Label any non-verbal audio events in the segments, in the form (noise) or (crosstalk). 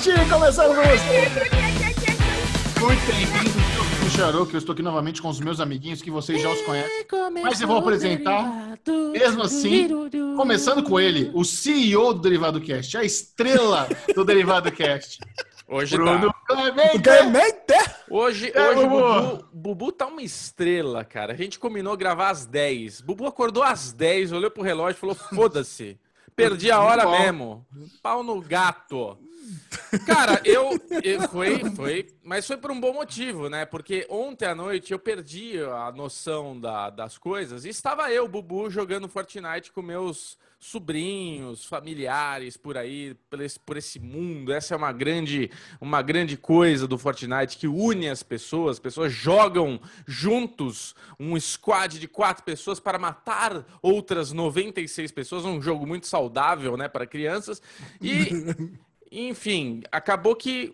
Cast! Começando com você! Muito bem-vindos, eu sou o Xarô, que eu estou aqui novamente com os meus amiguinhos que vocês já os conhecem. Mas eu vou apresentar, mesmo assim, começando com ele, o CEO do Derivado Cast, a estrela do Derivado Cast. Hoje Bruno tá. Clemente! Clemente! Hoje, É, hoje o Bubu. Bubu, Bubu tá uma estrela, cara. A gente combinou gravar às 10. Bubu acordou às 10, olhou pro relógio e falou: foda-se. Perdi a hora mesmo. Pau no gato. Cara, eu, eu- foi, foi, mas foi por um bom motivo, né? Porque ontem à noite eu perdi a noção da- das coisas e estava eu, Bubu, jogando Fortnite com meus sobrinhos, familiares por aí, por esse, por esse mundo. Essa é uma grande, uma grande coisa do Fortnite que une as pessoas. As pessoas jogam juntos um squad de quatro pessoas para matar outras 96 pessoas. Um jogo muito saudável, né, para crianças. E (laughs) enfim, acabou que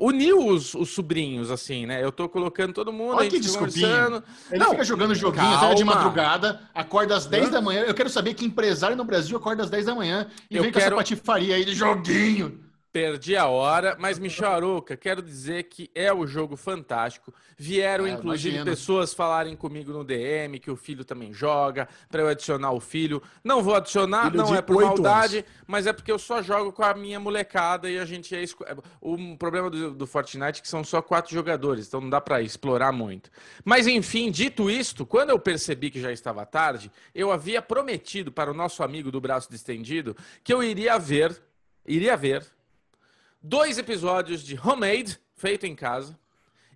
uniu os, os sobrinhos, assim, né? Eu tô colocando todo mundo, Olha a gente conversando. Ele Não, fica jogando joguinho calma. até de madrugada, acorda às 10 da manhã. Eu quero saber que empresário no Brasil acorda às 10 da manhã e Eu vem com quero- essa patifaria aí de joguinho. Perdi a hora, mas Michel Arouca, quero dizer que é o jogo fantástico. Vieram, Ah, inclusive, imagino. pessoas falarem comigo no DM que o filho também joga, para eu adicionar o filho. Não vou adicionar, Filho não é por maldade, mas é porque eu só jogo com a minha molecada e a gente é. esco- O problema do, do Fortnite é que são só quatro jogadores, então não dá para explorar muito. Mas enfim, dito isto, quando eu percebi que já estava tarde, eu havia prometido para o nosso amigo do braço distendido que eu iria ver, iria ver dois episódios de Homemade, feito em casa,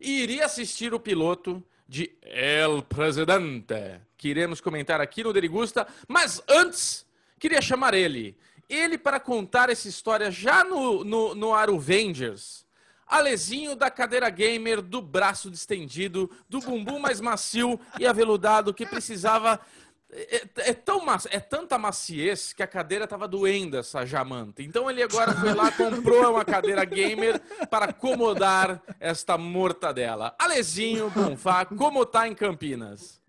e iria assistir o piloto de El Presidente, que iremos comentar aqui no Derigusta, mas antes, queria chamar ele. Ele para contar essa história já no, no, no Aruvengers. Alezinho da cadeira gamer, do braço distendido, do bumbum mais macio e aveludado que precisava é, é tão ma- é tanta maciez que a cadeira tava doendo essa jamanta. Então ele agora foi lá comprou uma cadeira gamer para acomodar esta mortadela. Alezinho Bonfá, como tá em Campinas?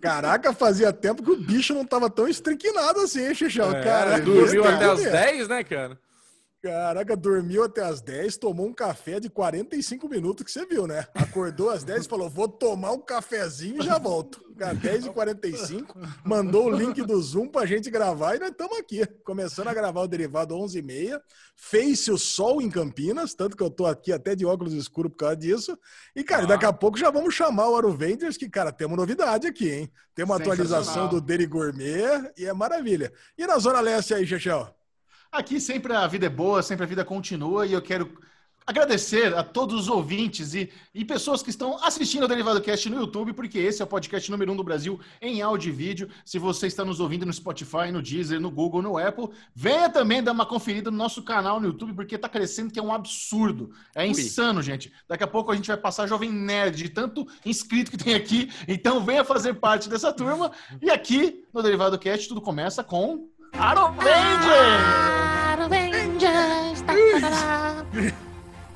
Caraca, fazia tempo que o bicho não tava tão estrinquinado assim, hein, Xixão? É, dormiu esse até as cara- 10, né, cara? Caraca, dormiu até as 10, tomou um café de 45 minutos, que você viu, né? Acordou às 10 e falou: vou tomar um cafezinho e já volto. Cara, 10 e 45 mandou o link do Zoom pra gente gravar e nós estamos aqui, começando a gravar o derivado 11 e meia. Fez-se o sol em Campinas, tanto que eu tô aqui até de óculos escuros por causa disso. E, cara, Ah. daqui a pouco já vamos chamar o Aruvenders, que, cara, temos novidade aqui, hein? Tem uma atualização do Deri Gourmet e é maravilha. E na Zona Leste aí, Xexel? Aqui sempre a vida é boa, sempre a vida continua e eu quero agradecer a todos os ouvintes e, e pessoas que estão assistindo ao Derivado Cast no YouTube, porque esse é o podcast número um do Brasil em áudio e vídeo. Se você está nos ouvindo no Spotify, no Deezer, no Google, no Apple, venha também dar uma conferida no nosso canal no YouTube, porque está crescendo que é um absurdo. É insano, gente. Daqui a pouco a gente vai passar Jovem Nerd, de tanto inscrito que tem aqui. Então venha fazer parte dessa turma. E aqui no Derivado Cast tudo começa com Arovenger! Avengers. tá, tá, tá.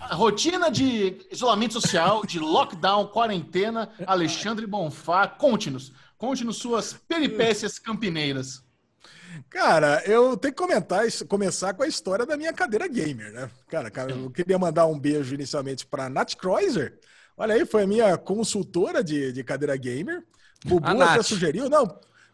A rotina de isolamento social, de lockdown, quarentena, Alexandre Bonfá, conte-nos. Conte-nos suas peripécias campineiras. Cara, eu tenho que comentar, começar com a história da minha cadeira gamer, né? Cara, cara, eu queria mandar um beijo inicialmente para Nath Kreuzer. Olha aí, foi a minha consultora de, de cadeira gamer. Bubu A até Nath. sugeriu. Não,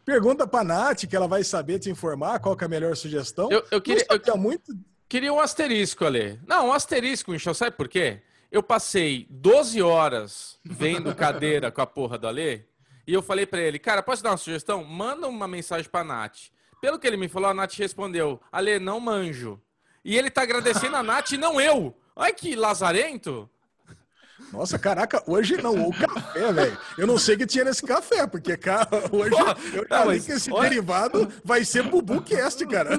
pergunta pra Nath, que ela vai saber te informar qual é a melhor sugestão. Eu- eu queria- sabia muito. Queria um asterisco ali. Não, um asterisco, Michel, sabe por quê? Eu passei 12 horas vendo (laughs) cadeira com a porra do Alê e eu falei pra ele, cara, posso dar uma sugestão? Manda uma mensagem pra Nath. Pelo que ele me falou, a Nath respondeu, Alê, não manjo. E ele tá agradecendo a Nath e não eu. Olha que lazarento. Nossa, caraca, hoje não, o café, velho. Eu não sei o que tinha nesse café, porque, cara, hoje eu Não, li mas que esse olha- derivado vai ser BubuCast, cara.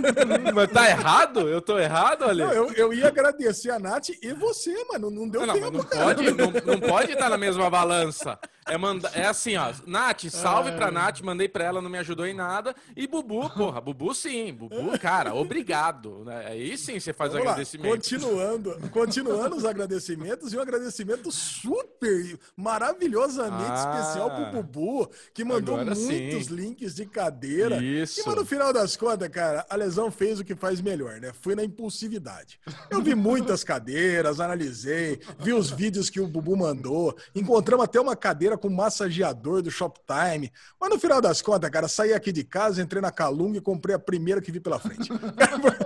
Mas tá errado? Eu tô errado? Não, eu, eu ia agradecer a Nath e você, mano. Não deu Não, não, tempo, não cara. pode, não, não pode estar na mesma balança. É, manda... é assim, ó. Nath, salve pra Nath, mandei pra ela, não me ajudou em nada. E Bubu, porra, Bubu sim. Bubu, cara, obrigado. Né? Aí sim você faz o lá, agradecimento. Continuando, continuando os agradecimentos e um agradecimento super maravilhosamente Ah, especial pro Bubu, que mandou muitos sim. links de cadeira. Isso. E no final das contas, cara, a lesão fez o que faz melhor, né? Foi na impulsividade. Eu vi muitas cadeiras, analisei, vi os vídeos que o Bubu mandou, encontramos até uma cadeira com massageador do Shoptime. Mas no final das contas, cara, saí aqui de casa, entrei na Calunga e comprei a primeira que vi pela frente. (laughs)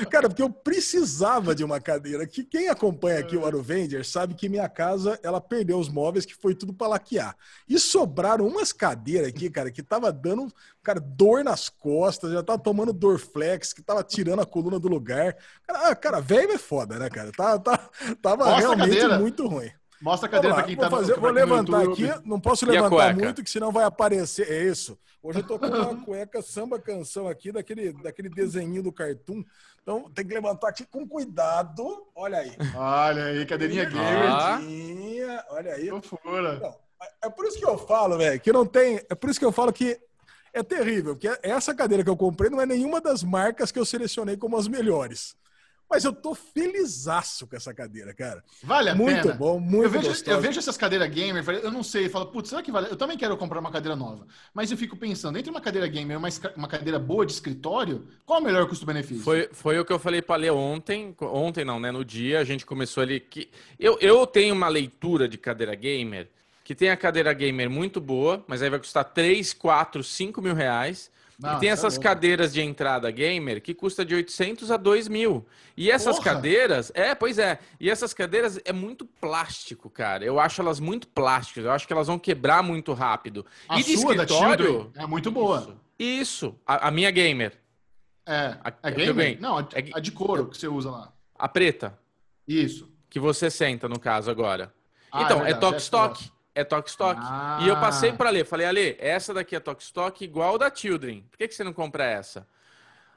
(laughs) Cara, porque eu precisava de uma cadeira. Que quem acompanha aqui o Aruvender sabe que minha casa ela perdeu os móveis, que foi tudo para laquear. E sobraram umas cadeiras aqui, cara, que tava dando, cara, dor nas costas, já tava tomando Dorflex, que tava tirando a coluna do lugar. Cara, ah, cara velho é foda, né, cara? Tá, tá, tava realmente cadeira. muito ruim. Mostra a cadeira pra quem vou, tá no- fazer- vou quem no levantar YouTube. aqui, não posso levantar muito, que senão vai aparecer. É isso. Hoje eu tô com uma cueca samba canção aqui, daquele, daquele desenho do cartoon. Então tem que levantar aqui com cuidado. Olha aí. Olha aí, cadeirinha gamer. Ah. Olha aí. Fofura. Não, é por isso que eu falo, velho, que não tem. É por isso que eu falo que é terrível, porque essa cadeira que eu comprei não é nenhuma das marcas que eu selecionei como as melhores. Mas eu tô felizaço com essa cadeira, cara. Vale a muito pena. bom, muito eu vejo, gostoso. eu vejo essas cadeiras gamer, eu não sei, eu falo, putz, será que vale? Eu também quero comprar uma cadeira nova. Mas eu fico pensando, entre uma cadeira gamer e uma, uma cadeira boa de escritório, qual é o melhor custo-benefício? Foi, foi o que eu falei pra ler ontem. Ontem não, né? No dia, a gente começou ali que. Eu, eu tenho uma leitura de cadeira gamer que tem a cadeira gamer muito boa, mas aí vai custar 3, 4, 5 mil reais. Não, e tem tá essas cadeiras de entrada gamer que custa de 800 a 2 mil. E essas Porra! cadeiras, é, pois é. E essas cadeiras é muito plástico, cara. Eu acho elas muito plásticas. Eu acho que elas vão quebrar muito rápido. A e de sua escritório, é muito boa. Isso. A, a minha gamer, É, A- é gamer? Não, a, É a de couro que você usa lá. a preta. Isso. que você senta, no caso, agora. Ah, então, é é, verdade, stock. É toque stock. Ah. E eu passei para ler, falei, Ale, essa daqui é toque stock igual da Children. Por que, que você não compra essa?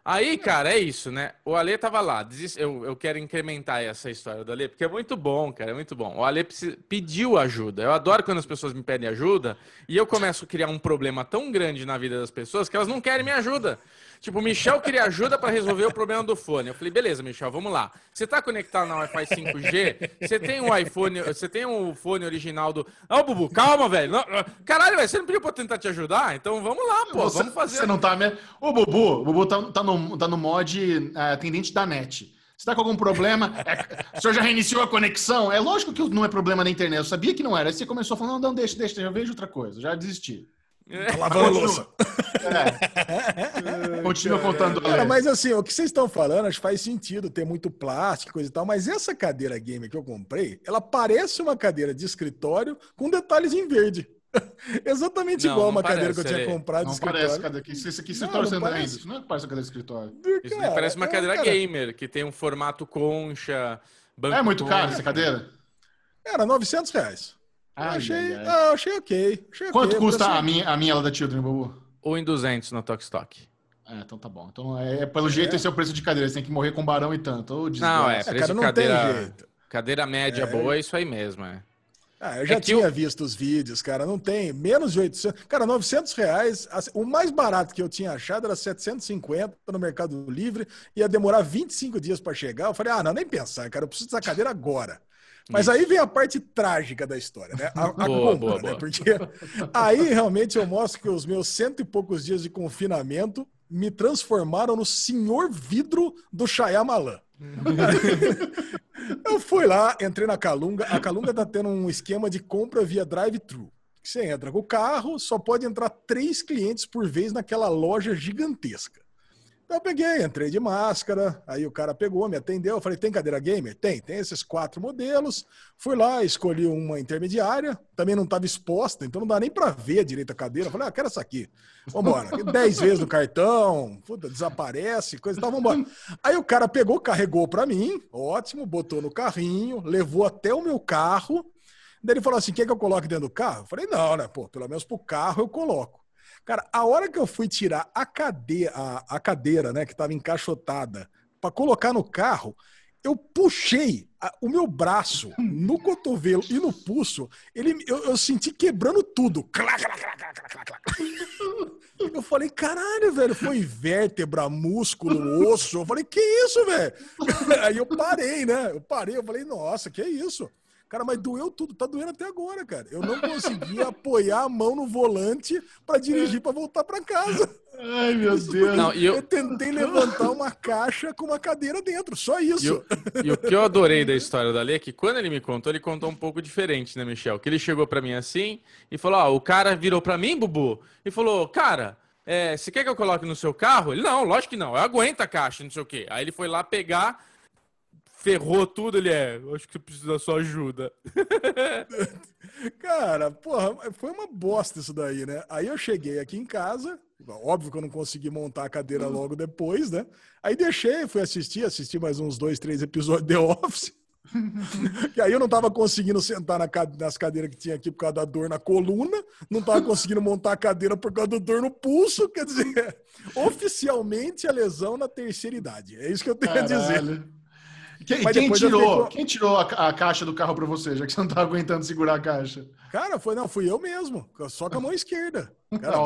Aí, cara, é isso, né? O Ale tava lá. Eu, eu quero incrementar essa história do Ale, porque é muito bom, cara, é muito bom. O Ale pediu ajuda. Eu adoro quando as pessoas me pedem ajuda e eu começo a criar um problema tão grande na vida das pessoas que elas não querem minha ajuda. Tipo, o Michel queria ajuda para resolver o problema do fone. Eu falei, beleza, Michel, vamos lá. Você tá conectado na Wi-Fi 5G? Você tem um iPhone, você tem um fone original do. Não, Bubu, calma, velho. Não. Caralho, velho, você não pediu pra tentar te ajudar? Então vamos lá, pô. você, vamos fazer. Você não tá. me- O Bubu, o Bubu tá, tá no, tá no mod é, atendente da net. Você tá com algum problema? É, o senhor já reiniciou a conexão? É lógico que não é problema na internet. Eu sabia que não era. Aí você começou falando, não, não, deixa, deixa, eu vejo outra coisa. Já desisti. Tá lavando a louça. É. Continua contando. Cara, mas assim, o que vocês estão falando, acho que faz sentido ter muito plástico, e coisa e tal, mas essa cadeira gamer que eu comprei, ela parece uma cadeira de escritório com detalhes em verde. (laughs) Exatamente Não, igual não uma cadeira que eu parece, tinha Ale. comprado de Não escritório. parece cadeira. que- Isso aqui você tá torcendo parece. ainda. Isso não é que parece uma cadeira de escritório. Isso Cara, parece uma é, cadeira cara, gamer, que tem um formato concha. banco É muito caro essa cadeira? Era 900 reais. Ai, achei, ai, ai. ah, achei ok. achei Quanto ok, custa a minha, a minha lá da Children, Bubu? Ou em 200 no Toque Stock. É, então tá bom. Então, é, pelo jeito, esse é o preço de cadeira. Você tem que morrer com barão e tanto. Ô, Não, é, preço cara, de não tem cadeira, jeito. cadeira média boa é isso aí mesmo, é. Ah, eu já É tinha eu- visto os vídeos, cara. Não tem. Menos de 800. Cara, 900 reais. O mais barato que eu tinha achado era 750 no Mercado Livre. Ia demorar 25 dias para chegar. Eu falei, ah, não, nem pensar, cara. Eu preciso dessa cadeira agora. Mas aí vem a parte trágica da história, né? A, a Boa, compra, boa, né? boa. Porque aí realmente eu mostro que os meus cento e poucos dias de confinamento me transformaram no senhor vidro do Shyamalan. (laughs) Eu fui lá, entrei na Calunga. A Calunga tá tendo um esquema de compra via drive-thru. Você entra com o carro, só pode entrar três clientes por vez naquela loja gigantesca. Então eu peguei, entrei de máscara, aí o cara pegou, me atendeu, eu falei, tem cadeira gamer? Tem, tem esses quatro modelos. Fui lá, escolhi uma intermediária, também não estava exposta, então não dá nem para ver direito a cadeira. Falei, ah, quero essa aqui. Vambora. (laughs) Dez vezes no cartão, puta, desaparece, coisa e tal, vambora. Aí o cara pegou, carregou para mim, ótimo, botou no carrinho, levou até o meu carro. Daí ele falou assim: quer que eu coloque dentro do carro? Eu falei, não, né? Pô, pelo menos pro carro eu coloco. Cara, a hora que eu fui tirar a cadeira, a, a cadeira né, que estava encaixotada, para colocar no carro, eu puxei a- o meu braço no cotovelo e no pulso, ele, eu, eu senti quebrando tudo. Eu falei, caralho, velho, foi vértebra, músculo, osso. Eu falei, que isso, velho? (laughs) Aí eu parei, né? Eu parei, eu falei, nossa, que isso? Cara, mas doeu tudo, tá doendo até agora, cara. Eu não conseguia (laughs) apoiar a mão no volante pra dirigir pra voltar pra casa. Ai, meu Deus. Não, e Eu... eu, tentei levantar uma caixa com uma cadeira dentro, só e, isso. o- e o que eu adorei da história da Lê é que quando ele me contou, ele contou um pouco diferente, né, Michel? Que ele chegou pra mim assim e falou: Ó, o cara virou pra mim, Bubu, e falou: Cara, é, você quer que eu coloque no seu carro? Ele, não, lógico que não, eu aguento a caixa, não sei o quê. Aí ele foi lá pegar, ferrou tudo, ele é, eu acho que você precisa da sua ajuda. (laughs) Cara, porra, foi uma bosta isso daí, né? Aí eu cheguei aqui em casa, óbvio que eu não consegui montar a cadeira logo depois, né? Aí deixei, fui assistir, assisti mais uns dois, três episódios de The Office. (laughs) E aí eu não tava conseguindo sentar na ca- nas cadeiras que tinha aqui por causa da dor na coluna, não tava conseguindo montar a cadeira por causa da dor no pulso, quer dizer, (laughs) oficialmente a lesão na terceira idade. É isso que eu tenho a dizer. Quem, quem tirou, fiquei quem tirou a, a caixa do carro pra você, já que você não tá aguentando segurar a caixa? Cara, foi, não, fui eu mesmo, só com a mão esquerda. Cara,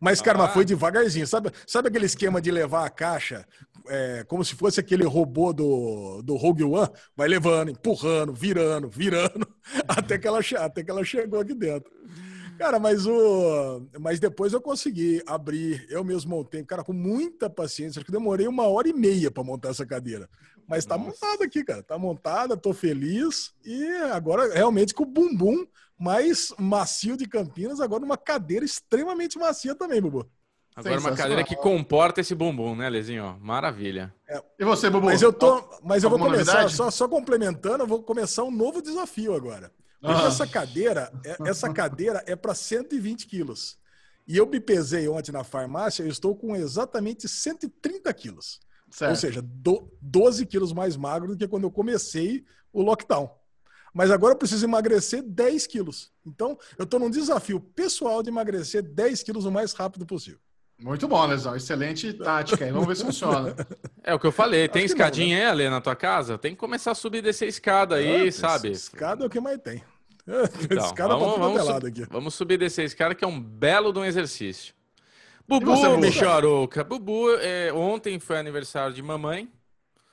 mas, cara, mas foi devagarzinho. Sabe, sabe aquele esquema de levar a caixa é, como se fosse aquele robô do, do Rogue One? Vai levando, empurrando, virando, virando, (laughs) até que ela, até que ela chegou aqui dentro. Cara, mas o. Mas depois eu consegui abrir, eu mesmo montei, cara, com muita paciência. Acho que demorei uma hora e meia para montar essa cadeira. Mas tá montada aqui, cara. Tá montada, tô feliz. E agora, realmente, com o bumbum mais macio de Campinas, agora uma cadeira extremamente macia também, Bubu. Agora uma cadeira que comporta esse bumbum, né, Lezinho? Maravilha. E você, Bubu? Mas eu tô. Mas eu vou começar, novidade? só, só complementando, eu vou começar um novo desafio agora. Porque Ah. essa cadeira, é- essa cadeira é para 120 quilos. E eu me pesei ontem na farmácia, eu estou com exatamente 130 quilos. Certo. Ou seja, do, 12 quilos mais magro do que quando eu comecei o lockdown. Mas agora eu preciso emagrecer 10 quilos. Então, eu estou num desafio pessoal de emagrecer 10 quilos o mais rápido possível. Muito bom, Lesão. Excelente tática aí. Vamos ver se funciona. (laughs) É o que eu falei, tem que não, escadinha aí, Ale, na tua casa? Tem que começar a subir e descer a escada aí, Ah, sabe? Escada é o que mais tem. (laughs) Então, escada vamos, pra vamos, aqui. vamos subir e descer a escada, que é um belo de um exercício. Bubu, você? Michel Arouca. Bubu, é, ontem foi aniversário de mamãe.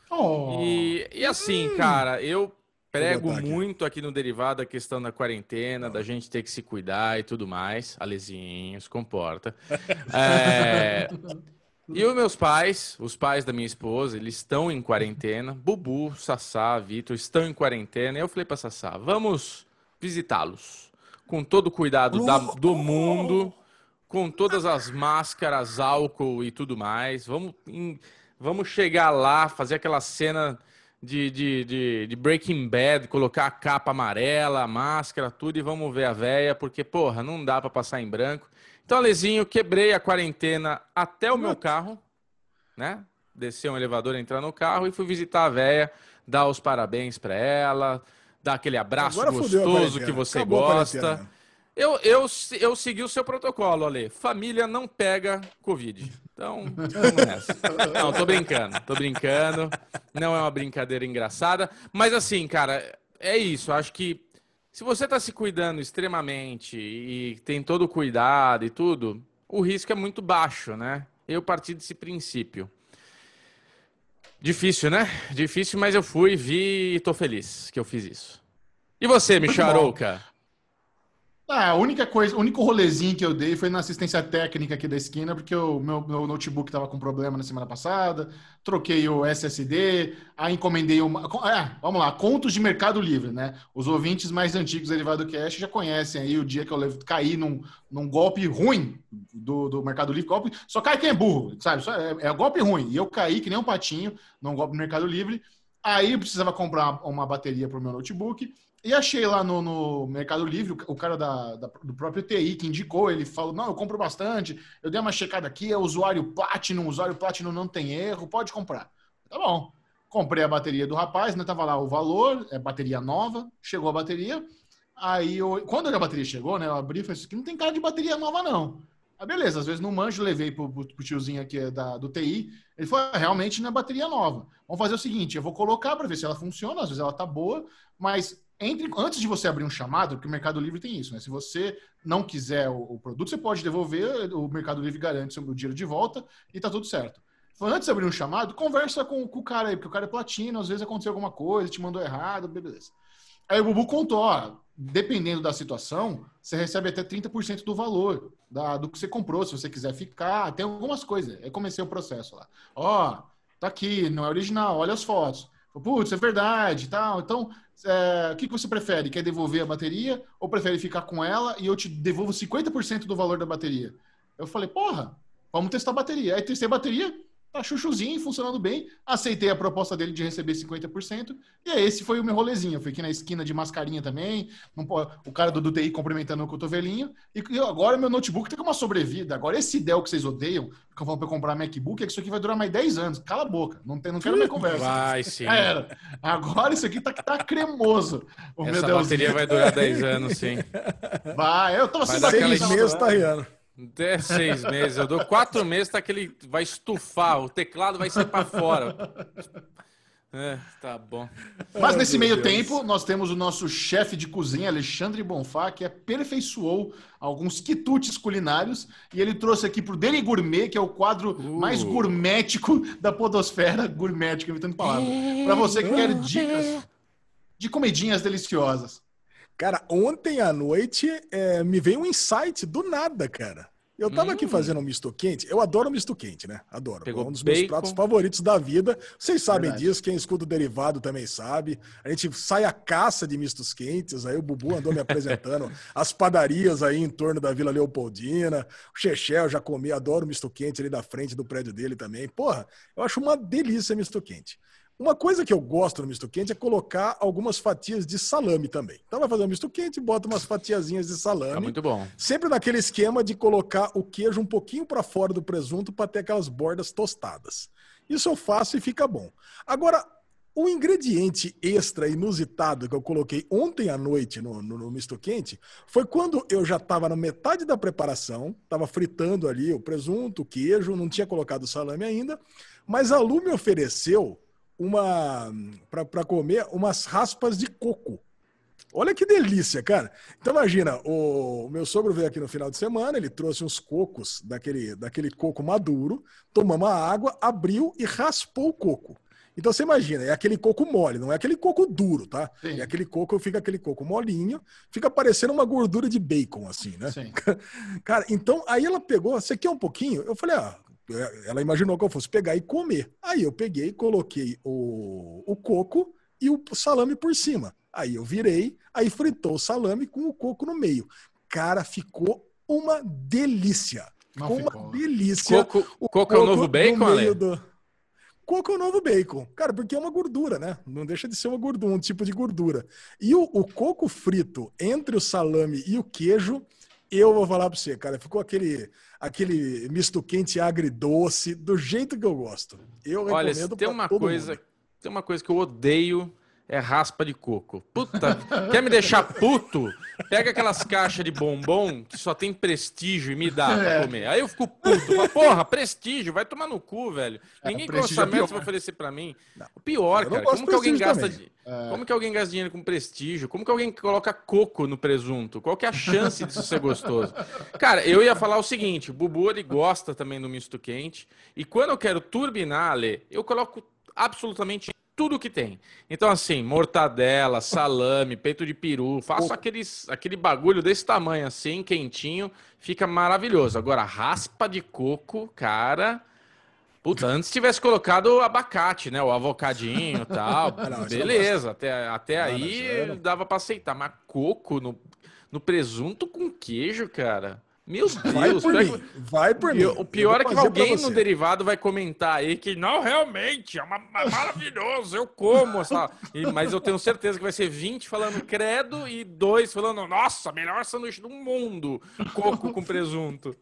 Oh. E, e assim, cara, eu prego muito aqui no derivado a questão da quarentena, da gente ter que se cuidar e tudo mais. Alezinho, se comporta. (laughs) É, E os meus pais, os pais da minha esposa, eles estão em quarentena. Bubu, Sassá, Vitor estão em quarentena. E eu falei pra Sassá, vamos visitá-los. Com todo o cuidado da- do mundo, com todas as máscaras, álcool e tudo mais. Vamos, em- vamos chegar lá, fazer aquela cena de, de, de, de Breaking Bad, colocar a capa amarela, a máscara, tudo, e vamos ver a véia, porque, porra, não dá pra passar em branco. Então, Alezinho, quebrei a quarentena até o meu carro, né? Descer um elevador, entrar no carro e fui visitar a véia, dar os parabéns pra ela, dar aquele abraço Agora gostoso que você Acabou gosta. Eu, eu, eu segui o seu protocolo, Ale. Família não pega Covid. Então, vamos nessa. Não, tô brincando, tô brincando. Não é uma brincadeira engraçada. Mas assim, cara, é isso. Acho que se você tá se cuidando extremamente e tem todo o cuidado e tudo, o risco é muito baixo, né? Eu parti desse princípio. Difícil, né? Difícil, mas eu fui, vi e tô feliz que eu fiz isso. E você, Muito Michel bom. Arouca? Ah, a única coisa, o único rolezinho que eu dei foi na assistência técnica aqui da esquina, porque o meu, meu notebook estava com problema na semana passada, troquei o SSD, aí encomendei uma. É, vamos lá, contos de Mercado Livre, né? Os ouvintes mais antigos do Derivado Cash já conhecem aí o dia que eu levo- caí num, num golpe ruim do, do Mercado Livre. Golpe, só cai quem é burro, sabe? Só é, é golpe ruim. E eu caí que nem um patinho num golpe do Mercado Livre. Aí eu precisava comprar uma bateria para o meu notebook. E achei lá no, no Mercado Livre, o, cara da, da- do próprio TI que indicou, ele falou, não, eu compro bastante, eu dei uma checada aqui, é usuário Platinum, usuário Platinum não tem erro, pode comprar. Tá bom. Comprei a bateria do rapaz, né, tava lá o valor, é bateria nova, chegou a bateria, aí eu, quando a bateria chegou, né, eu abri e falei, isso aqui não tem cara de bateria nova não. Ah, beleza, às vezes no manjo levei pro, pro, tiozinho aqui da, do TI. Ele falou: ah, realmente não é bateria nova. Vamos fazer o seguinte: eu vou colocar para ver se ela funciona, às vezes ela tá boa, mas entre, antes de você abrir um chamado, porque o Mercado Livre tem isso, né? Se você não quiser o, o produto, você pode devolver, o Mercado Livre garante o dinheiro de volta e tá tudo certo. Falei, antes de abrir um chamado, conversa com, com, o cara aí, porque o cara é platino, às vezes aconteceu alguma coisa, te mandou errado, beleza. Aí o Bubu contou, ó, dependendo da situação, você recebe até 30% do valor da, do que você comprou, se você quiser ficar, tem algumas coisas. Aí comecei o processo lá. Ó, tá aqui, não é original, olha as fotos. Putz, é verdade, tal. Então, é, o que, você prefere? Quer devolver a bateria ou prefere ficar com ela e eu te devolvo 50% do valor da bateria? Eu falei, porra, vamos testar a bateria. Aí testei a bateria, Tá chuchuzinho, funcionando bem. Aceitei a proposta dele de receber 50%. E aí, esse foi o meu rolezinho. Eu fui aqui na esquina de mascarinha também. o cara do, do TI cumprimentando o cotovelinho. E, e agora meu notebook tem tá uma sobrevida. Agora, esse Dell que vocês odeiam, que eu falo pra eu comprar MacBook, é que isso aqui vai durar mais 10 anos. Cala a boca. Não, tem, não quero mais conversa. Vai sim. Era. Agora isso aqui tá, tá cremoso. O Essa bateria vai durar 10 anos, sim. Vai. Eu tava assim, seis meses tá riando. Até seis meses. Eu dou quatro meses, tá que ele vai estufar, o teclado vai sair para fora. É, tá bom. Mas nesse meio Deus. tempo, nós temos o nosso chefe de cozinha, Alexandre Bonfá, que aperfeiçoou alguns quitutes culinários e ele trouxe aqui pro Deli Gourmet, que é o quadro uh. mais gourmético da podosfera, gourmético, evitando palavras, para você que quer dicas de comidinhas deliciosas. Cara, ontem à noite é, me veio um insight do nada, cara. Eu tava hum. aqui fazendo um misto quente. Eu adoro misto quente, né? Adoro. Pegou é um dos bacon. meus pratos favoritos da vida. Vocês sabem Verdade. disso, quem escuta o derivado também sabe. A gente sai a caça de mistos quentes. Aí o Bubu andou me apresentando (laughs) as padarias aí em torno da Vila Leopoldina. O Chechel já comi, adoro misto quente ali da frente do prédio dele também. Porra, eu acho uma delícia misto quente. Uma coisa que eu gosto no misto quente é colocar algumas fatias de salame também. Então vai fazer um misto quente, bota umas fatiazinhas de salame. Tá muito bom. Sempre naquele esquema de colocar o queijo um pouquinho para fora do presunto para ter aquelas bordas tostadas. Isso eu faço e fica bom. Agora, o ingrediente extra inusitado que eu coloquei ontem à noite no, no, no misto quente foi quando eu já estava na metade da preparação, estava fritando ali o presunto, o queijo, não tinha colocado o salame ainda, mas a Lu me ofereceu uma para comer umas raspas de coco. Olha que delícia, cara. Então imagina, o meu sogro veio aqui no final de semana, ele trouxe uns cocos daquele, daquele coco maduro, tomamos a água, abriu e raspou o coco. Então você imagina, é aquele coco mole, não é aquele coco duro, tá? Sim. É aquele coco, fica aquele coco molinho, fica parecendo uma gordura de bacon, assim, né? Sim. (laughs) Cara, então aí ela pegou, você quer um pouquinho? Eu falei, ah, ela imaginou que eu fosse pegar e comer. Aí eu peguei, coloquei o, o coco e o salame por cima. Aí eu virei, aí fritou o salame com o coco no meio. Cara, ficou uma delícia. Ficou uma delícia. Coco, o coco, é o novo bacon, Ale? Do... Coco é o novo bacon. Cara, porque é uma gordura, né? Não deixa de ser uma gordura, um tipo de gordura. E o, o coco frito entre o salame e o queijo eu vou falar para você, cara, ficou aquele aquele misto quente agridoce, do jeito que eu gosto. Eu Olha, recomendo tem uma coisa, mundo. tem uma coisa que eu odeio é raspa de coco. Puta, quer me deixar puto? Pega aquelas caixas de bombom que só tem prestígio e me dá pra é. comer. Aí eu fico puto. Falo, Porra, prestígio, vai tomar no cu, velho. É, Ninguém com é orçamento vai oferecer pra mim. Não. O pior, cara, como que alguém gasta de... é... Como que alguém gasta dinheiro com prestígio? Como que alguém coloca coco no presunto? Qual que é a chance disso ser gostoso? Cara, eu ia falar o seguinte, o Bubu, ele gosta também do misto quente. E quando eu quero turbinar, Ale, eu coloco absolutamente tudo que tem. Então, assim, mortadela, salame, peito de peru, faço aqueles, aquele bagulho desse tamanho assim, quentinho, fica maravilhoso. Agora, raspa de coco, cara. Puta, antes tivesse colocado abacate, né? O avocadinho e (laughs) tal. Não, Beleza, até, até aí dava para aceitar. Mas coco no, no presunto com queijo, cara. Meu Deus, vai por mim. Vai por mim. O pior é que alguém no derivado vai comentar aí que não, realmente, é uma, maravilhoso, eu como. Essa... E, mas eu tenho certeza que vai ser 20 falando credo e dois falando, nossa, melhor sanduíche do mundo, coco com presunto.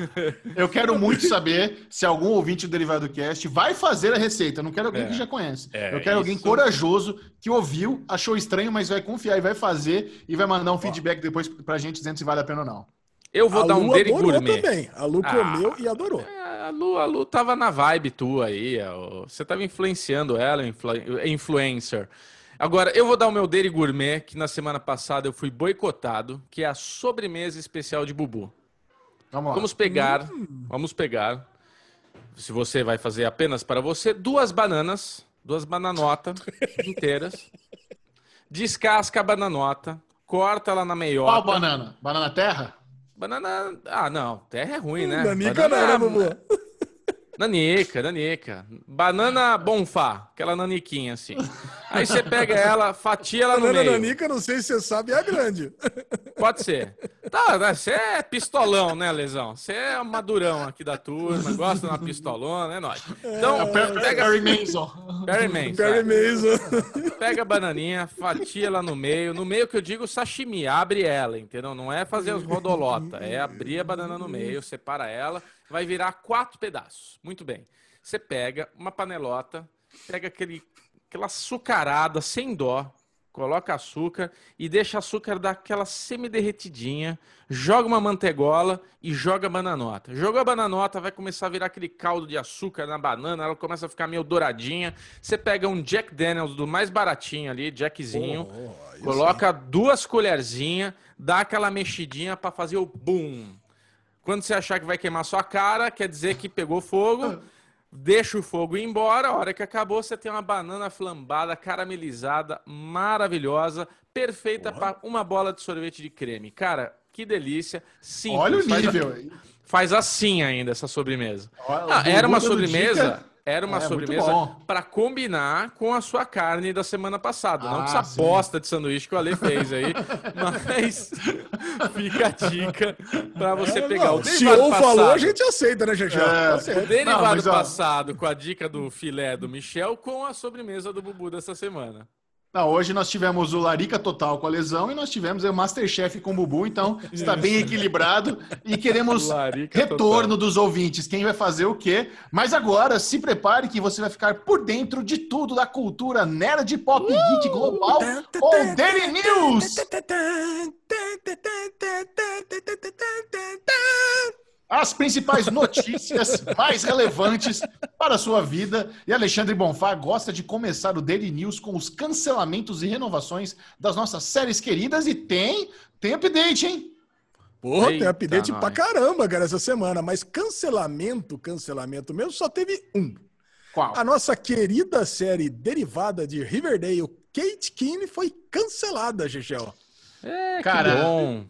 (laughs) Eu quero muito saber se algum ouvinte do Derivado Cast vai fazer a receita. Eu não quero alguém é, que já conhece. É, eu quero isso... alguém corajoso que ouviu, achou estranho, mas vai confiar e vai fazer e vai mandar um feedback depois pra gente dizendo se vale a pena ou não. Eu vou a dar um Lu dele adorou gourmet. também. A Lu Ah. comeu e adorou. É, A Lu, a Lu tava na vibe tua aí. ó. Você tava influenciando ela, influ- influencer. Agora, eu vou dar o meu dele gourmet, que na semana passada eu fui boicotado, que é a sobremesa especial de Bubu. Vamos lá. Vamos pegar, vamos pegar, se você vai fazer apenas para você, duas bananas, duas bananotas (laughs) inteiras, descasca a bananota, corta ela na Qual meiota. banana? Banana terra? Banana, ah não, terra é ruim, né? Nanica não, né? Nanica, nanica. Banana bonfá, aquela naniquinha assim. Aí você pega ela, fatia ela no Banana meio. nanica, não sei se você sabe, é a grande. Pode ser. Tá, né, você é pistolão, né, Lesão? Você é madurão aqui da turma, gosta de uma pistolona, é nóis. Então, Per- pega Perry Mason. Perry Mason, Perry é. Mason. Pega a bananinha, fatia ela no meio. No meio que eu digo sashimi, abre ela, entendeu? Não é fazer os rodolota, é abrir a banana no meio, separa ela, vai virar quatro pedaços. Muito bem. Você pega uma panelota, pega aquele, aquela açucarada sem dó, coloca açúcar e deixa açúcar dar aquela semi-derretidinha, joga uma mantegola e joga a bananota. Jogou a bananota, vai começar a virar aquele caldo de açúcar na banana, ela começa a ficar meio douradinha. Você pega um Jack Daniels do mais baratinho ali, Jackzinho, Oh, coloca duas colherzinhas, dá aquela mexidinha para fazer o boom. Quando você achar que vai queimar sua cara, quer dizer que pegou fogo. Deixa o fogo ir embora. A hora que acabou, você tem uma banana flambada, caramelizada, maravilhosa, perfeita para uma bola de sorvete de creme. Cara, que delícia. Simples. Olha o Faz a- nível. Faz assim ainda essa sobremesa. Olha, Ah, era uma sobremesa, dica. Era uma É, sobremesa para combinar com a sua carne da semana passada, não Ah, com essa sim. bosta de sanduíche que o Ale fez aí, (laughs) mas fica a dica para você pegar o É, Se derivado ou passado. falou, a gente aceita, né, Gegel? É. O derivado Não, mas, ó- passado com a dica do filé do Michel com a sobremesa do Bubu dessa semana. Não, hoje nós tivemos o Larica Total com a lesão e nós tivemos o Masterchef com o Bubu, então está bem equilibrado e queremos Larica retorno dos ouvintes. Quem vai fazer o quê? Mas agora, se prepare que você vai ficar por dentro de tudo da cultura nerd pop geek global ou Daily News. As principais notícias mais relevantes para a sua vida. E Alexandre Bonfá gosta de começar o Daily News com os cancelamentos e renovações das nossas séries queridas. E tem, tem update, hein? Porra, tem Eita, update nós. pra caramba, cara, essa semana. Mas cancelamento, cancelamento mesmo, só teve um. Qual? A nossa querida série derivada de Riverdale, Kate Keane, foi cancelada, Gegel. É, Cara, que bom.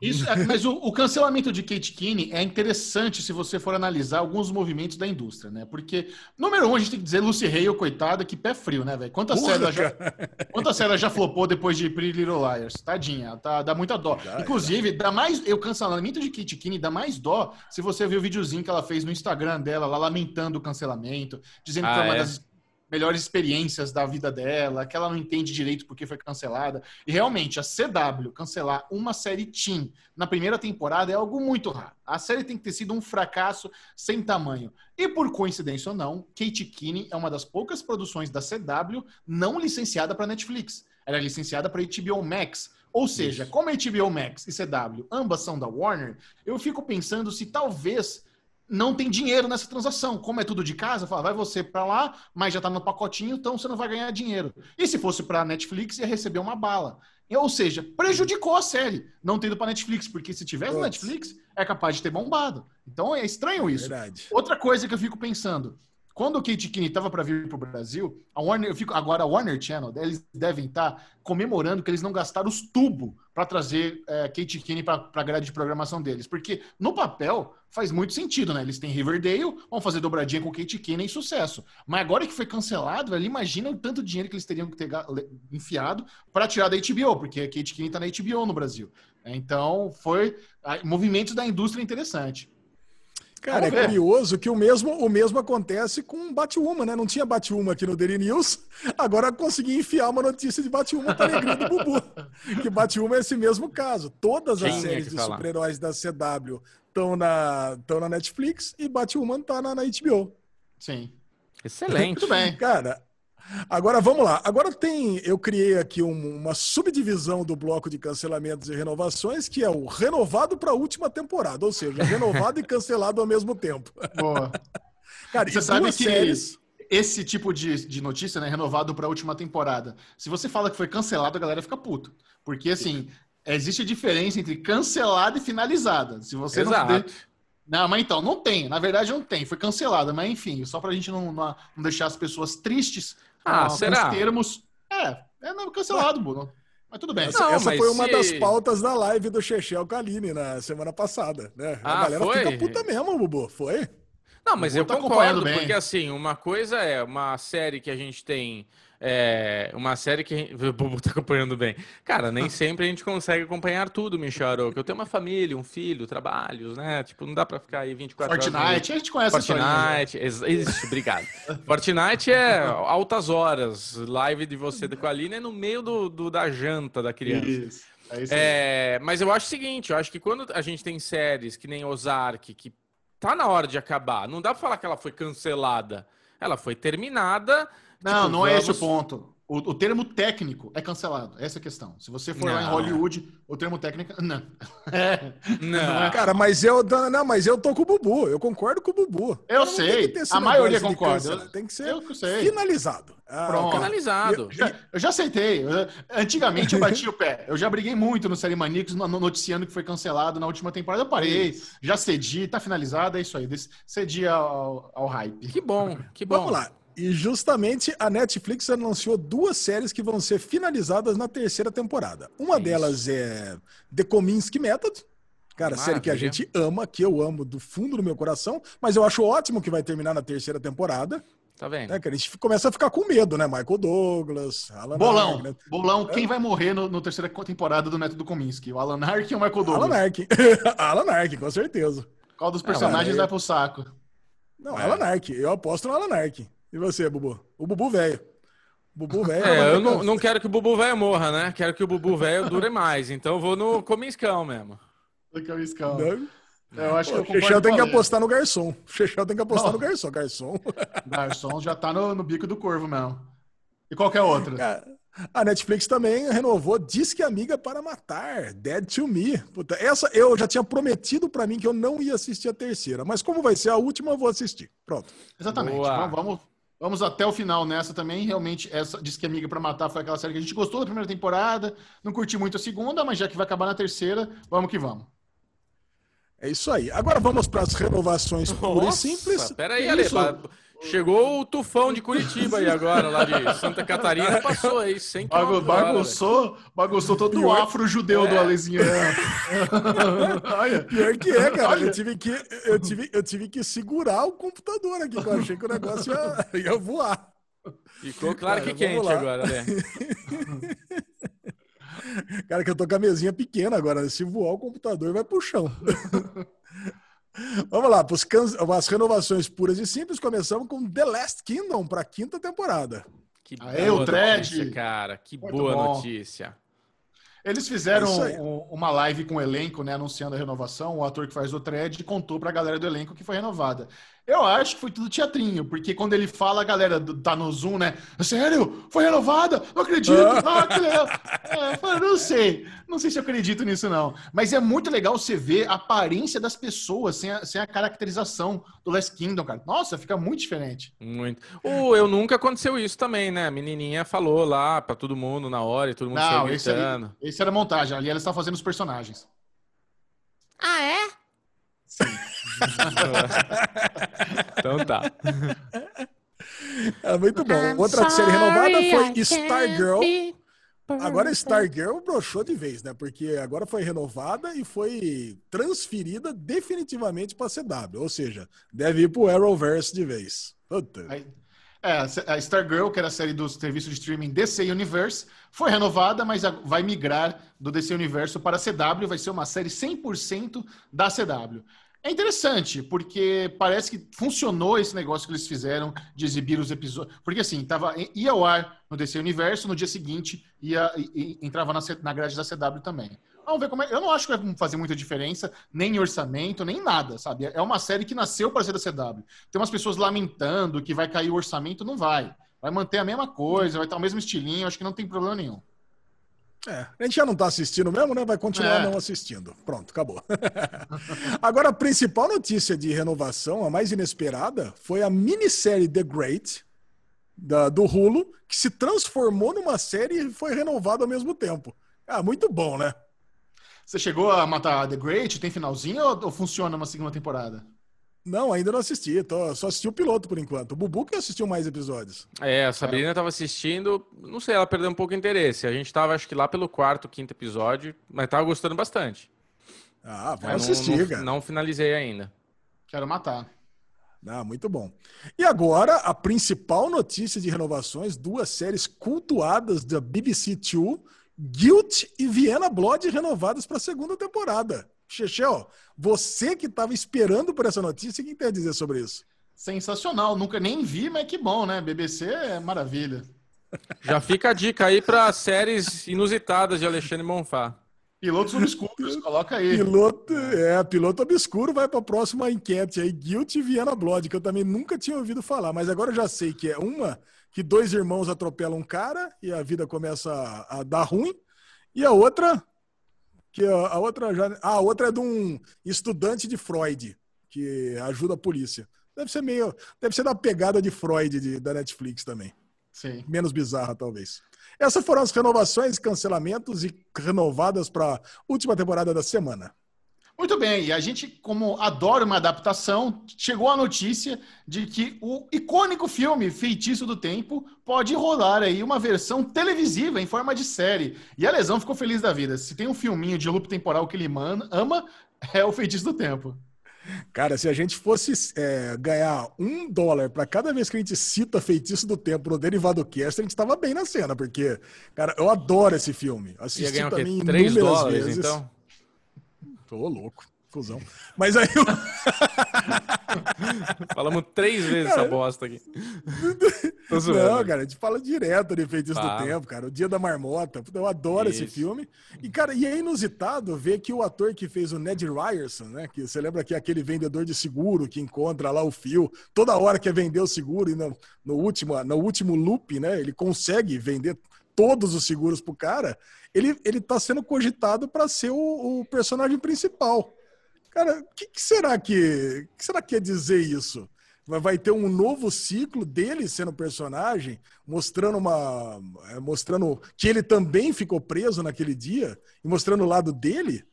Isso, é, mas o, o cancelamento de Kate Kinney é interessante se você for analisar alguns movimentos da indústria, né? Porque, número um, a gente tem que dizer Lucy Hale, coitada, que pé frio, né, velho? Séries ela já, ela já flopou depois de Pretty Little Liars? Tadinha, tá, dá muita dó. Inclusive, dá mais, o cancelamento de Kate Kinney dá mais dó se você ver o videozinho que ela fez no Instagram dela, lá lamentando o cancelamento, dizendo que Ah, foi uma é? das melhores experiências da vida dela, que ela não entende direito porque foi cancelada. E realmente, a CW cancelar uma série teen na primeira temporada é algo muito raro. A série tem que ter sido um fracasso sem tamanho. E por coincidência ou não, Kate Kinney é uma das poucas produções da CW não licenciada para Netflix. Ela é licenciada para HBO Max. Ou seja, como HBO Max e CW ambas são da Warner, eu fico pensando se talvez não tem dinheiro nessa transação. Como é tudo de casa, fala, vai você para lá, mas já tá no pacotinho, então você não vai ganhar dinheiro. E se fosse para Netflix, ia receber uma bala. Ou seja, prejudicou a série não tendo para Netflix, porque se tivesse no Putz. Netflix, é capaz de ter bombado. Então é estranho isso. Verdade. Outra coisa que eu fico pensando, quando o Kate Kinney estava para vir para o Brasil, a Warner, eu fico agora a Warner Channel, eles devem estar comemorando que eles não gastaram os tubos para trazer é, Kate Kinney para a grade de programação deles, porque no papel faz muito sentido, né? Eles têm Riverdale, vão fazer dobradinha com Kate Kinney, sucesso. Mas agora que foi cancelado, velho, imagina o tanto de dinheiro que eles teriam que ter enfiado para tirar da HBO, porque a Kate Kinney está na HBO no Brasil. Então foi movimentos da indústria interessante. Cara, é ver. curioso que o mesmo, o mesmo acontece com Batwoman, né? Não tinha Batwoman aqui no Daily News, (laughs) agora consegui enfiar uma notícia de Batwoman para alegria do Bubu. (laughs) Que Batwoman é esse mesmo caso. Todas as Tinha séries de falar. super-heróis da CW estão na, tão na Netflix e Batwoman tá na, na HBO. Sim. Excelente. (laughs) Muito bem. Cara, Agora vamos lá. Agora tem, eu criei aqui um- uma subdivisão do bloco de cancelamentos e renovações, que é o renovado para a última temporada, ou seja, renovado e (laughs) cancelado ao mesmo tempo. Boa. (laughs) Cara, Você sabe que séries. esse tipo de, de notícia, né, renovado para a última temporada. Se você fala que foi cancelado, a galera fica puta. Porque, assim, existe a diferença entre cancelada e finalizada. Se você não... Exato. Não, mas então, não tem. Na verdade, não tem. Foi cancelada. Mas, enfim, só pra gente não, não, não deixar as pessoas tristes Ah, será? os termos. É, é não, cancelado, Bruno. Mas tudo bem. Essa, Não, essa foi uma se- das pautas da live do Chechel Kaline na semana passada, né? Ah, a galera foi? fica puta mesmo, Bubu. Foi? Não, mas eu tá acompanhando concordo, porque assim, uma coisa é uma série que a gente tem. É, uma série que. a gente- (laughs) O Bubu tá acompanhando bem. Cara, nem (laughs) sempre a gente consegue acompanhar tudo, Michel Aroca. Eu tenho uma família, um filho, trabalhos, né? Tipo, não dá pra ficar aí 24 horas. no dia. Fortnite, a gente conhece. Fortnite, ex- isso, obrigado. (laughs) Fortnite é altas horas. Live de você com a Aline é no meio do, do- da janta da criança. Isso. É. É, mas eu acho o seguinte, eu acho que quando a gente tem séries que nem Ozark, que tá na hora de acabar, não dá pra falar que ela foi cancelada. Ela foi terminada. Não, tipo, não é esse o vamos- ponto. O, o termo técnico é cancelado. Essa é a questão. Se você for lá em Não. Hollywood, o termo técnico. (laughs) Não. É. Não. Cara, mas eu não, mas eu tô com o Bubu. Eu concordo com o Bubu. Eu Não sei. A maioria concorda. cancelar. Tem que ser Eu que sei. finalizado. Ah, Pronto. Finalizado. Eu já, eu já aceitei. Eu- antigamente eu bati o pé. Eu já briguei muito no Série Maníacos, no, no noticiando que foi cancelado na última temporada. Eu parei, já cedi, tá finalizado, é isso aí. Cedi ao, ao hype. Que bom, que bom. Vamos lá. E justamente a Netflix anunciou duas séries que vão ser finalizadas na terceira temporada. Uma É delas é The Kominsky Method. Cara, série que a Maravilha. gente ama, que eu amo do fundo do meu coração, mas eu acho ótimo que vai terminar na terceira temporada. Tá vendo? Né, que a gente começa a ficar com medo, né? Michael Douglas, Alan Bolão, Arkin, né? bolão, quem vai morrer no, no terceira temporada do Método Kominsky? O Alan Arkin ou o Michael Douglas? Alan Arkin. (laughs) Alan Arkin, com certeza. Qual dos É, personagens vai pro saco? Não, É. Alan Arkin. Eu aposto no Alan Arkin. E você, Bubu? O Bubu velho. Bubu velho. É, eu não, não quero que o Bubu velho morra, né? Quero que o Bubu velho dure mais. Então eu vou no Comiscão mesmo. Do que o Iscão. Não. Eu acho que O eu concordo Chechel tem que apostar no garçom. O Chechel tem que apostar Não. no garçom. Garçom. (laughs) Garçom já tá no, no bico do corvo mesmo. E qualquer outra? Cara, A Netflix também renovou Disque Amiga para Matar, Dead to Me. Puta, essa eu já tinha prometido pra mim que eu não ia assistir a terceira, mas como vai ser a última, eu vou assistir. Pronto. Exatamente. Boa. Vamos, vamos, até o final nessa também. Realmente, essa Diz que Amiga pra Matar foi aquela série que a gente gostou da primeira temporada, não curti muito a segunda, mas já que vai acabar na terceira, vamos que vamos. É isso aí. Agora vamos para as renovações puras e simples. Pera aí, É Ale. isso. Chegou o tufão de Curitiba aí agora, lá de Santa Catarina, passou aí, 100 Bagu- bagunçou, bagunçou todo o Pior- afro-judeu do É. Alezinho. (laughs) Olha. Pior que é, cara. Olha. Eu tive que, eu, tive, eu tive que segurar o computador aqui, que eu achei que o negócio ia, ia voar. Ficou claro que Cara, vamos quente lá. agora, Ale. (laughs) Cara, que eu tô com a mesinha pequena agora. Se voar o computador, vai pro chão. (laughs) Vamos lá, can... as renovações puras e simples. Começamos com The Last Kingdom para quinta temporada. Que Aê, boa notícia, cara. Que Muito boa bom. notícia. Eles fizeram É um- uma live com o elenco, né, anunciando a renovação. O ator que faz o thread contou pra galera do elenco que foi renovada. Eu acho que foi tudo teatrinho, porque quando ele fala, a galera do- tá no Zoom, né? Sério? Foi renovada? Não acredito! Ah, legal! É, não sei. Não sei se eu acredito nisso, não. Mas é muito legal você ver a aparência das pessoas sem a, sem a caracterização do Last Kingdom, cara. Nossa, fica muito diferente. Muito. O Eu Nunca aconteceu isso também, né? A menininha falou lá pra todo mundo na hora e todo mundo Não, saiu esse, ali, esse era montagem. Ali ela está fazendo os personagens. Ah, é? (laughs) Então tá. É muito bom. I'm Outra série renovada I foi can't Stargirl. Agora. Stargirl broxou de vez, né? Porque agora foi renovada e foi transferida definitivamente para CW. Ou seja, deve ir pro Arrowverse de vez. Puta. Aí- É, a Stargirl, que era a série do serviço de streaming DC Universe, foi renovada, mas vai migrar do DC Universo para a CW, vai ser uma série 100% da CW. É interessante, porque parece que funcionou esse negócio que eles fizeram de exibir os episódios. Porque assim, tava, ia ao ar no DC Universo, no dia seguinte ia, e entrava na, na grade da CW também. Vamos ver como é. Eu não acho que vai fazer muita diferença, nem em orçamento, nem nada, sabe? É uma série que nasceu para ser da CW. Tem umas pessoas lamentando que vai cair o orçamento, não vai. vai manter a mesma coisa, vai estar o mesmo estilinho, acho que não tem problema nenhum. É, a gente já não está assistindo mesmo, né? Vai continuar é. não assistindo. Pronto, acabou. (laughs) Agora, a principal notícia de renovação, a mais inesperada, foi a minissérie The Great, da, do Hulu, que se transformou numa série e foi renovada ao mesmo tempo. Ah, muito bom, né? Você chegou a matar The Great? Tem finalzinho ou, ou funciona uma segunda temporada? Não, ainda não assisti. Tô, só assisti o piloto por enquanto. O Bubu que assistiu mais episódios. É, a Sabrina estava assistindo. Não sei, ela perdeu um pouco o interesse. A gente estava, acho que lá pelo quarto, quinto episódio, mas tava gostando bastante. Ah, vai mas assistir, não, cara. Não finalizei ainda. Quero matar. Ah, muito bom. E agora, a principal notícia de renovações: duas séries cultuadas da BBC Two, Guilt e Vienna Blood, renovadas para a segunda temporada. Chechel, você que estava esperando por essa notícia, o que tem a dizer sobre isso? Sensacional, nunca nem vi, mas que bom, né? BBC é maravilha. Já fica a dica aí para séries inusitadas de Alexandre Monfá. Pilotos obscuros, coloca aí. Piloto, é, piloto obscuro vai para a próxima enquete aí, Guilt e Viena Blood, que eu também nunca tinha ouvido falar, mas agora eu já sei que é uma que dois irmãos atropelam um cara e a vida começa a, a dar ruim, e a outra que a, outra já, ah, a outra é de um estudante de Freud que ajuda a polícia. Deve ser meio, deve ser da pegada de Freud de, da Netflix também. Sim. Menos bizarra talvez. Essas foram as renovações, cancelamentos e renovadas para a última temporada da semana. Muito bem, e a gente, como adora uma adaptação, chegou a notícia de que o icônico filme Feitiço do Tempo pode rolar aí uma versão televisiva em forma de série. E a Lesão ficou feliz da vida. Se tem um filminho de loop temporal que ele ama, é o Feitiço do Tempo. Cara, se a gente fosse é, ganhar um dólar para cada vez que a gente cita Feitiço do Tempo no Derivado Cast, a gente estava bem na cena, porque, cara, eu adoro esse filme. Assisti também inúmeras dólares, vezes. Então? Tô louco. Fusão. Mas aí eu... (laughs) Falamos três vezes cara, essa bosta aqui. (laughs) Não, cara, a gente fala direto de Feitiço do Tempo, cara. O Dia da Marmota. Eu adoro Isso. esse filme. E, cara, e é inusitado ver que o ator que fez o Ned Ryerson, né? Que você lembra que é aquele vendedor de seguro que encontra lá o fio toda hora que é vender o seguro e no, no, último, no último loop, né? Ele consegue vender todos os seguros pro cara. Ele, ele tá sendo cogitado para ser o, o personagem principal. Cara, o que, que, será que, que será que quer dizer isso? Vai ter um novo ciclo dele sendo personagem, mostrando uma, é, mostrando que ele também ficou preso naquele dia e mostrando o lado dele.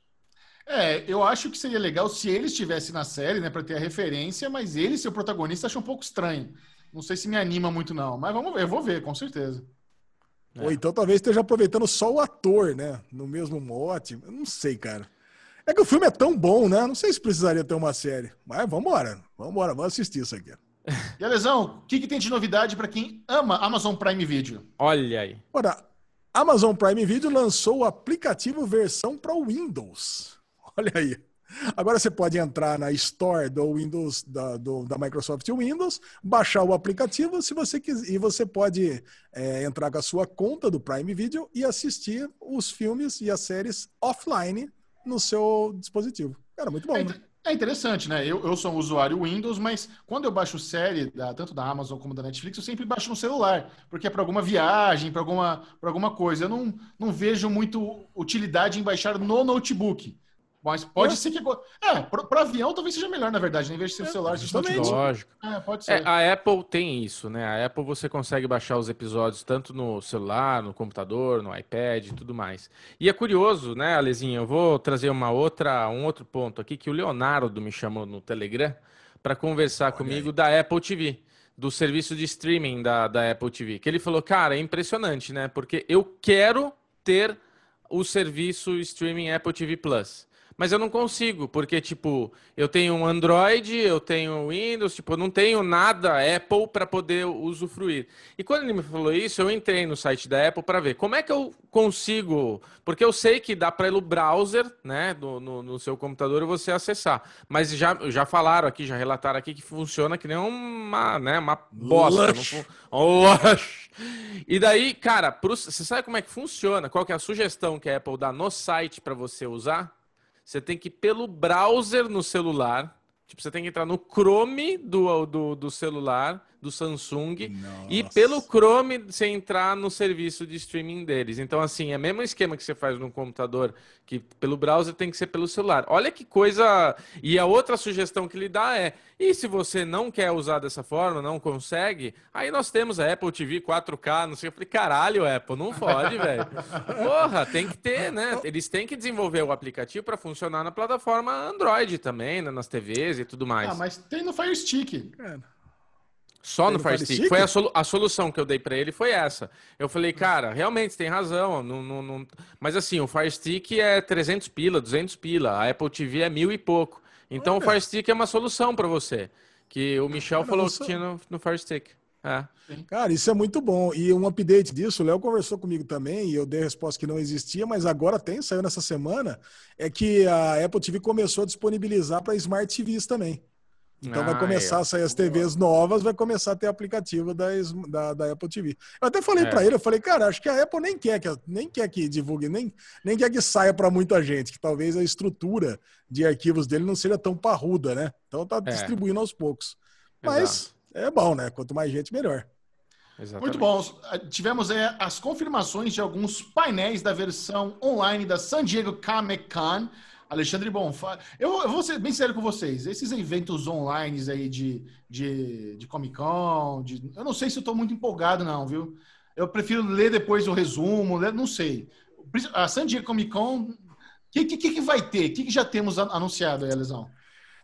É, eu acho que seria legal se ele estivesse na série, né, para ter a referência, mas ele ser o protagonista acho um pouco estranho. Não sei se me anima muito não, mas vamos ver, eu vou ver, com certeza. É. Ou então talvez esteja aproveitando só o ator, né, no mesmo mote. Eu não sei, cara. É que o filme é tão bom, né? Não sei se precisaria ter uma série. Mas vamos embora. Vamos embora, vamos assistir isso aqui. (laughs) E Alesão, o que, que tem de novidade para quem ama Amazon Prime Video? Olha aí. Ora, Amazon Prime Video lançou o aplicativo versão para o Windows. Olha aí. Agora você pode entrar na Store do Windows da, do, da Microsoft Windows, baixar o aplicativo se você quiser, e você pode é, entrar com a sua conta do Prime Video e assistir os filmes e as séries offline no seu dispositivo. Cara, muito bom. É, né? é interessante, né? Eu, eu sou um usuário Windows, mas quando eu baixo série, da, tanto da Amazon como da Netflix, eu sempre baixo no celular, porque é para alguma viagem, para alguma, alguma coisa. Eu não, não vejo muito utilidade em baixar no notebook. Mas pode é. ser que. É, para avião talvez seja melhor, na verdade, né? em vez de ser é, celular, justamente. Lógico. É, pode ser. É, a Apple tem isso, né? A Apple você consegue baixar os episódios tanto no celular, no computador, no iPad e tudo mais. E é curioso, né, Alezinha? Eu vou trazer uma outra, um outro ponto aqui que o Leonardo me chamou no Telegram para conversar Olha comigo aí. da Apple TV do serviço de streaming da, da Apple TV. Que ele falou, cara, é impressionante, né? Porque eu quero ter o serviço streaming Apple TV Plus mas eu não consigo, porque, tipo, eu tenho um Android, eu tenho Windows, tipo, eu não tenho nada Apple para poder usufruir. E quando ele me falou isso, eu entrei no site da Apple para ver como é que eu consigo, porque eu sei que dá para ir no browser, né, no, no, no, seu computador e você acessar. Mas já, já falaram aqui, já relataram aqui que funciona que nem uma, né, uma bosta. Lush. Não, lush. E daí, cara, pro, você sabe como é que funciona? Qual que é a sugestão que a Apple dá no site para você usar? Você tem que ir pelo browser no celular, Tipo, você tem que entrar no Chrome do, do, do celular, do Samsung, Nossa. e pelo Chrome você entrar no serviço de streaming deles. Então, assim, é o mesmo esquema que você faz no computador, que pelo browser tem que ser pelo celular. Olha que coisa. E a outra sugestão que ele dá é: e se você não quer usar dessa forma, não consegue, aí nós temos a Apple TV 4K, não sei. Eu falei, caralho, Apple, não pode, velho. Porra, tem que ter, né? Eles têm que desenvolver o aplicativo para funcionar na plataforma Android também, né? nas TVs e tudo mais. Ah, mas tem no Fire Stick. Cara, Só Tem no no Fire Fire Stick. Stick? Foi a, solu- a solução que eu dei pra ele foi essa. Eu falei, cara, realmente você tem razão. Não, não, não- Mas assim, o Fire Stick é 300 pila, 200 pila. A Apple TV é mil e pouco. Então o Olha. Fire Stick é uma solução pra você. Que o Michel Cara, falou não que tinha no, no Fire Stick. É. Cara, isso é muito bom. E um update disso, o Léo conversou comigo também, e eu dei a resposta que não existia, mas agora tem, saiu nessa semana, é que a Apple TV começou a disponibilizar para Smart TVs também. Então vai Ah, começar é. a sair as TVs novas, vai começar a ter aplicativo da, da, da Apple TV. Eu até falei É. para ele, eu falei, cara, acho que a Apple nem quer que, nem quer que divulgue, nem, nem quer que saia para muita gente, que talvez a estrutura de arquivos dele não seja tão parruda, né? Então tá É. distribuindo aos poucos. Mas é bom, né? Quanto mais gente, melhor. Muito Exatamente. bom. Tivemos é, as confirmações de alguns painéis da versão online da San Diego Comic Con. Alexandre Bonfá. Eu, eu vou ser bem sério com vocês. Esses eventos online aí de, de, de Comic Con, de- eu não sei se eu estou muito empolgado, não, viu? Eu prefiro ler depois o resumo, ler- não sei. A San Diego Comic Con, o que, que, que vai ter? O que, que já temos anunciado aí, Alesão?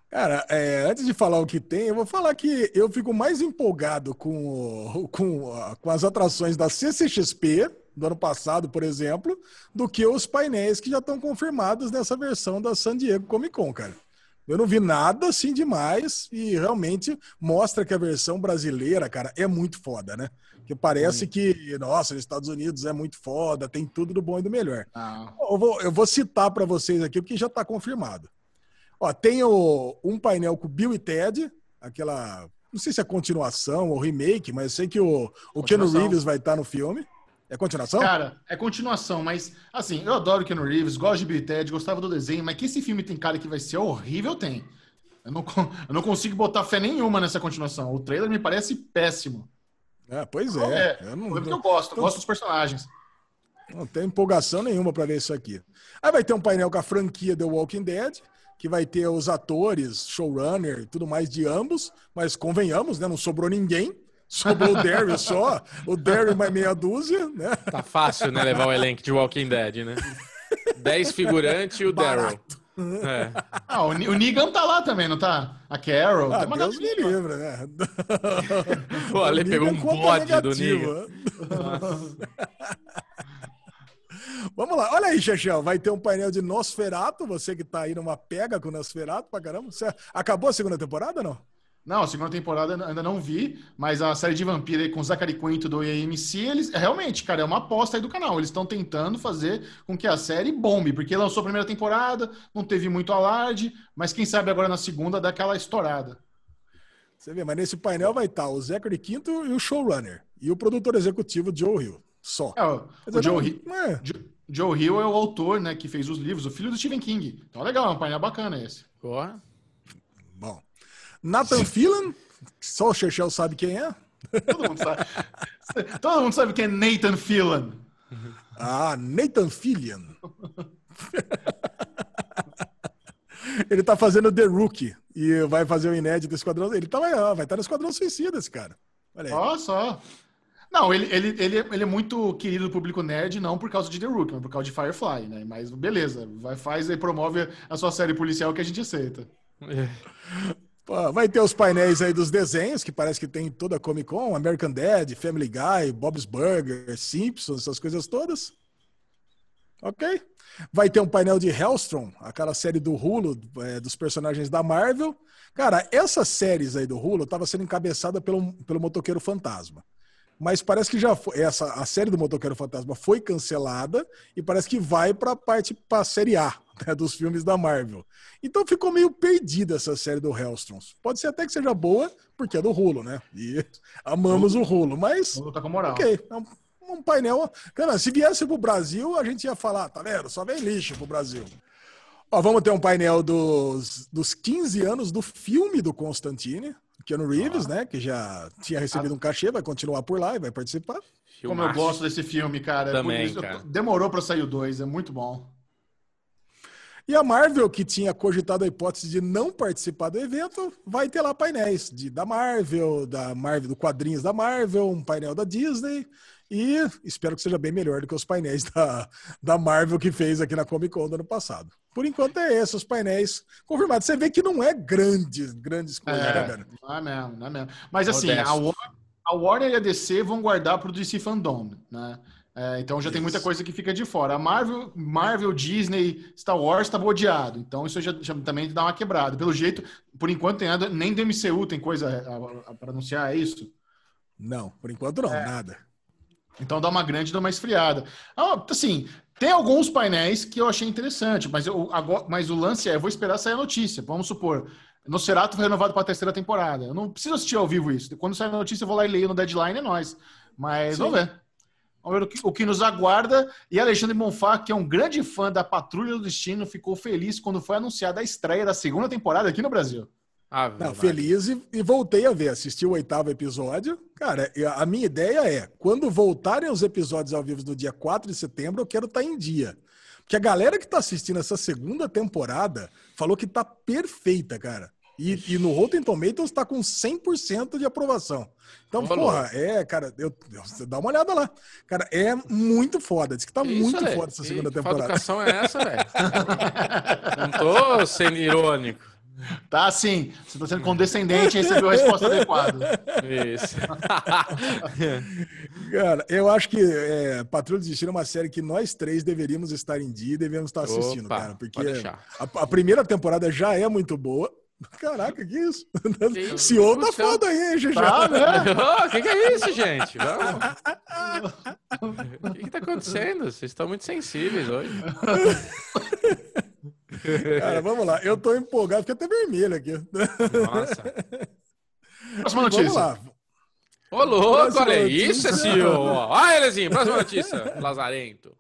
Cara, é, antes de falar o que tem, eu vou falar que eu fico mais empolgado com, com, com as atrações da CCXP do ano passado, por exemplo, do que os painéis que já estão confirmados nessa versão da San Diego Comic Con, cara. Eu não vi nada assim demais e realmente mostra que a versão brasileira, cara, é muito foda, né? Porque parece que, nossa, nos Estados Unidos é muito foda, tem tudo do bom e do melhor. Ah, Eu vou, eu vou citar para vocês aqui, porque já está confirmado. Ó, tem o- um painel com Bill e Ted, aquela. Não sei se é continuação ou remake, mas sei que o, o Keanu. Reeves vai estar no filme. É continuação? Cara, é continuação, mas assim, eu adoro o Keanu Reeves, gosto de Bill e Ted, gostava do desenho, mas que esse filme tem cara que vai ser horrível, tem. Eu não, eu não consigo botar fé nenhuma nessa continuação. O trailer me parece péssimo. É, pois É, é. eu não, porque eu gosto, eu gosto dos personagens. não tenho empolgação nenhuma para ver isso aqui. Aí vai ter um painel com a franquia The Walking Dead, que vai ter os atores, showrunner e tudo mais de ambos, mas convenhamos, né? Não sobrou ninguém. Sobrou o (laughs) Daryl só, o Daryl mais meia dúzia, né? Tá fácil, né, levar o elenco de Walking Dead, né? 10 figurantes e o Daryl. É. Ah, o, Negan tá lá também, não tá? A Carol. Ah, Deus me livre, né? Pô, (laughs) ali O pegou um Negan bode do negativa. (laughs) Vamos lá, olha aí, Xexão. Vai ter um painel de Nosferato. Você que tá aí numa pega com Nosferato pra caramba. Você acabou a segunda temporada ou não? Não, a segunda temporada ainda não vi, mas a série de vampiro aí com o Zachary Quinto do AMC, eles realmente, cara, é uma aposta aí do canal. Eles estão tentando fazer com que a série bombe, porque lançou a primeira temporada, não teve muito alarde, mas quem sabe agora na segunda dá aquela estourada. Você vê, mas nesse painel vai estar o Zachary Quinto e o showrunner. E o produtor executivo Joe Hill. Só. É, o, dizer, Joe, é, Jo- Joe Hill é o autor, né, que fez os livros, o filho do Stephen King. Então legal, é um painel bacana esse. Porra. bom. Nathan Fillion, só o Chechel sabe quem é. Todo mundo sabe. (laughs) Todo mundo sabe quem é Nathan Fillion. Ah, Nathan Fillion. (laughs) Ele tá fazendo The Rookie e vai fazer o inédito do Esquadrão. Ele tá, vai vai estar no Esquadrão Suicida, esse cara. Olha aí. Ó, só. Não, ele, ele, ele, é- ele é muito querido do público nerd, não por causa de The Rook, mas por causa de Firefly, né? Mas beleza, vai, faz e promove a sua série policial que a gente aceita. Pô, Vai ter os painéis aí dos desenhos, que parece que tem toda a Comic Con, American Dad, Family Guy, Bob's Burger, Simpsons, essas coisas todas. Ok. Vai ter um painel de Hellstrom, aquela série do Hulu, é, dos personagens da Marvel. Cara, essas séries aí do Hulu tava sendo encabeçada pelo, pelo Motoqueiro Fantasma. Mas parece que já foi, essa, a série do Motoqueiro Fantasma foi cancelada e parece que vai para a parte, para a série A (laughs) né, dos filmes da Marvel. Então ficou meio perdida essa série do Hellstroms. Pode ser até que seja boa, porque é do Hulu, né? E (laughs) amamos o Hulu, mas lutar com moral. ok. É um, um painel. Cara, se viesse pro Brasil, a gente ia falar, tá vendo? Só vem lixo pro Brasil. Ó, vamos ter um painel dos, dos 15 anos do filme do Constantine, Keanu Reeves, né? Que já tinha recebido um cachê, vai continuar por lá e vai participar. Como eu gosto desse filme, cara. É por Também, isso- cara. Demorou pra sair o 2, é muito bom. E a Marvel, que tinha cogitado a hipótese de não participar do evento, vai ter lá painéis de, da Marvel, da Marvel, do quadrinhos da Marvel, um painel da Disney. E espero que seja bem melhor do que os painéis da, da Marvel que fez aqui na Comic Con do ano passado. Por enquanto é esses os painéis confirmados. Você vê que não é grandes, grandes coisas, né, É, cara? não é mesmo, não é mesmo. Mas assim, a. Warner, a Warner e a DC vão guardar pro DC Fandom, né? É, então já tem muita Isso. coisa que fica de fora. A Marvel, Marvel, Disney, Star Wars estava odiado. Então isso já, já também dá uma quebrada. Pelo jeito, por enquanto tem nada, nem do MCU tem coisa para anunciar, é isso? Não, por enquanto não, nada. Então dá uma grande, dá uma esfriada. Ah, assim, tem alguns painéis que eu achei interessante, mas, eu, agora, mas o lance é, eu vou esperar sair a notícia. Vamos supor, Nosferatu foi renovado para a terceira temporada. Eu não preciso assistir ao vivo isso. Quando sair a notícia, eu vou lá e leio no deadline, é nóis. Mas Sim. vamos ver. Vamos ver o que, o que nos aguarda. E Alexandre Bonfá, que é um grande fã da Patrulha do Destino, ficou feliz quando foi anunciada a estreia da segunda temporada aqui no Brasil. Ah, Não, feliz e, e voltei a ver, assisti o oitavo episódio. Cara, e a minha ideia é, quando voltarem os episódios ao vivo no dia 4 de setembro, eu quero estar em dia. Porque a galera que tá assistindo essa segunda temporada falou que tá perfeita, cara. E, e no Rotten Tomatoes tá com 100% de aprovação. Então, porra, é, cara, eu, eu- dá uma olhada lá. Cara, é muito foda. Diz que tá Que isso, muito Ale? foda essa Que- segunda que temporada. educação é essa, velho? Não tô sendo irônico. Tá assim, você está sendo condescendente e recebeu a resposta adequada. Isso. (laughs) Cara, eu acho que é, Patrulha do Destino é uma série que nós três deveríamos estar em dia e devemos estar assistindo, Opa, cara. Porque a, a primeira temporada já é muito boa. Caraca, que isso? Que (laughs) isso? CEO tá foda aí, GG? Tá, né? (laughs) O que, que é isso, gente? O que, que tá acontecendo? Vocês estão muito sensíveis hoje. (laughs) Cara, vamos lá. Eu tô empolgado, fiquei até vermelho aqui. Nossa. (laughs) Próxima Vamos notícia. lá. Ô, louco, olha notícia. isso, é CEO. Olha, Elezinho, próxima notícia. (laughs) Lazarento.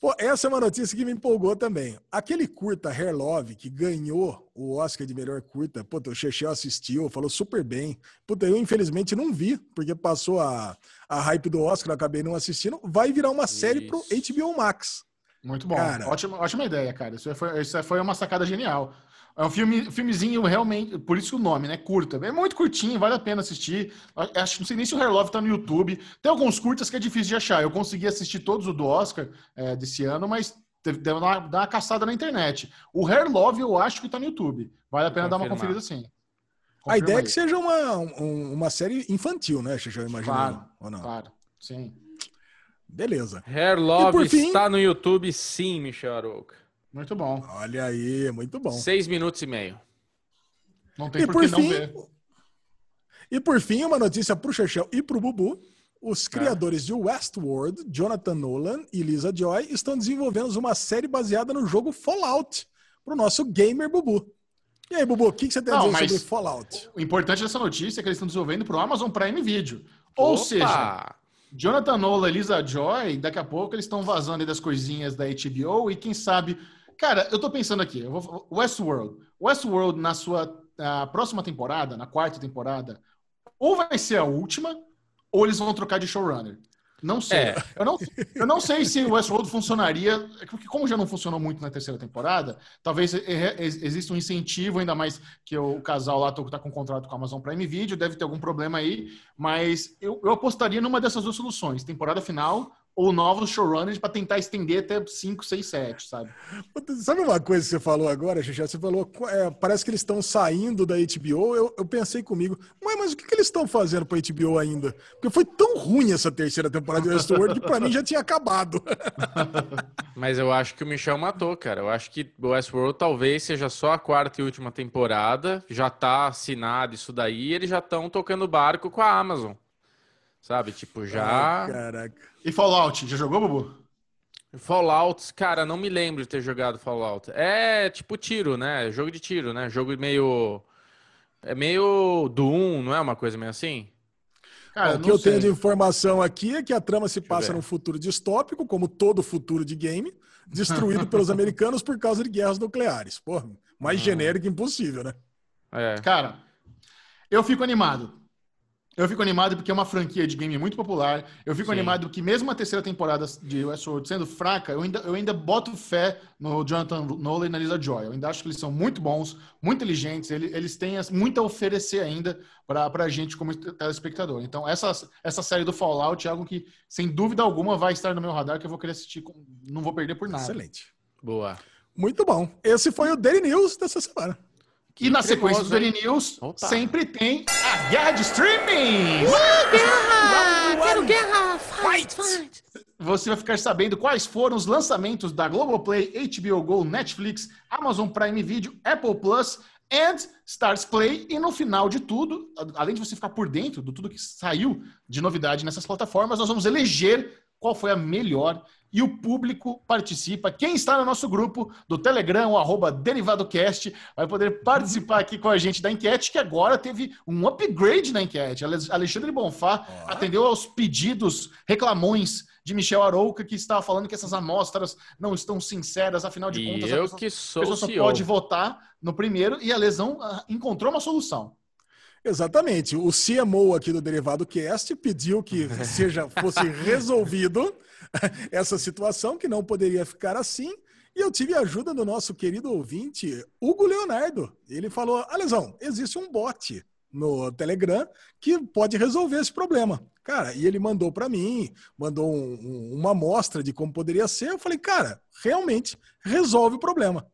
Pô, essa é uma notícia que me empolgou também. Aquele curta Hair Love que ganhou o Oscar de melhor curta, puta, o Chechel assistiu, falou super bem. Puta, eu infelizmente não vi, porque passou a, a hype do Oscar, eu acabei não assistindo. Vai virar uma série pro Isso. HBO Max. Muito bom. Cara. Ótima, ótima ideia, cara. Isso foi, isso foi uma sacada genial. É um filme, filmezinho realmente, por isso que o nome, né? Curta. É muito curtinho, vale a pena assistir. Acho, não sei nem se o Hair Love tá no YouTube. Tem alguns curtas que é difícil de achar. Eu consegui assistir todos o do Oscar é, desse ano, mas teve, deu uma, dar uma caçada na internet. O Hair Love eu acho que tá no YouTube. Vale a pena dar uma Confirmar. conferida sim. A ideia é que Confirma seja uma, um- uma série infantil, né, Chechel? aí. Imagina. Claro, Ou não? claro. Sim. Beleza. Hair Love fim- está no YouTube, sim, Michel Arouca. Muito bom. Olha aí, muito bom. Seis minutos e meio. Não tem E por por que não fim, ver. E por fim, uma notícia pro Chechel e pro Bubu. Os Ah. criadores de Westworld, Jonathan Nolan e Lisa Joy, estão desenvolvendo uma série baseada no jogo Fallout pro nosso gamer Bubu. E aí, Bubu, o que, que você tem a Não, dizer mas- sobre Fallout? O importante dessa notícia é que eles estão desenvolvendo para o Amazon Prime Video. Ou Opa! seja, Jonathan Nolan Lisa Joy, daqui a pouco eles estão vazando aí das coisinhas da HBO e quem sabe. Cara, eu tô pensando aqui, eu vou, Westworld. Westworld, na sua ah, próxima temporada, na quarta temporada, ou vai ser a última, ou eles vão trocar de showrunner. Não sei. É. Eu, não, eu não sei se o Westworld funcionaria, porque como já não funcionou muito na terceira temporada, talvez exista um incentivo, ainda mais que o casal lá está com contrato com a Amazon Prime Video, deve ter algum problema aí, mas eu, eu apostaria numa dessas duas soluções, temporada final ou novos showrunners para tentar estender até 5, 6, 7, sabe? Sabe uma coisa que você falou agora, Xixi? Você falou, é, parece que eles estão saindo da HBO. Eu, eu pensei comigo, ué, mas o que, que eles estão fazendo pra HBO ainda? Porque foi tão ruim essa terceira temporada de Westworld que pra mim já tinha acabado. (laughs) Mas eu acho que o Michel matou, cara. Eu acho que o Westworld talvez seja só a quarta e última temporada. Já tá assinado isso daí e eles já estão tocando barco com a Amazon. Sabe? Tipo, já. Ai, caraca. E Fallout, já jogou, Bubu? Fallout, cara, não me lembro de ter jogado Fallout. É tipo tiro, né? Jogo de tiro, né? Jogo meio. É meio Doom, não é uma coisa meio assim? Cara, o que eu tenho sei. de informação aqui é que a trama se eu passa ver. num futuro distópico, como todo futuro de game. destruído (laughs) pelos americanos por causa de guerras nucleares. Porra, mais genérico impossível, né? É. Cara, eu fico animado. Eu fico animado porque é uma franquia de game muito popular. Eu fico Sim. animado que mesmo a terceira temporada de Westworld sendo fraca, eu ainda, eu ainda boto fé no Jonathan Nolan e na Lisa Joy. Eu ainda acho que eles são muito bons, muito inteligentes. Eles, eles têm as- muito a oferecer ainda para a gente como telespectador. Então, essa, essa série do Fallout é algo que, sem dúvida alguma, vai estar no meu radar, que eu vou querer assistir. com- Não vou perder por nada. Excelente. Boa. Muito bom. Esse foi o Daily News dessa semana. E na sequência do Daily News, Opa. sempre tem a guerra de streaming! Guerra! (laughs) Quero guerra! Fight! Fight! Você vai ficar sabendo quais foram os lançamentos da Globoplay, HBO Go, Netflix, Amazon Prime Video, Apple Plus and Stars Play. E no final de tudo, além de você ficar por dentro de tudo que saiu de novidade nessas plataformas, nós vamos eleger qual foi a melhor e o público participa. Quem está no nosso grupo do Telegram, arroba DerivadoCast, vai poder participar aqui com a gente da enquete, que agora teve um upgrade na enquete. Ale- Alexandre Bonfá atendeu aos pedidos, reclamões de Michel Arouca, que estava falando que essas amostras não estão sinceras, afinal de E contas, a eu pessoa, que a sou pessoa o só CEO. pode votar no primeiro e a lesão ah, encontrou uma solução. Exatamente. O CMO aqui do Derivado Cast pediu que (laughs) seja fosse resolvido (laughs) essa situação, que não poderia ficar assim. E eu tive a ajuda do nosso querido ouvinte, Hugo Leonardo. Ele falou: Alesão, existe um bot no Telegram que pode resolver esse problema. Cara, e ele mandou para mim, mandou um- um- uma amostra de como poderia ser. Eu falei, cara, realmente resolve o problema.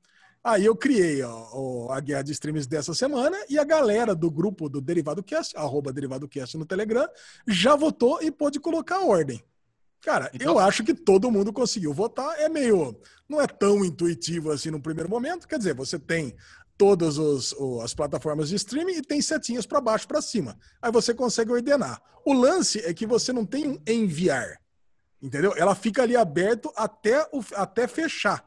Aí eu criei ó, a guerra de streams dessa semana e a galera do grupo do Derivado Cast, arroba Derivado Cast no Telegram, já votou e pôde colocar a ordem. Cara, Então- eu acho que todo mundo conseguiu votar. É meio. Não é tão intuitivo assim no primeiro momento. Quer dizer, você tem todas os- as plataformas de streaming e tem setinhas para baixo para cima. Aí você consegue ordenar. O lance é que você não tem um enviar. Entendeu? Ela fica ali aberto até, o, até fechar.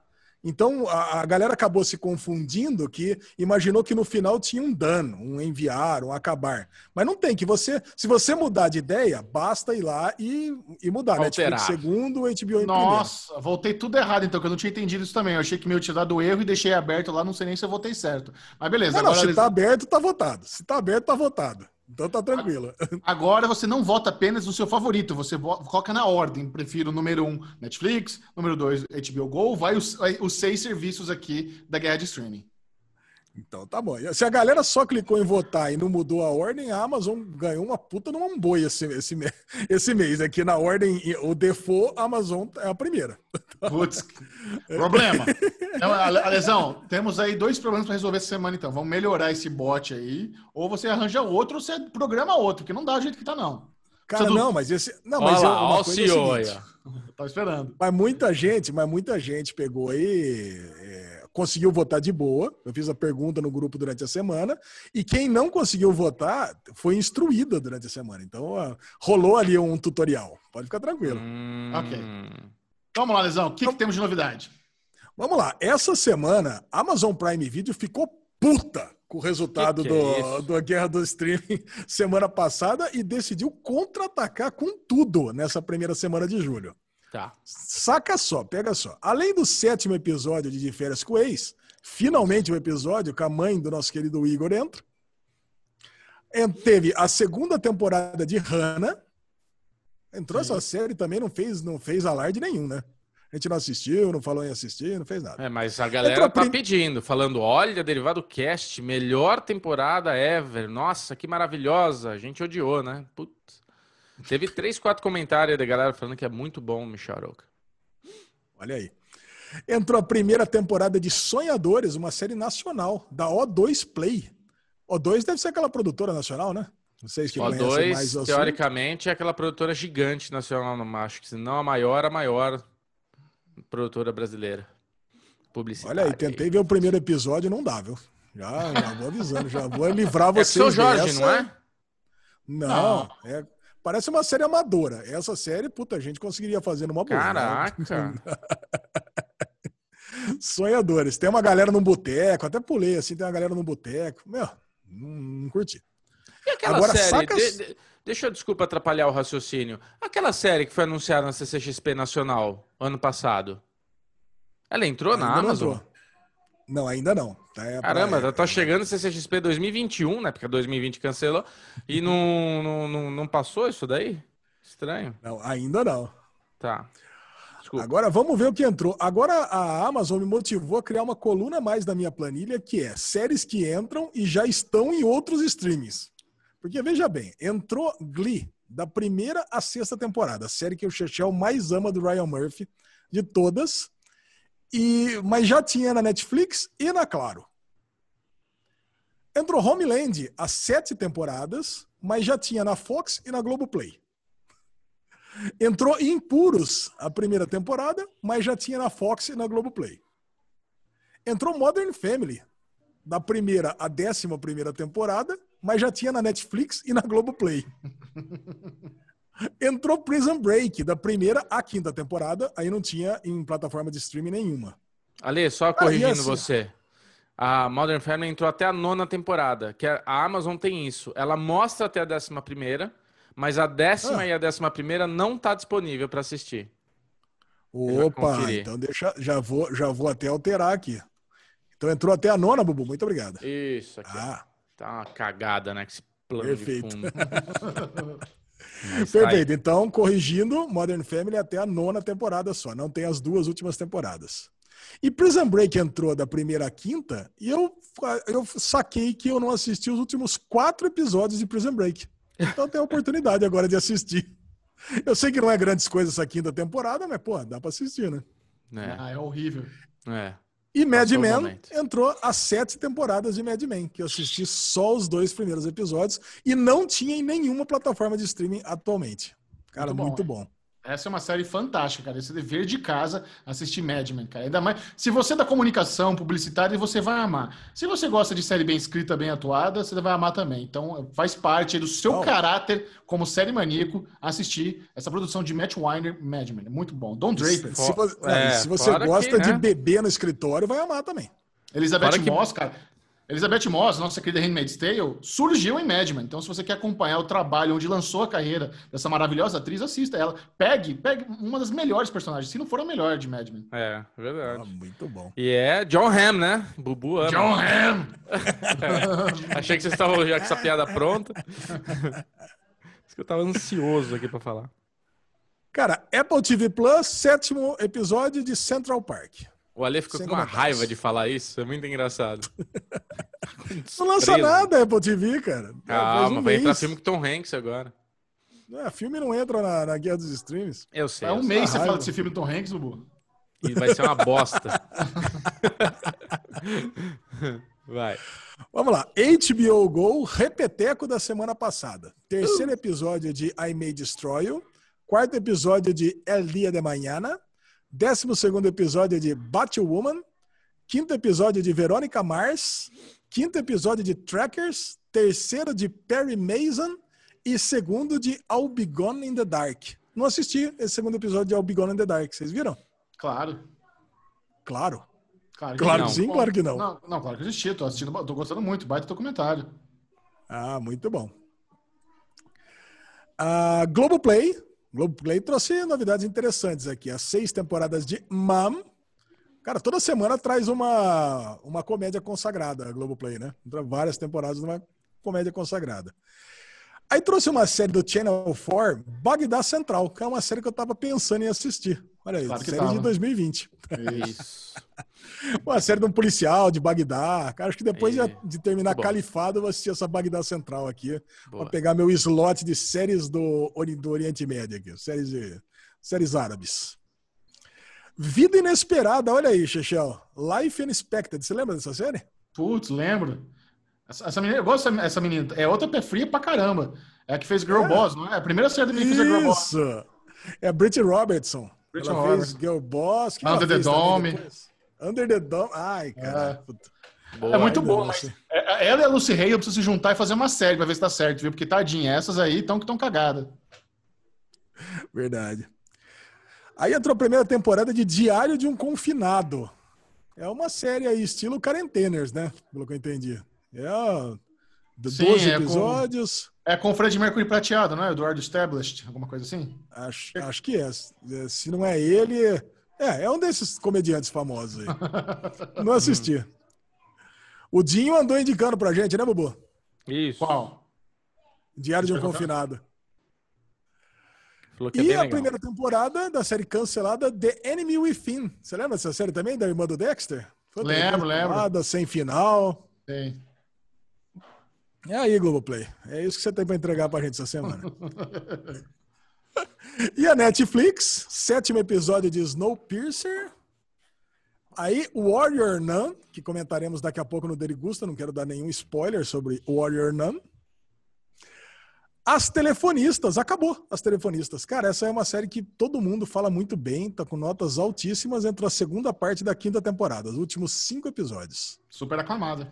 Então a, a galera acabou se confundindo que imaginou que no final tinha um dano, um enviar, um acabar. Mas não tem, que você, se você mudar de ideia, basta ir lá e, e mudar. Alterar. Netflix segundo, HBO em primeiro. Nossa, voltei tudo errado, então, que eu não tinha entendido isso também. Eu achei que meu tinha dado erro e deixei aberto lá, não sei nem se eu votei certo. Mas beleza, Não, não, se tá aberto, tá votado. Se tá aberto, tá votado. Então tá tranquilo. (laughs) agora você não vota apenas no seu favorito, você vo- coloca na ordem. Prefiro o número um, Netflix, número dois, HBO Go, vai os, vai os seis serviços aqui da guerra de streaming. Então tá bom. Se a galera só clicou em votar e não mudou a ordem, a Amazon ganhou uma puta numa boi esse, esse, (laughs) esse mês. Aqui na ordem, o default, a Amazon é a primeira. (laughs) Putz, problema. Então, Ale- Alesão, temos aí dois problemas para resolver essa semana, então. Vamos melhorar esse bot aí, ou você arranja outro, ou você programa outro, porque não dá o jeito que tá, não. Cara, do- não, mas esse. Não, Olha mas eu- lá, uma coisa é o seguinte. Tava esperando. Mas muita gente, mas muita gente pegou aí, conseguiu votar de boa. Eu fiz a pergunta no grupo durante a semana. E quem não conseguiu votar foi instruída durante a semana. Então, ó, rolou ali um tutorial. Pode ficar tranquilo. Hum, Ok. Vamos lá, Lesão, o que, que temos de novidade? Vamos lá. Essa semana, a Amazon Prime Video ficou puta com o resultado Que que é do, isso? do Guerra do Streaming (laughs) semana passada e decidiu contra-atacar com tudo nessa primeira semana de julho. Tá. Saca só, pega só. Além do sétimo episódio de De Férias com o Ex, finalmente o episódio com a mãe do nosso querido Igor entra. Teve a segunda temporada de Hannah. Entrou essa série também, não fez, não fez alarde nenhum, né? A gente não assistiu, não falou em assistir, não fez nada. É, mas a galera Entrou tá prim- pedindo, falando: olha, Derivado Cast, melhor temporada ever. Nossa, que maravilhosa. A gente odiou, né? Putz. Teve três, quatro comentários da galera falando que é muito bom o Michel Arouca. Olha aí. Entrou a primeira temporada de Sonhadores, uma série nacional da O2 Play. O2 deve ser aquela produtora nacional, né? Vocês que O conhecem mais assunto. teoricamente, é aquela produtora gigante nacional, não acho que se não a maior, a maior produtora brasileira. Publicitária. Olha aí, tentei ver o primeiro episódio, não dá, viu? Já, já vou avisando, já vou livrar É com o vocês seu Jorge, dessa. não é? Não, é- parece uma série amadora. Essa série, puta, a gente conseguiria fazer numa boa. Caraca. (laughs) Sonhadores. Tem uma galera no boteco, até pulei assim, tem uma galera no boteco. Meu, não, não curti. E aquela Agora, série. saca- de- de- deixa eu, desculpa, atrapalhar o raciocínio. Aquela série que foi anunciada na CCXP Nacional ano passado. Ela entrou na Ainda não Amazon? entrou. Não, ainda não. Tá, é pra- Caramba, é- tá- tá chegando CCXP 2021, né? Porque 2020 cancelou. E não, não, não, não passou isso daí? Estranho. Não, ainda não. Tá. Desculpa. Agora vamos ver o que entrou. Agora a Amazon me motivou a criar uma coluna a mais da minha planilha, que é séries que entram e já estão em outros streamings. Porque veja bem, entrou Glee da primeira à sexta temporada, a série que o Chechel mais ama do Ryan Murphy de todas. E mas já tinha na Netflix e na Claro. Entrou Homeland as sete temporadas, mas já tinha na Fox e na Globoplay. Entrou Impuros a primeira temporada, mas já tinha na Fox e na Globoplay. Entrou Modern Family, da primeira à décima primeira temporada, mas já tinha na Netflix e na Globoplay. (laughs) Entrou Prison Break, da primeira à quinta temporada, aí não tinha em plataforma de streaming nenhuma. Ale, só corrigindo assim- você. A Modern Family entrou até a nona temporada, que a a Amazon tem isso. Ela mostra até a décima primeira, mas a décima Ah. e a décima primeira não tá disponível para assistir. Opa, então deixa, já vou, já vou até alterar aqui. Então entrou até a nona, Bubu. Muito obrigado. Isso aqui. Ah, Tá uma cagada, né? Com esse plano Perfeito. de fundo. (laughs) Mas tá perfeito. Então, corrigindo, Modern Family até a nona temporada só. Não tem as duas últimas temporadas. E Prison Break entrou da primeira à quinta e eu, eu saquei que eu não assisti os últimos quatro episódios de Prison Break. Então tem a oportunidade agora de assistir. Eu sei que não é grandes coisas essa quinta temporada, mas, pô, dá pra assistir, né? Ah, é horrível. É, é. E Mad Passou Men entrou as sete temporadas de Mad Men, que eu assisti só os dois primeiros episódios e não tinha em nenhuma plataforma de streaming atualmente. Cara, Muito bom, muito é. bom. Essa é uma série fantástica, cara. Esse dever de casa assistir Mad Men, cara. Ainda mais. Se você é da comunicação, publicitária, você vai amar. Se você gosta de série bem escrita, bem atuada, você vai amar também. Então, faz parte aí do seu Não. caráter como série maníaco assistir essa produção de Matt Weiner, Mad Men. Muito bom. Don Draper. Se, não, É, se você gosta que, de né? beber no escritório, vai amar também. Elizabeth que- Moss, cara. Elizabeth Moss, nossa querida Handmaid's Tale, surgiu em Mad Men. Então, se você quer acompanhar o trabalho onde lançou a carreira dessa maravilhosa atriz, assista ela. Pegue, pegue uma das melhores personagens, se não for a melhor de Mad Men. É, Ah, verdade. muito bom. E é John Hamm, né? Bubu ama. John Hamm! (laughs) É. Achei que vocês estavam já com essa piada pronta. Isso que eu tava ansioso aqui pra falar. Cara, Apple TV Plus, sétimo episódio de Central Park. O Ale ficou Sem com uma comentários. raiva de falar isso. É muito engraçado. (laughs) Não lança Desprezo. nada Apple TV, cara. Faz Calma, um vai entrar mês. filme com Tom Hanks agora. É, filme não entra na, na guerra dos streams. Eu sei. É eu um sei. mês você fala desse filme do Tom Hanks, Bubu. E vai ser uma bosta. (laughs) vai. Vamos lá. HBO Go, repeteco da semana passada. Terceiro episódio de I May Destroy You. Quarto episódio de El Dia de Mañana. Décimo segundo episódio de Batwoman. Quinto episódio de Verônica Mars. Quinto episódio de Trackers. Terceiro de Perry Mason. E segundo de I'll Be Gone in the Dark. Não assisti esse segundo episódio de I'll Be Gone in the Dark. Vocês viram? Claro. Claro. Claro Claro que sim, claro que não. Não, não, claro que assisti. Tô assistindo, tô gostando muito. Baita documentário. Ah, muito bom. A Globoplay. Globoplay trouxe novidades interessantes aqui. As seis temporadas de Mam. Cara, toda semana traz uma, uma comédia consagrada a Globoplay, né? Várias temporadas numa comédia consagrada. Aí trouxe uma série do Channel 4, Bagdá Central, que é uma série que eu tava pensando em assistir. Olha aí, Claro série de tava. 2020. Isso. (laughs) Uma série de um policial de Bagdá. Cara, acho que depois E- de, de terminar Bom. Califado, eu vou assistir essa Bagdá Central aqui. Boa. Vou pegar meu slot de séries do, do Oriente Médio aqui. Séries, de, séries árabes. Vida Inesperada, olha aí, Chechel. Life Unexpected. Você lembra dessa série? Putz, lembro. Essa, essa menina, eu gosto dessa essa menina. É outra pé fria pra caramba. É a que fez Girl É. Boss, não é? A primeira série também que fez Girl Boss. Isso! É a Brit Robertson. Ela Robertson. fez Girl Boss. que Under the Dome. depois? Under the Dome. Ai, cara. É. Boa. É muito boa, mas é- ela e a Lucy Hay eu preciso se juntar e fazer uma série pra ver se tá certo, viu? Porque tadinha, essas aí estão que estão cagadas. Verdade. Aí entrou a primeira temporada de Diário de um Confinado. É uma série aí, estilo Quarenteners, né? Pelo que eu entendi. É ó, de Sim, 12 é com- episódios. É com o Fred Mercury prateado, não é? Eduardo Established, alguma coisa assim? Acho, acho que é. Se não é ele, É, é um desses comediantes famosos aí. (laughs) Não assisti. O Dinho andou indicando pra gente, né, Bubu? Isso. Qual? Diário de um confinado. Falou que é E a legal. primeira temporada da série cancelada The Enemy Within. Você lembra dessa série também, da irmã do Dexter? Foi Lembro, lembro. Sem final. Tem. É aí, Globoplay. É isso que você tem pra entregar pra gente essa semana. (laughs) e a Netflix, sétimo episódio de Snowpiercer. Aí, Warrior Nun, que comentaremos daqui a pouco no Derigusta, não quero dar nenhum spoiler sobre Warrior Nun. As Telefonistas, acabou As Telefonistas. Cara, essa é uma série que todo mundo fala muito bem, tá com notas altíssimas, entrou a segunda parte da quinta temporada, os últimos cinco episódios. Super aclamada.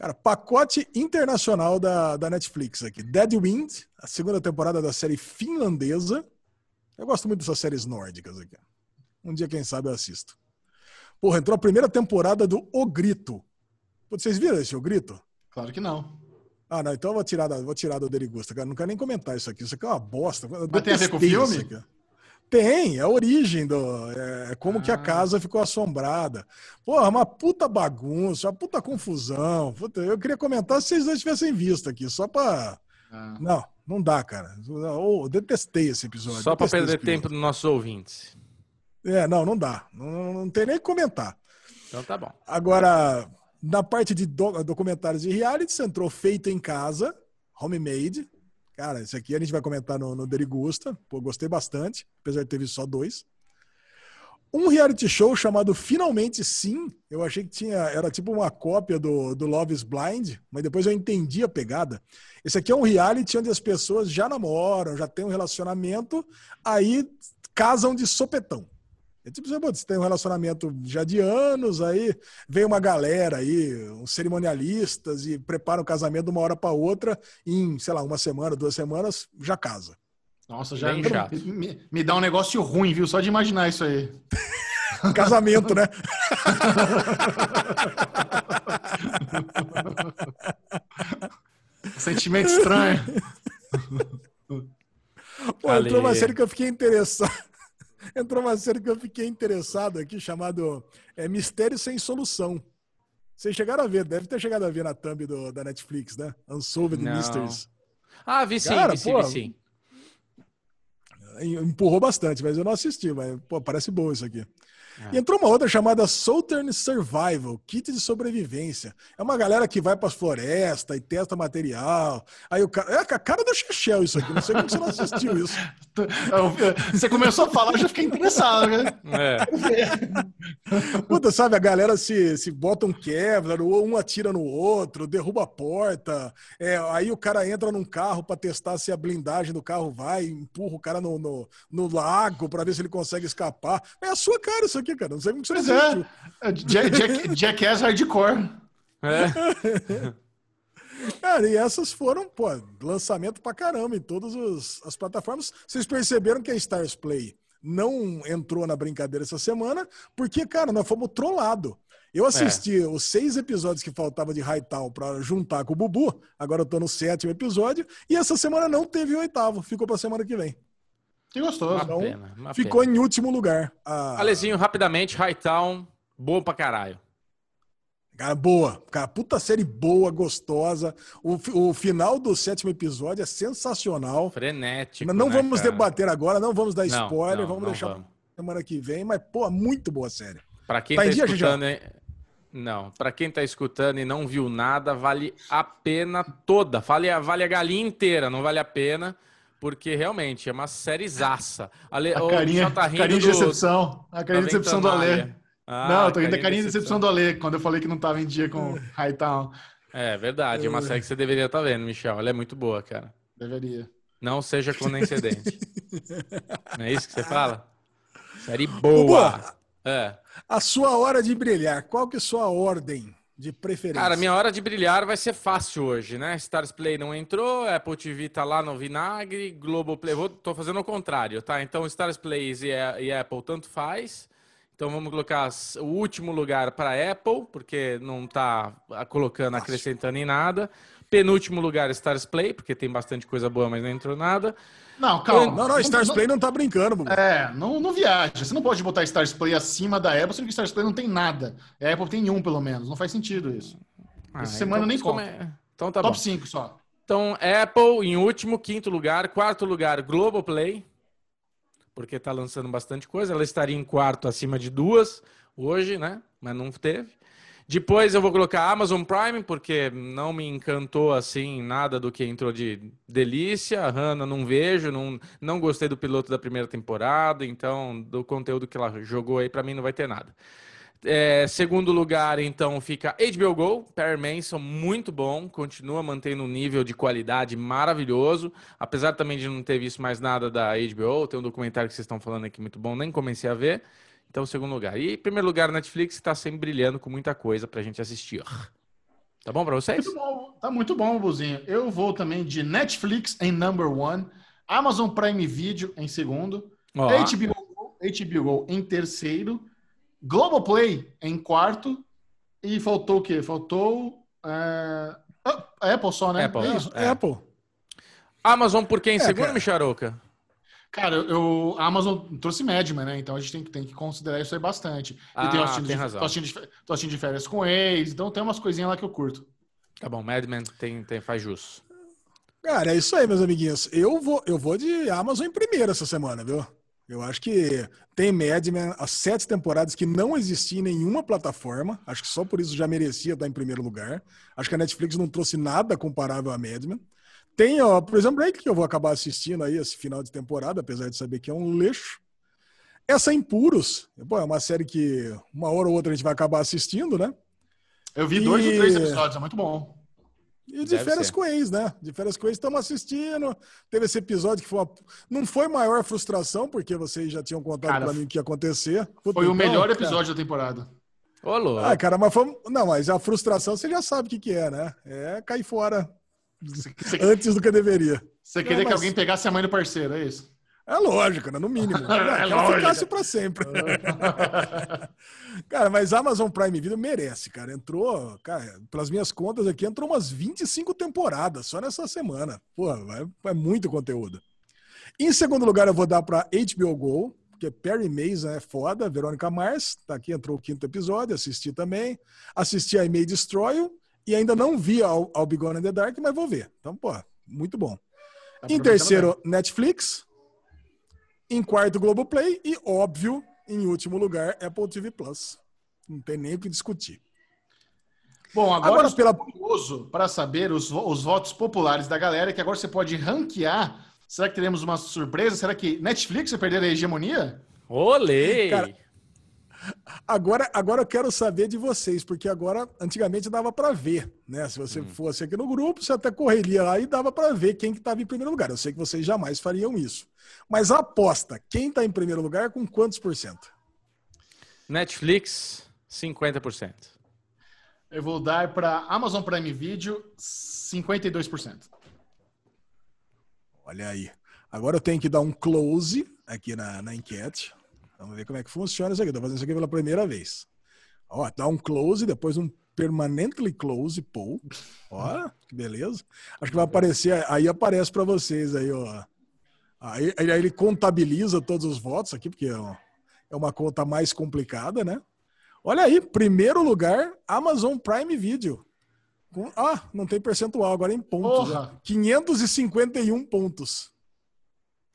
Cara, pacote internacional da, da Netflix aqui. Dead Wind, a segunda temporada da série finlandesa. Eu gosto muito dessas séries nórdicas aqui. Um dia, quem sabe, eu assisto. Porra, entrou a primeira temporada do O Grito. Vocês viram esse O Grito? Claro que não. Ah, não, então eu vou tirar, da, vou tirar do Derigusta, cara. Não quero nem comentar isso aqui. Isso aqui é uma bosta. Mas tem a ver com o filme? Tem, é a origem do. É, como que a Ah. casa ficou assombrada. Porra, uma puta bagunça, uma puta confusão. Puta, eu queria comentar se vocês dois tivessem visto aqui, só pra. Ah. Não, não dá, cara. Eu detestei esse episódio. Só para detestei perder tempo dos nossos ouvintes. É, não, não dá. Não, não, tem nem o que comentar. Então tá bom. Agora, na parte de do- documentários e reality, entrou Feito em Casa, Homemade. Cara, esse aqui a gente vai comentar no, no Derigusta. Pô, gostei bastante, apesar de ter visto só dois. Um reality show chamado Finalmente Sim. Eu achei que tinha, era tipo uma cópia do, do Love is Blind, mas depois eu entendi a pegada. Esse aqui é um reality onde as pessoas já namoram, já têm um relacionamento, aí casam de sopetão. É tipo, você tem um relacionamento já de anos, aí vem uma galera aí, uns cerimonialistas, e prepara o casamento de uma hora para outra, e em, sei lá, uma semana, duas semanas, já casa. Nossa, já Bem chato. me, me dá um negócio ruim, viu? Só de imaginar isso aí. (laughs) Casamento, né? (laughs) Sentimento estranho. Pô, entrou uma série que eu fiquei interessado. Entrou uma série que eu fiquei interessado aqui, chamado é, Mistério Sem Solução. Vocês chegaram a ver, deve ter chegado a ver na thumb do, da Netflix, né? Unsolved Não. Mysteries. Ah, vi sim, Cara, vi sim, pô, vi sim. Empurrou bastante, mas eu não assisti, mas pô, parece bom isso aqui. É. E entrou uma outra chamada Southern Survival, kit de sobrevivência. É uma galera que vai para as florestas e testa material. Aí o cara. É a cara do Chechel isso aqui. Não sei como você não assistiu isso. (laughs) Você começou a falar, eu já fiquei interessado. Né? É. Puta, sabe, a galera se, se bota um Kevlar, um atira no outro, derruba a porta. É, aí o cara entra num carro para testar se a blindagem do carro vai, empurra o cara no, no, no lago para ver se ele consegue escapar. É a sua cara isso aqui, cara. Não sei como você Pois é. assistiu. Jack, Jack, Jackass Hardcore. É. (laughs) Cara, e essas foram, pô, lançamento pra caramba em todas os- as plataformas. Vocês perceberam que a Stars Play não entrou na brincadeira essa semana, porque, cara, nós fomos trollado. Eu assisti os seis episódios que faltava de Hightown pra juntar com o Bubu, agora eu tô no sétimo episódio, e essa semana não teve o oitavo, ficou pra semana que vem. Que gostoso. Uma Então, pena, uma ficou pena. em último lugar. A... Alezinho, rapidamente, Hightown, bom pra caralho. Cara, boa. Cara, puta série boa, gostosa. O, o final do sétimo episódio é sensacional. Frenético. não né, vamos cara? debater agora, não vamos dar Não, spoiler, não, vamos não deixar vamos. semana que vem, mas, pô, muito boa série. Pra quem Tá tá, dia, escutando, hein? Não, pra quem tá escutando e não viu nada, vale a pena toda. Vale a, vale a galinha inteira, não vale a pena, porque realmente é uma sériezaça. Ale, A carinha, tá rindo carinha de do- decepção. A carinha de decepção do Alê. Ventania. Ah, não, eu tô rindo da carinha de decepção do Alê, quando eu falei que não tava em dia com (laughs) Hightown. É verdade, é uma série que você deveria estar vendo, Michel. Ela é muito boa, cara. Deveria. Não seja (laughs) condescendente. não é isso que você fala? Série boa. Bubu, É. a sua hora de brilhar, qual que é a sua ordem de preferência? Cara, minha hora de brilhar vai ser fácil hoje, né? Stars Play não entrou, Apple TV tá lá no vinagre, Globoplay, vou, tô fazendo o contrário, tá? Então Stars Play e, e Apple tanto faz. Então vamos colocar o último lugar para Apple, porque não está colocando, acrescentando em nada. Penúltimo lugar, Stars Play, porque tem bastante coisa boa, mas não entrou nada. Não, calma. Não, não, Stars Play não tá brincando, Bubu. É, não, não viaja. Você não pode botar Stars Play acima da Apple, sendo que Stars Play não tem nada. A Apple tem um, pelo menos. Não faz sentido isso. Ah, Essa semana nem como conta. é- Então tá bom. Top 5 só. Então, Apple em último, quinto lugar. Quarto lugar, Globoplay, porque tá lançando bastante coisa. Ela estaria em quarto acima de duas hoje, né? Mas não teve. Depois eu vou colocar Amazon Prime, porque não me encantou assim nada do que entrou de delícia. A Hannah não vejo, não, não gostei do piloto da primeira temporada, então do conteúdo que ela jogou aí, pra mim não vai ter nada. É, segundo lugar, então, fica HBO Go, Perry Mason, muito bom, continua mantendo um nível de qualidade maravilhoso, apesar também de não ter visto mais nada da HBO, tem um documentário que vocês estão falando aqui muito bom, nem comecei a ver. Então, segundo lugar. E primeiro lugar, Netflix, está sempre brilhando com muita coisa pra gente assistir. Tá bom pra vocês? Muito bom, tá muito bom, Buzinho. Eu vou também de Netflix em number one, Amazon Prime Video em segundo, Ó, HBO, HBO em terceiro, Globoplay em quarto e faltou o quê? Faltou a Apple só, né? Apple. É isso. É. Apple. Amazon por quem? É, segundo, cara. Micharoca? Cara, eu, a Amazon trouxe Madman, né? Então a gente tem, que- tem que considerar isso aí bastante. Ah, e tem, assistindo tem de, razão. Tô assistindo, de, tô assistindo de férias com ex, então tem umas coisinhas lá que eu curto. Tá bom, Mad Men tem, tem, faz jus. Cara, é isso aí, meus amiguinhos. Eu vou, eu vou de Amazon em primeiro essa semana, viu? Eu acho que tem Mad Men, as sete temporadas que não existia em nenhuma plataforma. Acho que só por isso já merecia estar em primeiro lugar. Acho que a Netflix não trouxe nada comparável a Mad Men. Tem, ó, Prison Break, que eu vou acabar assistindo aí esse final de temporada, apesar de saber que é um lixo. Essa Impuros, pô, é uma série que uma hora ou outra a gente vai acabar assistindo, né? Eu vi E- dois ou três episódios, é muito bom. E de Deve férias ser. com ex, né? De férias com ex estamos assistindo. Teve esse episódio que foi uma... não foi maior frustração, porque vocês já tinham contado Cara, pra mim o que ia acontecer. Puta, Foi o então, melhor cara- episódio da temporada. Ô, louco. Ah, cara, mas foi... Não, mas a frustração você já sabe o que, que é, né? É cair fora Você, você- antes do que deveria. você queria Não, que mas- alguém pegasse a mãe do parceiro, é isso? É lógico, né? No mínimo. (laughs) É que ela lógico. ficasse pra sempre. (laughs) cara, mas a Amazon Prime Video merece, cara. Entrou, cara, pelas minhas contas aqui, entrou umas 25 temporadas só nessa semana. Pô, vai, vai muito conteúdo. Em segundo lugar, eu vou dar pra HBO Go, porque Perry Mason é foda, Verônica Mars, tá aqui, entrou o quinto episódio, assisti também. Assisti a I May Destroy You e ainda não vi ao, ao Be Gone in the Dark, mas vou ver. Então, pô, muito bom. Tá Em terceiro, Netflix. Em quarto, Globoplay. E, óbvio, em último lugar, Apple TV Plus. Não tem nem o que discutir. Bom, agora, Agora, eu pela- curioso para saber os, os votos populares da galera, que agora você pode ranquear. Será que teremos uma surpresa? Será que Netflix vai perder a hegemonia? Olê! Cara, Agora, agora eu quero saber de vocês, porque agora, antigamente dava para ver, né? Se você fosse aqui no grupo, você até correria lá e dava para ver quem que estava em primeiro lugar. Eu sei que vocês jamais fariam isso. Mas a aposta, quem está em primeiro lugar com quantos por cento? Netflix, 50%. Eu vou dar para Amazon Prime Video 52%. Olha aí. Agora eu tenho que dar um close aqui na, na enquete. Vamos ver como é que funciona isso aqui. Estou fazendo isso aqui pela primeira vez. Ó, dá um close, depois um permanently close poll. Ó, que beleza. Acho que vai aparecer, aí aparece para vocês aí, ó. Aí, aí ele contabiliza todos os votos aqui, porque ó, é uma conta mais complicada, né? Olha aí, primeiro lugar, Amazon Prime Video. Com- ah, não tem percentual agora em pontos. Porra! né? 551 pontos.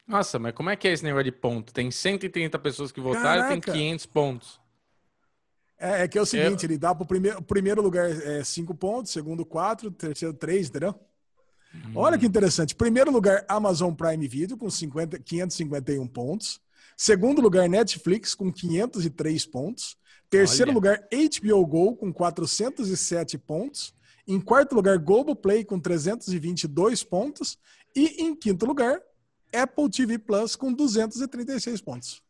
Nossa, mas como é que é esse negócio de ponto? Tem 130 pessoas que votaram e tem Caraca. 500 pontos. É, é que é o seguinte, ele dá para o primeiro, primeiro lugar é 5 pontos, segundo 4, terceiro 3, entendeu? Olha que interessante. Primeiro lugar, Amazon Prime Video com 50, 551 pontos. Segundo lugar, Netflix com 503 pontos. Terceiro Olha. lugar, HBO Go com 407 pontos. Em quarto lugar, Globoplay com 322 pontos. E em quinto lugar, Apple TV Plus com 236 pontos.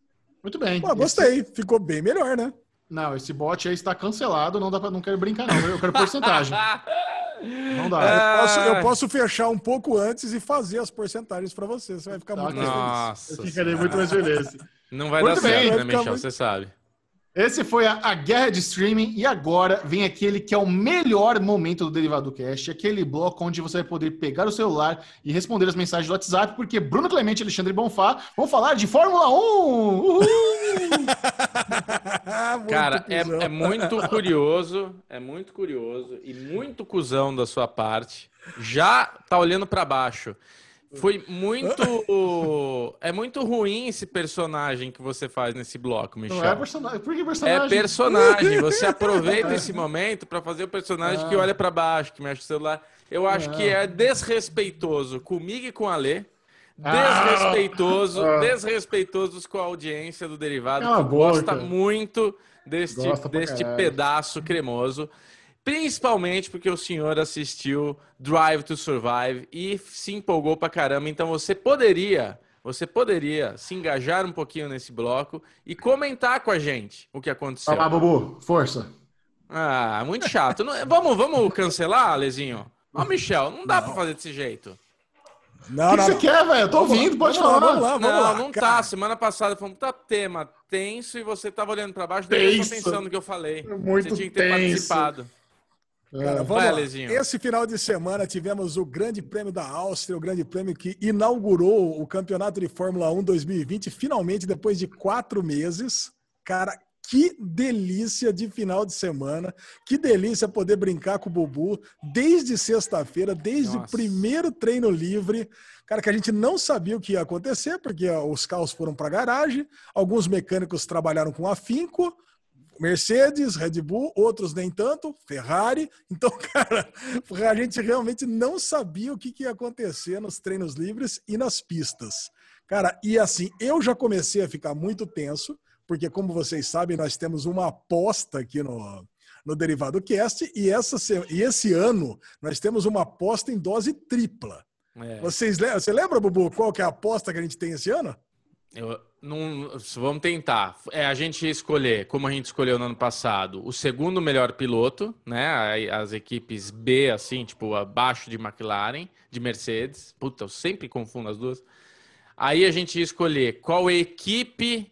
Muito bem. Pô, gostei. Ficou bem melhor, né? Esse- não, esse bot aí está cancelado, não dá pra, não quero brincar não, eu quero porcentagem. (laughs) Não dá. Ah, Eu posso, eu posso fechar um pouco antes e fazer as porcentagens para você. Você vai ficar Tá, muito ok. mais feliz. Nossa. Eu ficarei muito mais feliz. Não vai Muito dar bem, certo, né, Michel? muito- Você sabe. Esse foi a, a, guerra de streaming e agora vem aquele que é o melhor momento do Derivado Cast, aquele bloco onde você vai poder pegar o celular e responder as mensagens do WhatsApp, porque Bruno Clemente e Alexandre Bonfá vão falar de Fórmula 1! (laughs) Cara, é, é muito curioso, é muito curioso e muito cuzão da sua parte. Já tá olhando para baixo. Foi muito. é muito ruim esse personagem que você faz nesse bloco, Michel. Não é personagem. Por que personagem? É personagem. Você (laughs) aproveita esse momento para fazer o personagem ah. que olha para baixo, que mexe o celular. Eu acho ah. que é desrespeitoso comigo e com a Lê. Desrespeitoso, ah. desrespeitoso com a audiência do derivado. É que gosta muito deste, deste pedaço cremoso. Principalmente porque o senhor assistiu Drive to Survive e se empolgou pra caramba. Então você poderia, você poderia se engajar um pouquinho nesse bloco e comentar com a gente o que aconteceu. Olá, Bubu, força. Ah, muito chato. vamos, vamos cancelar, Lezinho? Ó, Michel, não dá para fazer desse jeito. Não, o que, que você quer, velho? Eu tô ouvindo, pode falar. Vamos lá, vamos não, lá, não tá. Semana passada foi um puta tema tenso e você tava olhando para baixo e pensando no que eu falei. Muito você tinha que ter tenso. participado. Cara, vamos Vai, lá. Esse final de semana tivemos o Grande Prêmio da Áustria, o Grande Prêmio que inaugurou o Campeonato de Fórmula 1 2020, finalmente, depois de quatro meses. Cara, que delícia de final de semana. Que delícia poder brincar com o Bubu desde sexta-feira, desde Nossa. o primeiro treino livre. Cara, que a gente não sabia o que ia acontecer, porque os carros foram para a garagem, alguns mecânicos trabalharam com afinco, Mercedes, Red Bull, outros nem tanto, Ferrari. (laughs) Então, cara, a gente realmente não sabia o que, que ia acontecer nos treinos livres e nas pistas. Cara, e assim, eu já comecei a ficar muito tenso, porque, como vocês sabem, nós temos uma aposta aqui no, no Derivado Cast, e, essa, e esse ano nós temos uma aposta em dose tripla. É. Vocês, você lembra, Bubu, qual que é a aposta que a gente tem esse ano? Eu, vamos tentar. É a gente escolher, como a gente escolheu no ano passado, o segundo melhor piloto, né? As equipes B, assim, tipo, abaixo de McLaren, de Mercedes. Puta, eu sempre confundo as duas. Aí a gente ia escolher qual equipe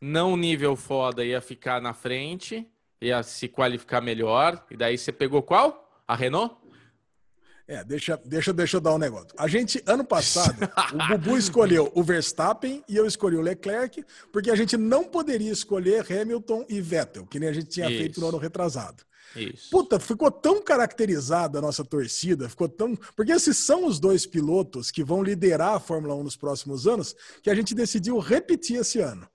não nível foda ia ficar na frente, ia se qualificar melhor. E daí você pegou qual? A Renault? É, deixa, deixa, deixa eu dar um negócio. A gente, ano passado, (laughs) o Bubu escolheu o Verstappen e eu escolhi o Leclerc, porque a gente não poderia escolher Hamilton e Vettel, que nem a gente tinha Isso. feito no ano retrasado. Isso. Puta, ficou tão caracterizada a nossa torcida, ficou tão. Porque esses são os dois pilotos que vão liderar a Fórmula 1 nos próximos anos, que a gente decidiu repetir esse ano.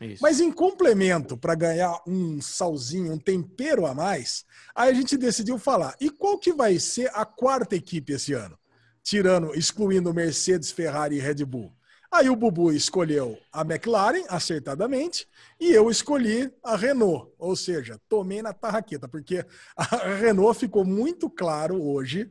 Isso. Mas em complemento, para ganhar um salzinho, um tempero a mais, aí a gente decidiu falar: e qual que vai ser a quarta equipe esse ano? Tirando, excluindo Mercedes, Ferrari e Red Bull. Aí o Bubu escolheu a McLaren, acertadamente, e eu escolhi a Renault. Ou seja, tomei na tarraqueta, porque a Renault ficou muito claro hoje,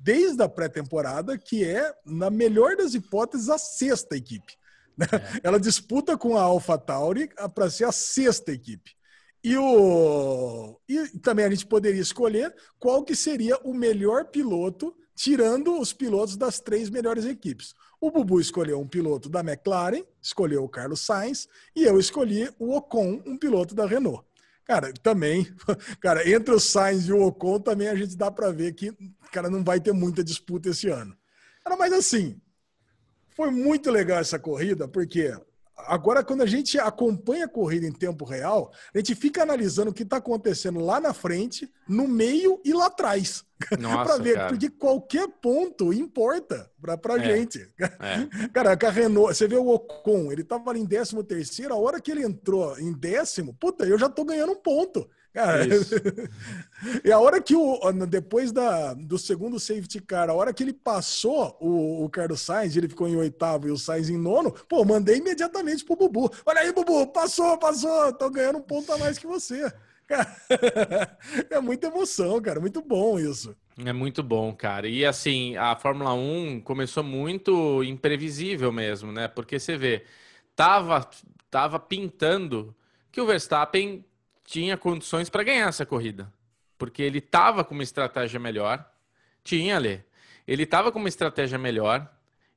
desde a pré-temporada, que é, na melhor das hipóteses, a sexta equipe. É. Ela disputa com a AlphaTauri para ser a sexta equipe. E, o... e também a gente poderia escolher qual que seria o melhor piloto, tirando os pilotos das três melhores equipes. O Bubu escolheu um piloto da McLaren, escolheu o Carlos Sainz, e eu escolhi o Ocon, um piloto da Renault. Cara, também, (laughs) cara, entre o Sainz e o Ocon também a gente dá para ver que, cara, não vai ter muita disputa esse ano. Cara, mas assim, foi muito legal essa corrida, porque agora, quando a gente acompanha a corrida em tempo real, a gente fica analisando o que está acontecendo lá na frente, no meio e lá atrás. (laughs) para ver, cara. porque qualquer ponto importa para a é. gente. É. (laughs) Cara, a Renault, você vê o Ocon, ele estava ali em 13 terceiro, a hora que ele entrou em décimo, puta, eu já estou ganhando um ponto. Cara, (laughs) e a hora que o. Depois da, do segundo safety car, a hora que ele passou o, o Carlos Sainz, ele ficou em oitavo e o Sainz em nono, pô, mandei imediatamente pro Bubu. Olha aí, Bubu, passou, passou, tô ganhando um ponto a mais que você. (laughs) Cara, (laughs) é muita emoção, cara, muito bom isso. É muito bom, cara. E assim, a Fórmula 1 começou muito imprevisível mesmo, né? Porque você vê, tava, tava pintando que o Verstappen tinha condições para ganhar essa corrida, porque ele estava com uma estratégia melhor. Tinha, ali. Ele estava com uma estratégia melhor,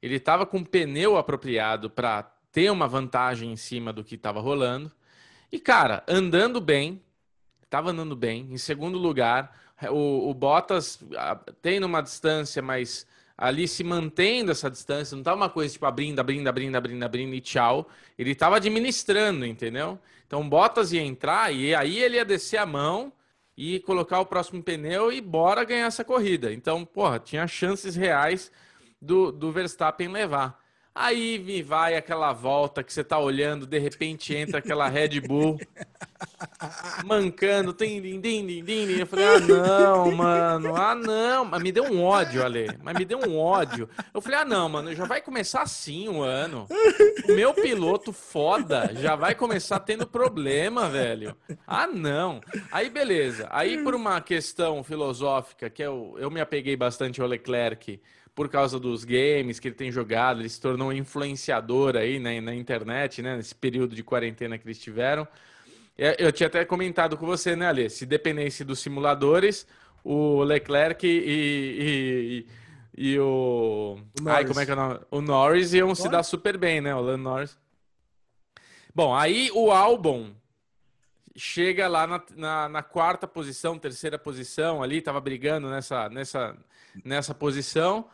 ele estava com um pneu apropriado para ter uma vantagem em cima do que estava rolando. E, cara, andando bem, tava andando bem. Em segundo lugar, o, o Bottas tem numa distância, mas ali se mantendo essa distância, não tava uma coisa tipo abrindo, abrindo, abrindo, abrindo, abrindo e tchau. Ele tava administrando, entendeu? Então Bottas ia entrar e aí ele ia descer a mão e colocar o próximo pneu e bora ganhar essa corrida. Então, porra, tinha chances reais do, do Verstappen levar. Aí me vai aquela volta que você tá olhando, de repente entra aquela Red Bull mancando, tem din, din, din, din. Eu falei, ah, não, mano, ah, não. Mas me deu um ódio, Ale, mas me deu um ódio. Eu falei, ah, não, mano, já vai começar assim o ano. O meu piloto foda já vai começar tendo problema, velho. Ah, não. Aí, beleza. Aí, por uma questão filosófica, que eu, eu me apeguei bastante ao Leclerc por causa dos games que ele tem jogado, ele se tornou influenciador aí né, na internet, né, nesse período de quarentena que eles tiveram. Eu tinha até comentado com você, né, Ale? Se dependesse dos simuladores, o Leclerc e, e, e o. o Ai, como é que é o nome? O Norris iam se dar super bem, né? O Lando Norris. Bom, aí o Albon chega lá na, na, na, quarta posição, terceira posição ali, tava brigando nessa, nessa, nessa posição.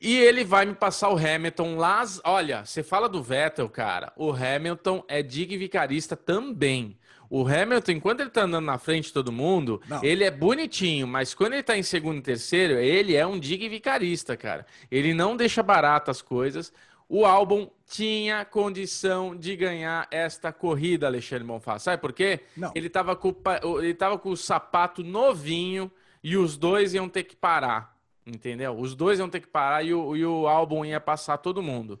E ele vai me passar o Hamilton lá. Olha, você fala do Vettel, cara. O Hamilton é dig vicarista também. O Hamilton, enquanto ele tá andando na frente de todo mundo, Não. ele é bonitinho, mas quando ele tá em segundo e terceiro, ele é um dig vicarista, cara. Ele não deixa barato as coisas. O álbum tinha condição de ganhar esta corrida, Alexandre Bonfá. Sabe por quê? Não. Ele tava com, ele tava com o sapato novinho e os dois iam ter que parar, entendeu? Os dois iam ter que parar e o, e o álbum ia passar todo mundo. O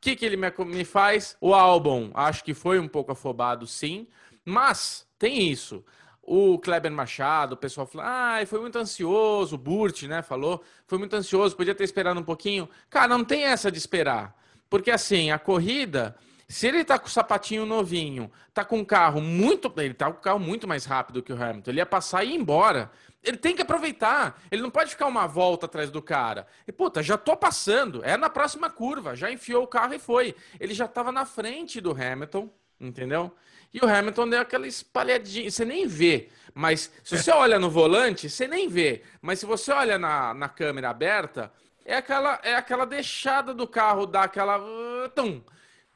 que, que ele me, me faz? O álbum, acho que foi um pouco afobado, sim, mas tem isso. O Kleber Machado, o pessoal falou, ah, foi muito ansioso, o Burt, né, falou, foi muito ansioso, podia ter esperado um pouquinho. Cara, não tem essa de esperar. Porque assim, a corrida, se ele tá com o sapatinho novinho, tá com um carro muito. Ele tá com um carro muito mais rápido que o Hamilton. Ele ia passar e ir embora. Ele tem que aproveitar. Ele não pode ficar uma volta atrás do cara. E, puta, já tô passando. É na próxima curva. Já enfiou o carro e foi. Ele já tava na frente do Hamilton, entendeu? E o Hamilton deu aquela espalhadinha. Você nem vê. Mas se você olha no volante, você nem vê. Mas se você olha na, na câmera aberta, é aquela, é aquela deixada do carro, dá aquela. Uh, tum.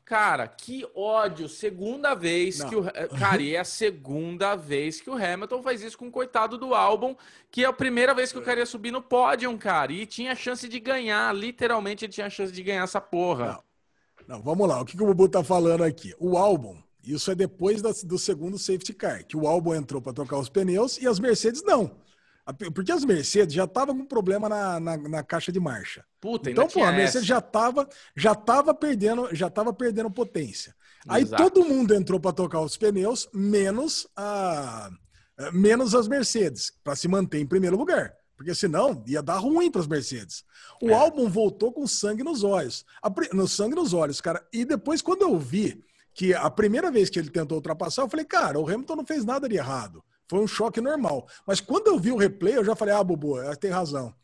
Cara, que ódio. Segunda vez Não. que o. Cara, e é a segunda vez que o Hamilton faz isso com o coitado do álbum, que é a primeira vez que o cara ia subir no pódio, cara. E tinha chance de ganhar. Literalmente ele tinha chance de ganhar essa porra. Não, Não vamos lá. O que, que o Bubu tá falando aqui? O álbum, isso é depois da, do segundo safety car, que o álbum entrou para trocar os pneus e as Mercedes não. Porque as Mercedes já estavam com problema na, na, na, caixa de marcha. Puta, então, pô, a Mercedes essa. já estava já tava perdendo, já tava perdendo potência. Aí todo mundo entrou para tocar os pneus, menos a menos as Mercedes, para se manter em primeiro lugar. Porque senão ia dar ruim para as Mercedes. O é. álbum voltou com sangue nos olhos. No sangue nos olhos, cara. E depois, quando eu vi que a primeira vez que ele tentou ultrapassar, eu falei, cara, o Hamilton não fez nada de errado. Foi um choque normal. Mas quando eu vi o replay, eu já falei, ah, Bubu, tem razão.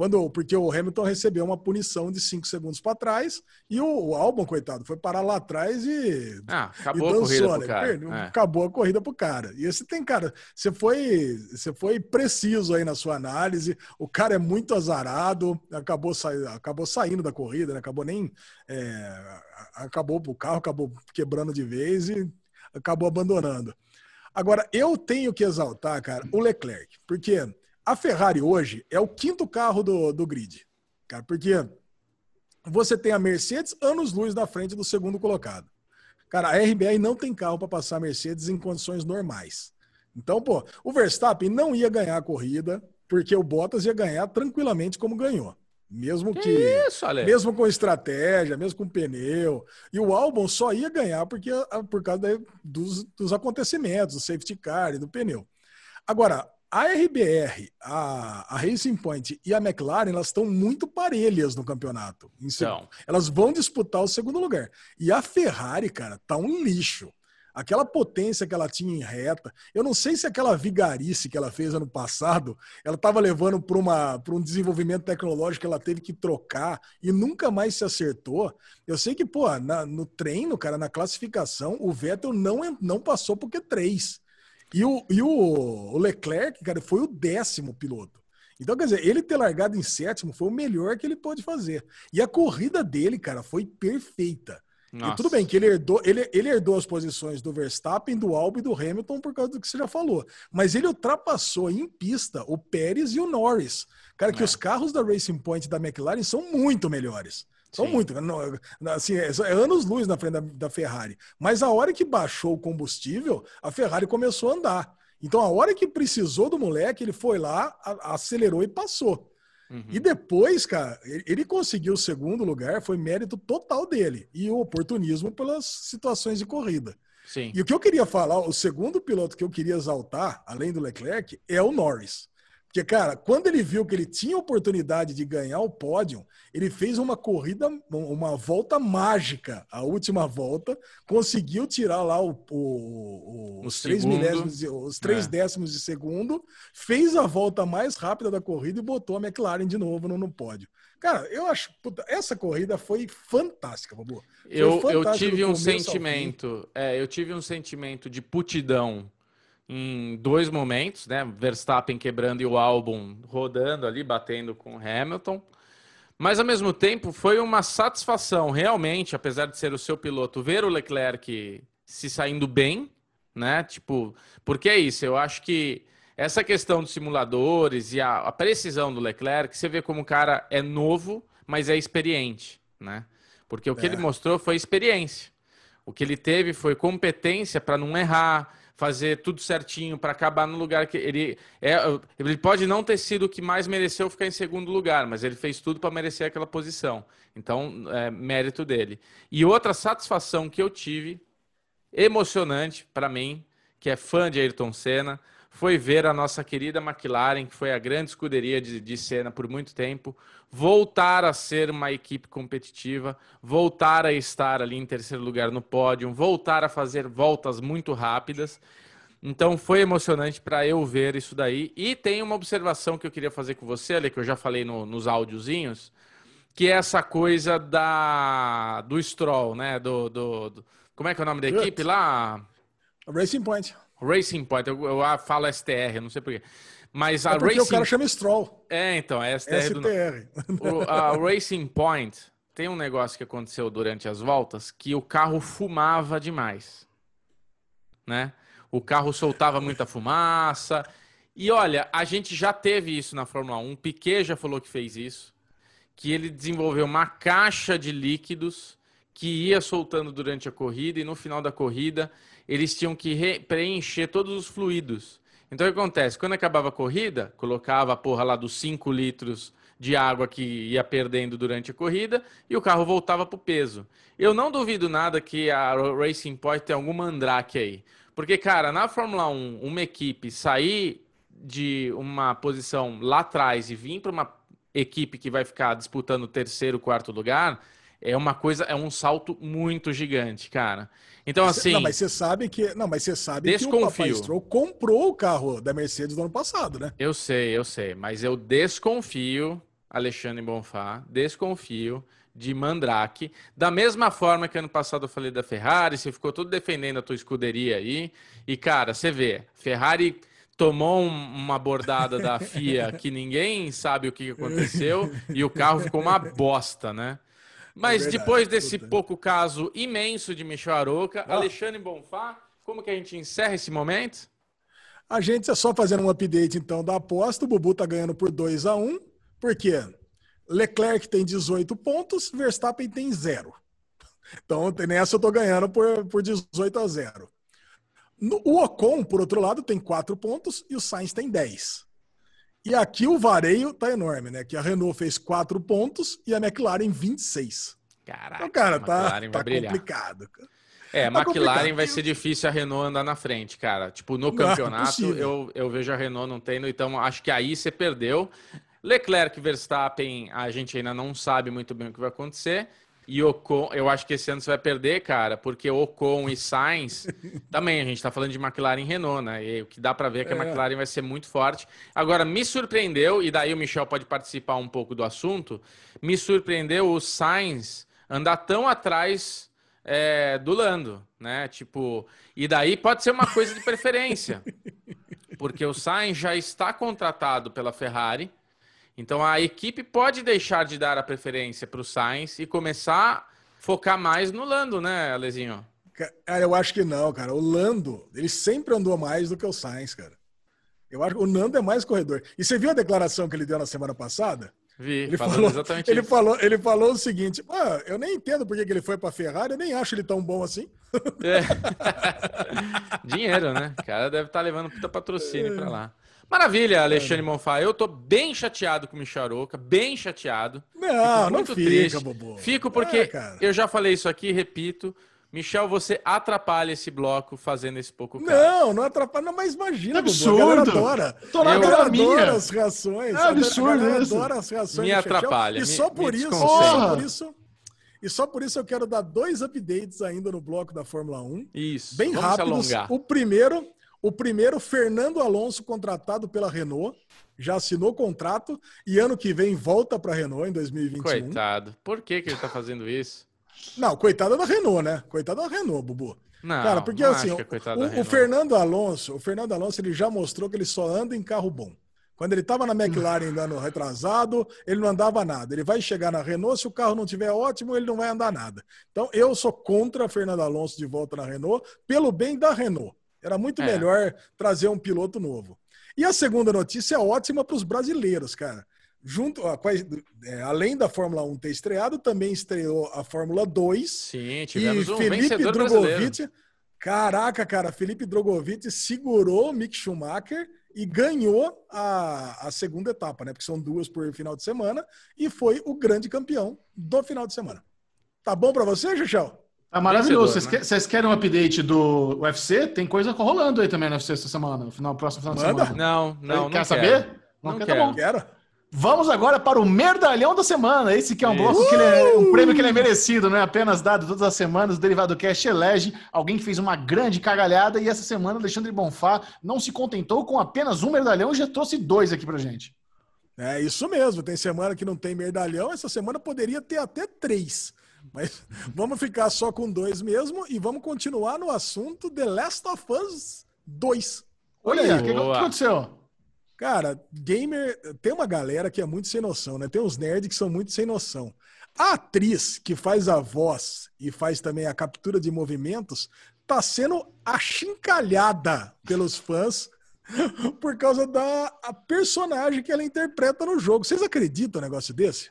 Quando, porque o Hamilton recebeu uma punição de 5 segundos para trás e o, o Albon, coitado, foi parar lá atrás e. Ah, acabou e dançou, a corrida né? pro cara. Perdeu, é. Acabou a corrida pro cara. E esse tem, cara, você foi, você foi preciso aí na sua análise. O cara é muito azarado, acabou, sa... acabou saindo da corrida, né? acabou nem. É... acabou o carro, acabou quebrando de vez e acabou abandonando. Agora, eu tenho que exaltar, cara, o Leclerc, porque a Ferrari hoje é o quinto carro do, do grid, cara, porque você tem a Mercedes anos-luz na frente do segundo colocado. Cara, a RBR não tem carro para passar a Mercedes em condições normais. Então, pô, o Verstappen não ia ganhar a corrida, porque o Bottas ia ganhar tranquilamente como ganhou. Mesmo que, que isso, mesmo com estratégia, mesmo com pneu. E o álbum só ia ganhar porque por causa dos, dos acontecimentos, do safety car e do pneu. Agora, a RBR, a, a Racing Point e a McLaren, elas estão muito parelhas no campeonato. Então. Elas vão disputar o segundo lugar. E a Ferrari, cara, tá um lixo. Aquela potência que ela tinha em reta. Eu não sei se aquela vigarice que ela fez ano passado, ela estava levando para um desenvolvimento tecnológico que ela teve que trocar e nunca mais se acertou. Eu sei que, pô, na, no treino, cara, na classificação, o Vettel não, não passou por Q3. E o, e o, o Leclerc, cara, foi o décimo piloto. Então, quer dizer, ele ter largado em sétimo foi o melhor que ele pôde fazer. E a corrida dele, cara, foi perfeita. Nossa. E tudo bem que ele herdou, ele, ele herdou as posições do Verstappen, do Albon e do Hamilton por causa do que você já falou. Mas ele ultrapassou em pista o Pérez e o Norris. Cara, que é. os carros da Racing Point e da McLaren são muito melhores. São Sim. muito. Assim, é, é anos-luz na frente da, da Ferrari. Mas a hora que baixou o combustível, a Ferrari começou a andar. Então, a hora que precisou do moleque, ele foi lá, acelerou e passou. Uhum. E depois, cara, ele conseguiu o segundo lugar, foi mérito total dele. E o oportunismo pelas situações de corrida. Sim. E o que eu queria falar, o segundo piloto que eu queria exaltar, além do Leclerc, é o Norris. Porque, cara, quando ele viu que ele tinha oportunidade de ganhar o pódio, ele fez uma corrida, uma volta mágica, a última volta, conseguiu tirar lá o, o, o os três milésimos, os três é. décimos de segundo, fez a volta mais rápida da corrida e botou a McLaren de novo no, no pódio. Cara, eu acho, puta, essa corrida foi fantástica, Babu. Eu, eu tive um sentimento, é, eu tive um sentimento de putidão em dois momentos, né? Verstappen quebrando e o álbum rodando ali, batendo com Hamilton. Mas ao mesmo tempo foi uma satisfação, realmente, apesar de ser o seu piloto, ver o Leclerc se saindo bem, né? Tipo, porque é isso, eu acho que essa questão dos simuladores e a, a precisão do Leclerc, você vê como o cara é novo, mas é experiente, né? Porque o que é. ele mostrou foi experiência. O que ele teve foi competência para não errar, fazer tudo certinho para acabar no lugar que ele é. Ele pode não ter sido o que mais mereceu ficar em segundo lugar, mas ele fez tudo para merecer aquela posição. Então, é mérito dele. E outra satisfação que eu tive, emocionante para mim, que é fã de Ayrton Senna, foi ver a nossa querida McLaren, que foi a grande escuderia de, de Senna por muito tempo, voltar a ser uma equipe competitiva, voltar a estar ali em terceiro lugar no pódio, voltar a fazer voltas muito rápidas. Então foi emocionante para eu ver isso daí. E tem uma observação que eu queria fazer com você, ali, que eu já falei no, nos áudiozinhos, que é essa coisa da do Stroll, né? Do, do, do como é que é o nome da equipe lá? Racing Point. Racing Point, eu, eu falo STR, não sei porquê. Mas a é porque Racing... o cara chama Stroll. É, então, é STR. STR. Do... O, a Racing Point tem um negócio que aconteceu durante as voltas que o carro fumava demais. Né? O carro soltava muita fumaça. E olha, a gente já teve isso na Fórmula 1. Piquet já falou que fez isso. Que ele desenvolveu uma caixa de líquidos que ia soltando durante a corrida e no final da corrida eles tinham que preencher todos os fluidos. Então o que acontece? Quando acabava a corrida, colocava a porra lá dos 5 litros de água que ia perdendo durante a corrida e o carro voltava para o peso. Eu não duvido nada que a Racing Point tenha algum mandrake aí. Porque, cara, na Fórmula 1, uma equipe sair de uma posição lá atrás e vir para uma equipe que vai ficar disputando o terceiro, quarto lugar, é uma coisa, é um salto muito gigante, cara. Então, assim. Não, mas você sabe que. Não, mas você sabe desconfio. que o Papai Stroll comprou o carro da Mercedes no ano passado, né? Eu sei, eu sei. Mas eu desconfio, Alexandre Bonfá, desconfio de Mandrake. Da mesma forma que ano passado eu falei da Ferrari, você ficou todo defendendo a tua escuderia aí. E, cara, você vê, Ferrari tomou uma bordada da (laughs) FIA que ninguém sabe o que aconteceu e o carro ficou uma bosta, né? Mas é depois desse Puta. pouco caso imenso de Michel Aroca, ah. Alexandre Bonfá, como que a gente encerra esse momento? A gente é só fazendo um update então da aposta. O Bubu tá ganhando por 2 a 1 um, Por quê? Leclerc tem 18 pontos, Verstappen tem zero. Então, nessa eu tô ganhando por, por 18 a 0. No, o Ocon, por outro lado, tem 4 pontos e o Sainz tem 10. E aqui o vareio tá enorme, né? Que a Renault fez quatro pontos e a McLaren 26. Caraca, então, cara, tá, tá complicado. É, a tá McLaren complicado. vai ser difícil a Renault andar na frente, cara. Tipo, no campeonato não, eu, eu vejo a Renault não tendo, então acho que aí você perdeu. Leclerc Verstappen, a gente ainda não sabe muito bem o que vai acontecer. E Ocon, eu acho que esse ano você vai perder, cara, porque Ocon e Sainz (laughs) também, a gente tá falando de McLaren e Renault, né? E o que dá para ver é que a É. McLaren vai ser muito forte. Agora, me surpreendeu, e daí o Michel pode participar um pouco do assunto, me surpreendeu o Sainz andar tão atrás é, do Lando, né? Tipo, e daí pode ser uma coisa de preferência, (laughs) porque o Sainz já está contratado pela Ferrari, então a equipe pode deixar de dar a preferência para o Sainz e começar a focar mais no Lando, né, Alezinho? Cara, eu acho que não, cara. O Lando, ele sempre andou mais do que o Sainz, cara. Eu acho que o Nando é mais corredor. E você viu a declaração que ele deu na semana passada? Vi, Ele falou, exatamente ele isso. falou, ele falou o seguinte: "Ah, eu nem entendo por que ele foi pra Ferrari, eu nem acho ele tão bom assim. É. (laughs) Dinheiro, né? O cara deve estar levando puta patrocínio pra lá. Maravilha, Alexandre Monfá. Eu tô bem chateado com o Micharoca, bem chateado. Não, Fico não muito fica, triste. Bobo. Fico porque É, eu já falei isso aqui, repito. Michel, você atrapalha esse bloco fazendo esse pouco cara. Não, não atrapalha. Não, mas imagina, Que Bobo, a galera absurdo. adora. Tô na a galera academia. adora as reações. É a absurdo galera isso. adora as reações Me atrapalha, E só me por isso, só por isso, e só por isso eu quero dar dois updates ainda no bloco da Fórmula 1. Isso. bem rápidos. alongar. O primeiro, o primeiro, Fernando Alonso, contratado pela Renault, já assinou contrato e ano que vem volta para a Renault em 2021. Coitado. Por que, que ele tá fazendo isso? Não, coitada da Renault, né? Coitada da Renault, Bubu. Não, Cara, porque não assim, é coitado o, o Renault. Fernando Alonso, o Fernando Alonso, ele já mostrou que ele só anda em carro bom. Quando ele estava na McLaren (laughs) ano retrasado, ele não andava nada. Ele vai chegar na Renault, se o carro não tiver ótimo, ele não vai andar nada. Então, eu sou contra Fernando Alonso de volta na Renault, pelo bem da Renault. Era muito É. melhor trazer um piloto novo. E a segunda notícia é ótima para os brasileiros, cara. Junto, ó, é, além da Fórmula 1 ter estreado, também estreou a Fórmula 2. Sim, E tivemos um Felipe. Drogovic, caraca, cara, Felipe Drogovic segurou o Mick Schumacher e ganhou a, a segunda etapa, né? Porque são duas por final de semana, e foi o grande campeão do final de semana. Tá bom pra você, Xuxão? Tá maravilhoso. Vencedor, Vocês, né? que- querem um update do UFC? Tem coisa rolando aí também no UFC essa semana, no final, próximo final de Manda. semana. Não, não, não Quer quero. saber? Não quer? quero. Tá bom. Quero. Vamos agora para o Merdalhão da Semana. Esse que é um Isso. bloco que ele é um prêmio que ele é merecido, não é apenas dado todas as semanas. O Derivado Cast elege alguém que fez uma grande cagalhada e essa semana Alexandre Bonfá não se contentou com apenas um merdalhão e já trouxe dois aqui pra gente. É isso mesmo. Tem semana que não tem merdalhão, essa semana poderia ter até três. Mas vamos ficar só com dois mesmo e vamos continuar no assunto The Last of Us 2. Olha Olha aí, o que, que aconteceu? Cara, gamer. Tem uma galera que é muito sem noção, né? Tem uns nerds que são muito sem noção. A atriz que faz a voz e faz também a captura de movimentos tá sendo achincalhada pelos fãs (laughs) por causa da a personagem que ela interpreta no jogo. Vocês acreditam um negócio desse?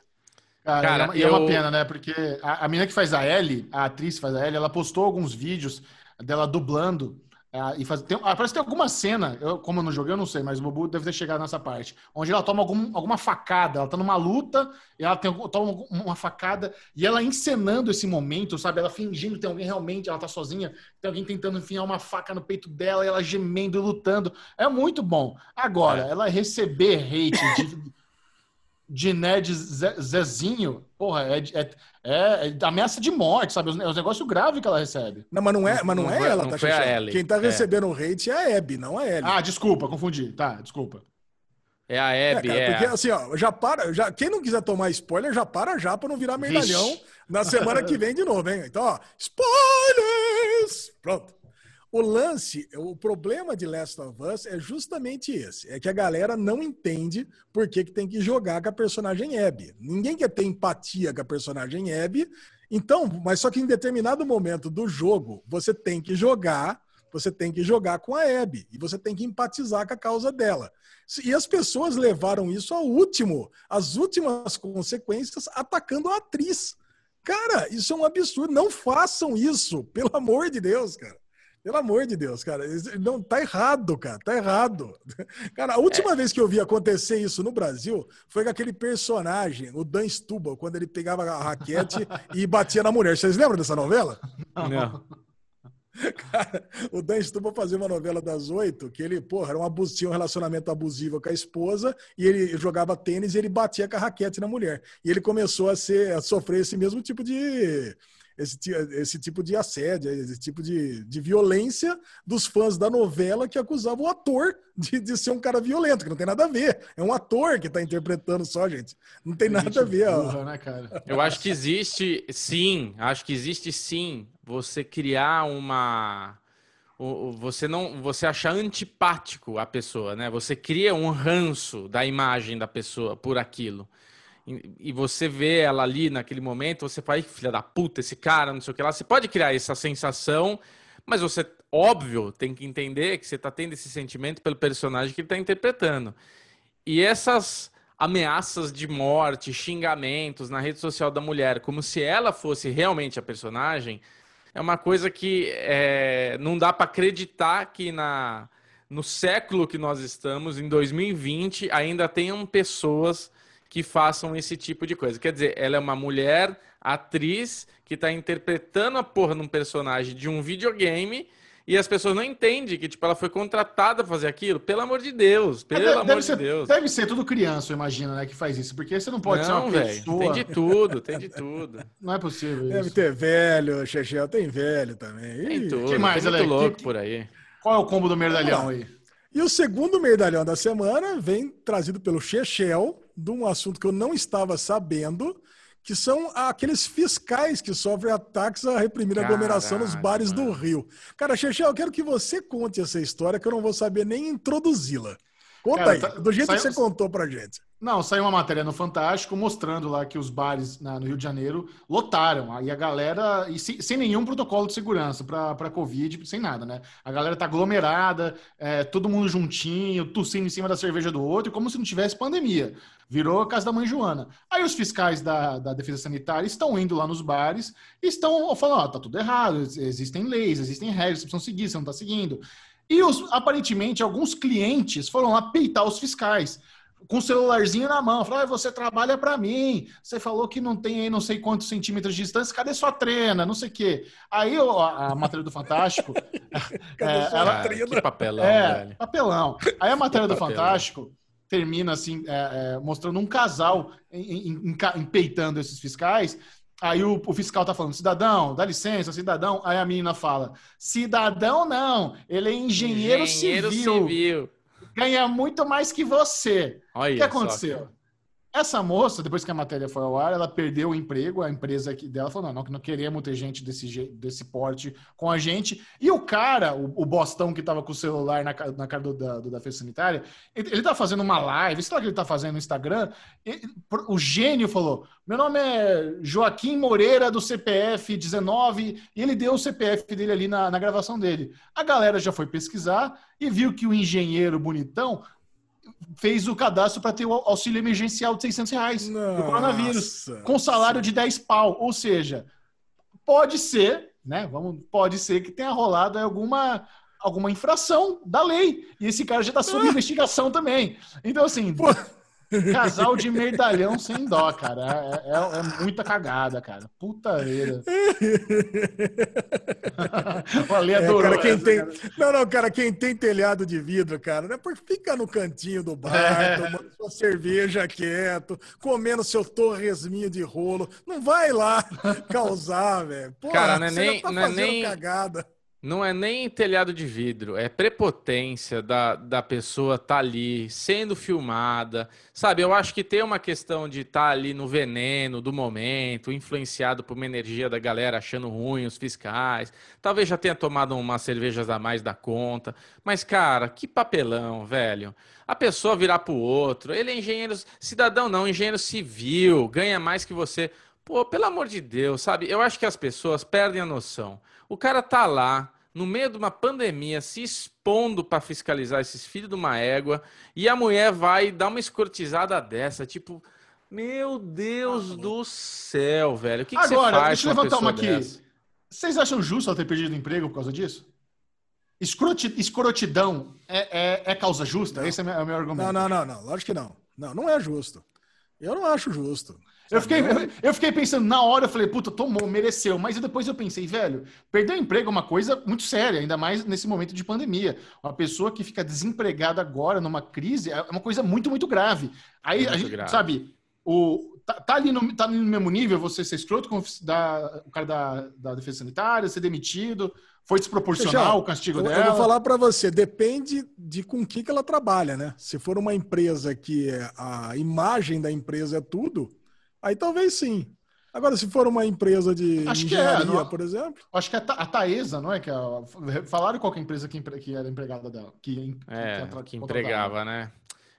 Cara, Cara, é, uma, e é uma eu- pena, né? Porque a, a menina que faz a Ellie, a atriz que faz a Ellie, ela postou alguns vídeos dela dublando. ah, e faz, tem, ah, parece que tem alguma cena, eu, como eu não joguei, eu não sei, mas o Bobu deve ter chegado nessa parte, onde ela toma algum- alguma facada, ela tá numa luta, e ela tem, toma uma facada, e ela encenando esse momento, sabe? Ela fingindo que tem alguém realmente, ela tá sozinha, tem alguém tentando enfiar uma faca no peito dela, e ela gemendo e lutando. É muito bom. Agora, É. ela receber hate de, de nerd Ze- Zezinho, porra, é, é, é, é ameaça de morte, sabe? Os, os negócios graves que ela recebe. Não, mas não é, mas não Não é foi- ela, não tá, foi a? Ellie. Quem tá É. recebendo o hate é a Abby, não a Ellie. Ah, desculpa, confundi. Tá, desculpa. É a É, Abby, cara, é. porque assim, ó, já para, já, quem não quiser tomar spoiler, já para já pra não virar merdalhão Vixe. na semana que vem de novo, hein? Então, ó, spoilers! Pronto. O lance, o problema de Last of Us é justamente esse, é que a galera não entende por que, que tem que jogar com a personagem Abby. Ninguém quer ter empatia com a personagem Abby, então, mas só que em determinado momento do jogo, você tem que jogar, você tem que jogar com a Abby, e você tem que empatizar com a causa dela. E as pessoas levaram isso ao último, as últimas consequências, atacando a atriz. Cara, isso é um absurdo. Não façam isso, pelo amor de Deus, cara. Pelo amor de Deus, cara. Não, tá errado, cara. Tá errado. (laughs) Cara, a última vez que eu vi acontecer isso no Brasil foi com aquele personagem, o Dan Stubble, quando ele pegava a raquete (laughs) e batia na mulher. Vocês lembram dessa novela? Não. Cara, o Dan Stuba fazia uma novela das oito, que ele, porra, era um abuso, tinha um relacionamento abusivo com a esposa, e ele jogava tênis e ele batia com a raquete na mulher. E ele começou a, ser, a sofrer esse mesmo tipo de. Esse, esse tipo de assédio, esse tipo de, de violência dos fãs da novela que acusavam o ator de, de ser um cara violento, que não tem nada a ver. É um ator que tá interpretando só, gente. Não tem nada a ver. ó. Burra, né, cara? Eu acho que existe, sim, acho que existe sim você criar uma. Você não. Você achar antipático a pessoa, né? Você cria um ranço da imagem da pessoa por aquilo. E, você vê ela ali naquele momento, você fala, "Ih, filha da puta, esse cara, não sei o que lá. Você pode criar essa sensação, mas você, óbvio, tem que entender que você está tendo esse sentimento pelo personagem que ele está interpretando. E essas ameaças de morte, xingamentos na rede social da mulher, como se ela fosse realmente a personagem, é uma coisa que é, não dá para acreditar que na, no século que nós estamos, em 2020, ainda tenham pessoas que façam esse tipo de coisa. Quer dizer, ela é uma mulher atriz que está interpretando a porra num personagem de um videogame e as pessoas não entendem que tipo ela foi contratada para fazer aquilo. Pelo amor de Deus, pelo Deve- amor deve, de ser, Deus. deve ser tudo criança, eu imagino, né, que faz isso. Porque você não pode ser não, uma velho, pessoa. tem de tudo, tem de tudo. (laughs) Não é possível Deve isso. ter velho, Chechel, tem velho também. Tem tudo. que mais, tem muito louco Que- por aí. Qual é o combo do merdalhão aí? E o segundo merdalhão da semana vem trazido pelo Chechel, de um assunto que eu não estava sabendo, que são aqueles fiscais que sofrem ataques à reprimida Caralho, aglomeração nos bares do mano. Rio. Cara, Chechel, eu quero que você conte essa história, que eu não vou saber nem introduzi-la. Conta Cara, aí, tá- do jeito saiu- que você contou pra gente. Não, saiu uma matéria no Fantástico mostrando lá que os bares na- no Rio de Janeiro lotaram. Aí a galera, e sem, sem nenhum protocolo de segurança para Covid, sem nada, né? A galera tá aglomerada, é, todo mundo juntinho, tossindo em cima da cerveja do outro, como se não tivesse pandemia. Virou a casa da mãe Joana. Aí os fiscais da, da Defesa Sanitária estão indo lá nos bares e estão falando: ó, tá tudo errado, ex- existem leis, existem regras, vocês precisam seguir, você não tá seguindo. E os, aparentemente alguns clientes foram lá peitar os fiscais com o celularzinho na mão, falou: ah, você trabalha para mim, você falou que não tem aí não sei quantos centímetros de distância, cadê sua trena? Não sei o quê. Aí ó, a, a matéria do Fantástico. (laughs) é, sua ela- trina? que papelão, é, velho. papelão. Aí a matéria do. Fantástico termina assim, é, é, mostrando um casal em- empeitando esses fiscais. Aí o, o fiscal tá falando, cidadão, dá licença, cidadão. Aí a menina fala, cidadão não, ele é engenheiro, civil, ganha muito mais que você. Olha O que aconteceu? Essa moça, depois que a matéria foi ao ar, ela perdeu o emprego, a empresa dela falou, não, não, que não queremos ter gente desse, je- desse porte com a gente. E o cara, o, o bostão que tava com o celular na, na cara do, da, do Defesa Sanitária, ele, ele tá fazendo uma live, sei lá o que ele tá fazendo no Instagram, e- o gênio falou, meu nome é Joaquim Moreira, do CPF 19, e ele deu o CPF dele ali na, na gravação dele. A galera já foi pesquisar e viu que o engenheiro bonitão fez o cadastro para ter o auxílio emergencial de 600 reais do coronavírus, com salário de 10 pau. Ou seja, pode ser, né? Vamos, pode ser que tenha rolado alguma, alguma infração da lei. E esse cara já está sob (laughs) investigação também. Então, assim, casal de merdalhão sem dó, cara. É, é- é muita cagada, cara. Puta vida. (laughs) o Ale É, adorou cara, quem essa, tem... cara. Não, não, cara, quem tem telhado de vidro, cara, né? Porque fica no cantinho do bar, É. tomando sua cerveja quieto, comendo seu torresminho de rolo. Não vai lá (laughs) causar, velho. Cara, não é você nem- tá não é fazendo nem- cagada. Não é nem telhado de vidro, é prepotência da, da pessoa estar ali, sendo filmada. Sabe, eu acho que tem uma questão de estar ali no veneno do momento, influenciado por uma energia da galera achando ruim os fiscais. Talvez já tenha tomado umas cervejas a mais da conta. Mas, cara, que papelão, velho. A pessoa virar pro outro, ele é engenheiro, cidadão não, engenheiro civil, ganha mais que você. Pô, pelo amor de Deus, sabe? Eu acho que as pessoas perdem a noção. O cara tá lá, no meio de uma pandemia, se expondo para fiscalizar esses filhos de uma égua, e a mulher vai dar uma escrotizada dessa, tipo, meu Deus do céu, velho. O que, que você Agora, faz deixa eu com uma levantar uma aqui. dessa? Vocês acham justo ela ter perdido o emprego por causa disso? Escroti- escrotidão é, é- é causa justa? Não. Esse é o meu, é o meu argumento. Não, não, não, não. Lógico que não. Não, não é justo. Eu não acho justo. Eu fiquei, (laughs) eu fiquei pensando, na hora eu falei, puta, tomou, mereceu. Mas depois eu pensei, velho, perder o emprego é uma coisa muito séria, ainda mais nesse momento de pandemia. Uma pessoa que fica desempregada agora, numa crise, é uma coisa muito, muito grave. Aí, Muito a gente, grave. sabe, o, tá, tá ali no, tá ali no mesmo nível você ser escroto com da, o cara da, da defesa sanitária, ser demitido, foi desproporcional o castigo Eu, dela. eu vou falar para você, depende de com que, que ela trabalha, né? Se for uma empresa que é- a imagem da empresa é tudo, aí talvez sim. Agora, se for uma empresa de Acho que é, engenharia, não- por exemplo, Acho que a, Ta- a Taesa, não é? Que a, falaram qual que é a empresa que, empre- que era empregada dela. Que, É, atra- que contratava. empregava, né?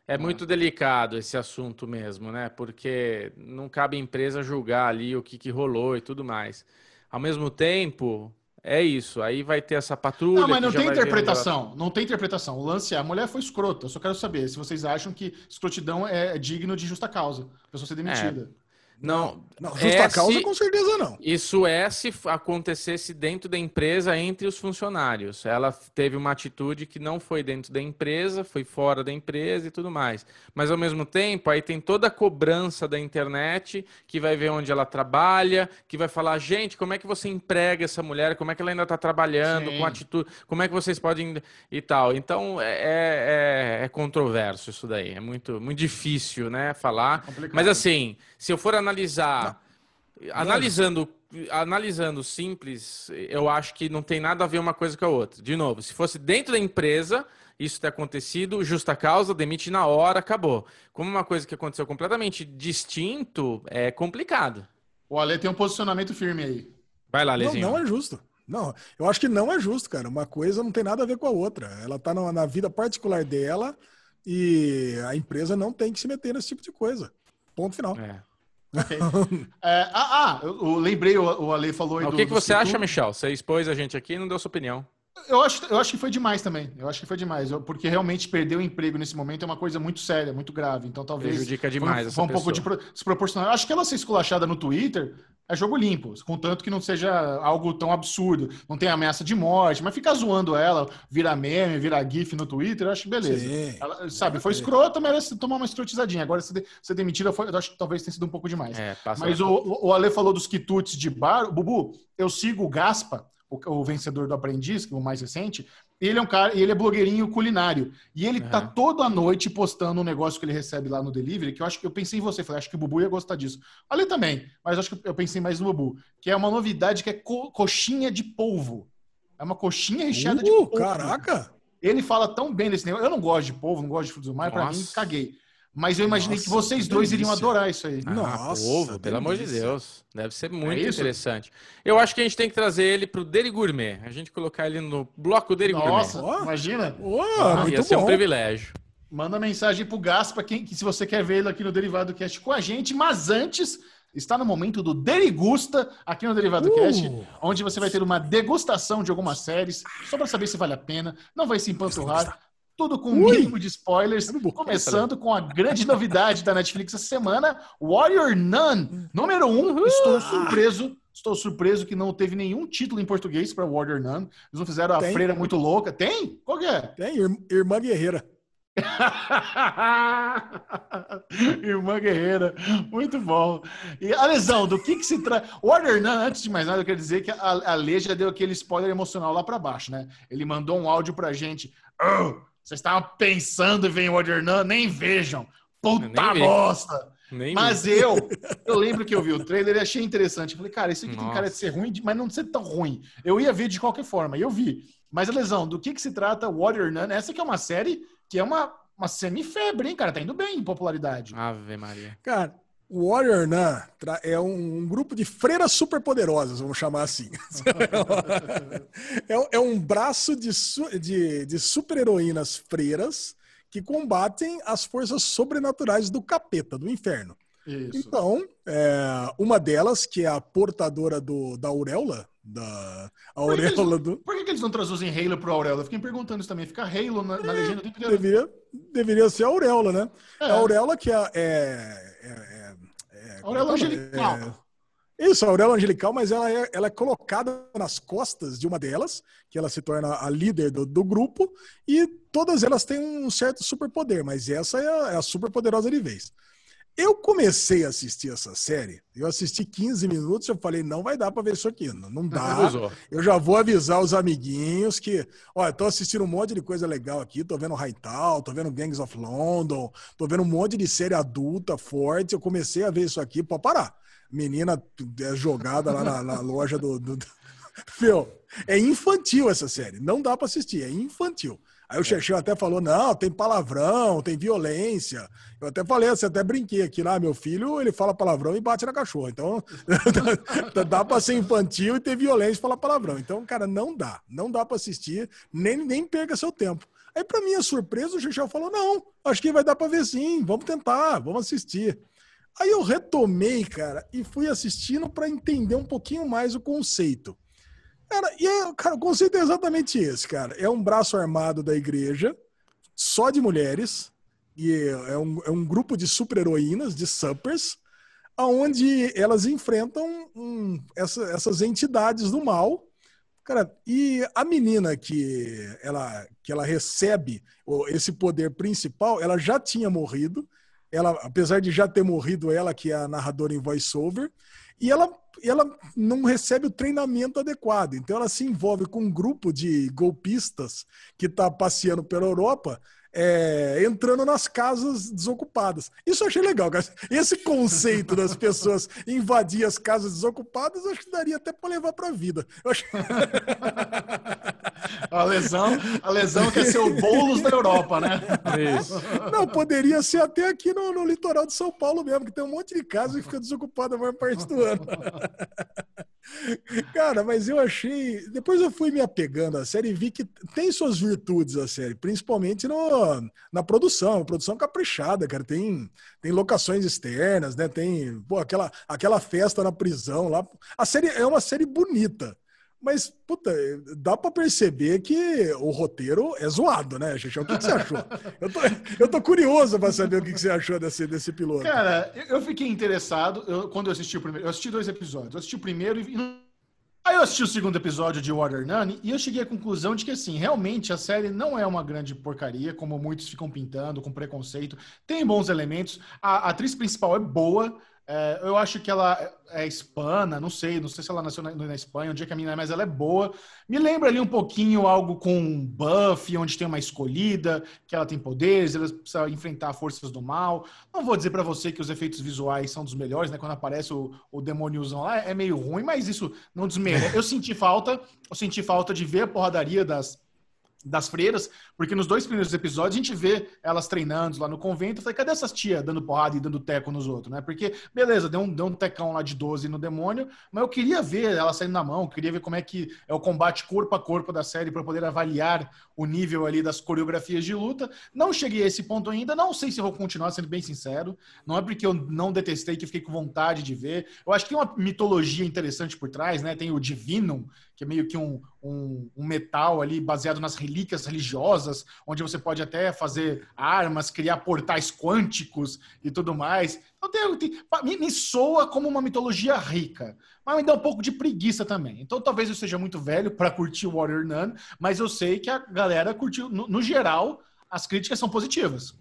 É muito delicado esse assunto mesmo, né? Porque não cabe à empresa julgar ali o que, que rolou e tudo mais. Ao mesmo tempo, é isso. Aí vai ter essa patrulha. Não, mas que não tem interpretação. Não tem interpretação. O lance é a mulher foi escrota. Eu só quero saber se vocês acham que escrotidão é, é digno de justa causa. A pessoa ser demitida. Não, não, é justa causa, se- com certeza não. Isso é se acontecesse dentro da empresa entre os funcionários. Ela teve uma atitude que não foi dentro da empresa, foi fora da empresa e tudo mais. Mas ao mesmo tempo, aí tem toda a cobrança da internet que vai ver onde ela trabalha, que vai falar, gente, como é que você emprega essa mulher? Como é que ela ainda está trabalhando? Sim. Com atitude? Como é que vocês podem e tal? Então é, é, é controverso isso daí. É muito, muito difícil, né? Falar. complicado. Mas assim, se eu for analisar Analisando, analisando simples, eu acho que não tem nada a ver uma coisa com a outra. De novo, se fosse dentro da empresa, isso ter acontecido, justa causa, demite na hora, acabou. Como uma coisa que aconteceu completamente distinto, é complicado. O Ale tem um posicionamento firme aí. Vai lá, Não, Lezinho. não é justo. Não, eu acho que não é justo, cara. Uma coisa não tem nada a ver com a outra. Ela tá na, na vida particular dela e a empresa não tem que se meter nesse tipo de coisa. Ponto final. É. Ok. É, ah, ah, eu, eu lembrei, o, o Ale falou Mas do, o que, que você acha. Michel? Você expôs a gente aqui e não deu sua opinião. Eu acho, eu acho que foi demais também. Eu acho que foi demais. Eu- porque realmente perder o emprego nesse momento é uma coisa muito séria, muito grave. Então talvez. Prejudica foi demais Foi, essa um pouco pessoa. de desproporcional. Eu acho que ela ser esculachada no Twitter é jogo limpo, contanto que não seja algo tão absurdo. Não tem ameaça de morte, mas ficar zoando ela, virar meme, virar GIF no Twitter, eu acho beleza. Sim. Ela, sabe, foi escrota, merece tomar uma escrotizadinha. Agora, ser, de- ser demitida, foi, eu acho que talvez tenha sido um pouco demais. É, passa Mas o, o o Ale falou dos quitutes de bar. Bubu, eu sigo o Gaspa, o, o vencedor do Aprendiz, que é o mais recente. Ele é um cara, ele é blogueirinho culinário. E ele tá Aham. toda noite postando um negócio que ele recebe lá no delivery, que eu acho que eu pensei em você, falei, acho que o Bubu ia gostar disso. Ale também, mas acho que eu pensei mais no Bubu, que é uma novidade que é co- coxinha de polvo. É uma coxinha recheada de Uh, polvo. caraca! Ele fala tão bem desse negócio. Eu não gosto de polvo, não gosto de frutos do mar, pra mim, caguei. Mas eu imaginei que Nossa, vocês que dois iriam adorar isso aí. Ah, Nossa, polvo, pelo amor de. Deus. Deve ser muito É interessante. Eu acho que a gente tem que trazer ele pro Deri Gourmet. A gente colocar ele no bloco Deri Nossa, Gourmet. Ó. imagina. Ô, Ah, muito ia ser um bom. privilégio. Manda mensagem pro Gaspa quem, que se você quer ver ele aqui no Derivado Cast com a gente. Mas antes, está no momento do Derigusta aqui no Derivado Uh. Cast, onde você vai ter uma degustação de algumas séries, só para saber se vale a pena. Não vai se empanturrar. Tudo com um mínimo de spoilers. Bom. Começando com a grande novidade da Netflix essa semana, Warrior Nun, número um. Estou surpreso. Estou surpreso que não teve nenhum título em português para Warrior Nun. Eles não fizeram a Tem. freira muito louca. Tem? Qual que é? Tem, Ir- Irmã Guerreira. (laughs) Irmã Guerreira, muito bom. E a lesão, do que, que se trata? O Warrior Nun, antes de mais nada, eu quero dizer que a, a Lê já deu aquele spoiler emocional lá pra baixo, né? Ele mandou um áudio pra gente. "Oh, vocês estavam pensando em ver o Warrior Nun? Nem vejam. Puta Nem vi. bosta! Nem Mas eu, (laughs) eu lembro que eu vi o trailer e achei interessante. Eu falei, cara, isso aqui tem Nossa. cara de ser ruim, mas não de ser tão ruim. Eu ia ver de qualquer forma, e eu vi. Mas, a lesão, do que, que se trata Warrior Nun? Essa que é uma série que é uma, uma semifebre, hein, cara? Tá indo bem em popularidade. Ave Maria. Cara, o Warrior tra- é um, um grupo de freiras superpoderosas, vamos chamar assim. (laughs) é, é um braço de, de, de super-heroínas freiras que combatem as forças sobrenaturais do capeta, do inferno. Isso. Então, é, uma delas, que é a portadora do, da auréola, da a Por que eles- auréola do. Por que, que eles não traduzem Halo pro Aurela? Eu fiquei perguntando isso também. Fica Halo na, na legenda tempo inteiro. Deveria, deveria ser a auréola, né? É. A auréola que é. é, é, é- é- Auréola angelical. É- isso, a auréola angelical, mas ela é, ela é colocada nas costas de uma delas, que ela se torna a líder do, do grupo, e todas elas têm um certo superpoder, mas essa é a, é a superpoderosa de vez. Eu comecei a assistir essa série, eu assisti 15 minutos, eu falei, não vai dar pra ver isso aqui, não, não dá. Eu já vou avisar os amiguinhos que, olha, tô assistindo um monte de coisa legal aqui, tô vendo Hightown, tô vendo Gangs of London, tô vendo um monte de série adulta, forte, eu comecei a ver isso aqui, pode parar. Menina é jogada lá na, na loja do... do... (laughs) Meu, é infantil essa série, não dá pra assistir, é infantil. Aí o Chechel até falou: não, tem palavrão, tem violência. Eu até falei, assim, até brinquei aqui lá, meu filho, ele fala palavrão e bate na cachorra. Então, (laughs) dá pra ser infantil e ter violência e falar palavrão. Então, cara, não dá. Não dá pra assistir, nem, nem perca seu tempo. Aí, pra minha surpresa, o Chechel falou: não, acho que vai dar pra ver sim, vamos tentar, vamos assistir. Aí eu retomei, cara, e fui assistindo para entender um pouquinho mais o conceito. E é, cara, o conceito é exatamente esse, cara. É um braço armado da igreja, só de mulheres, e é um, é um grupo de super-heroínas, de suppers, onde elas enfrentam um, essa, essas entidades do mal. Cara, e a menina que ela, que ela recebe esse poder principal, ela já tinha morrido. Ela, apesar de já ter morrido, ela que é a narradora em voiceover, e ela ela não recebe o treinamento adequado. Então ela se envolve com um grupo de golpistas que está passeando pela Europa, é, entrando nas casas desocupadas. Isso eu achei legal, cara. Esse conceito das pessoas invadir as casas desocupadas, acho que daria até para levar para a vida. Acho... (laughs) A lesão, a lesão quer ser o bolos da Europa, né? Isso. Não, poderia ser até aqui no, no litoral de São Paulo mesmo, que tem um monte de casa que fica desocupada a maior parte do ano. Cara, mas eu achei. Depois eu fui me apegando à série e vi que tem suas virtudes a série, principalmente no, na produção, produção caprichada, cara. Tem, tem locações externas, né? Tem pô, aquela, aquela festa na prisão lá. A série é uma série bonita. Mas, puta, dá pra perceber que o roteiro é zoado, né, Xixão? O que, que você achou? Eu tô, eu tô curioso pra saber o que, que você achou desse, desse piloto. Cara, eu fiquei interessado eu- quando eu assisti o primeiro. Eu assisti dois episódios. Eu assisti o primeiro e- Aí eu assisti o segundo episódio de Water None e eu cheguei à conclusão de que, assim, realmente a série não é uma grande porcaria, como muitos ficam pintando, com preconceito. Tem bons elementos. A, a atriz principal é boa. É, eu acho que ela é hispana, não sei, não sei se ela nasceu na, na Espanha, onde é que a menina é, mas ela é boa. Me lembra ali um pouquinho algo com Buffy, onde tem uma escolhida, que ela tem poderes, ela precisa enfrentar forças do mal. Não vou dizer pra você que os efeitos visuais são dos melhores, né? Quando aparece o, o demôniozão lá, é meio ruim, mas isso não desmerece. Eu senti falta, eu senti falta de ver a porradaria das, das freiras, porque nos dois primeiros episódios a gente vê elas treinando lá no convento. Eu falei, cadê essas tia dando porrada e dando teco nos outros, né? Porque, beleza, deu um, deu um tecão lá de 12 no demônio, mas eu queria ver ela saindo na mão, queria ver como é que é o combate corpo a corpo da série para poder avaliar o nível ali das coreografias de luta. Não cheguei a esse ponto ainda, não sei se vou continuar, sendo bem sincero. Não é porque eu não detestei que fiquei com vontade de ver. Eu acho que tem uma mitologia interessante por trás, né? Tem o Divinum, que é meio que um, um, um metal ali baseado nas relíquias religiosas, onde você pode até fazer armas, criar portais quânticos e tudo mais. Então tem, tem- me, me soa como uma mitologia rica, mas me dá um pouco de preguiça também. Então talvez eu seja muito velho para curtir Warrior Nun, mas eu sei que a galera curtiu, no, no geral, as críticas são positivas.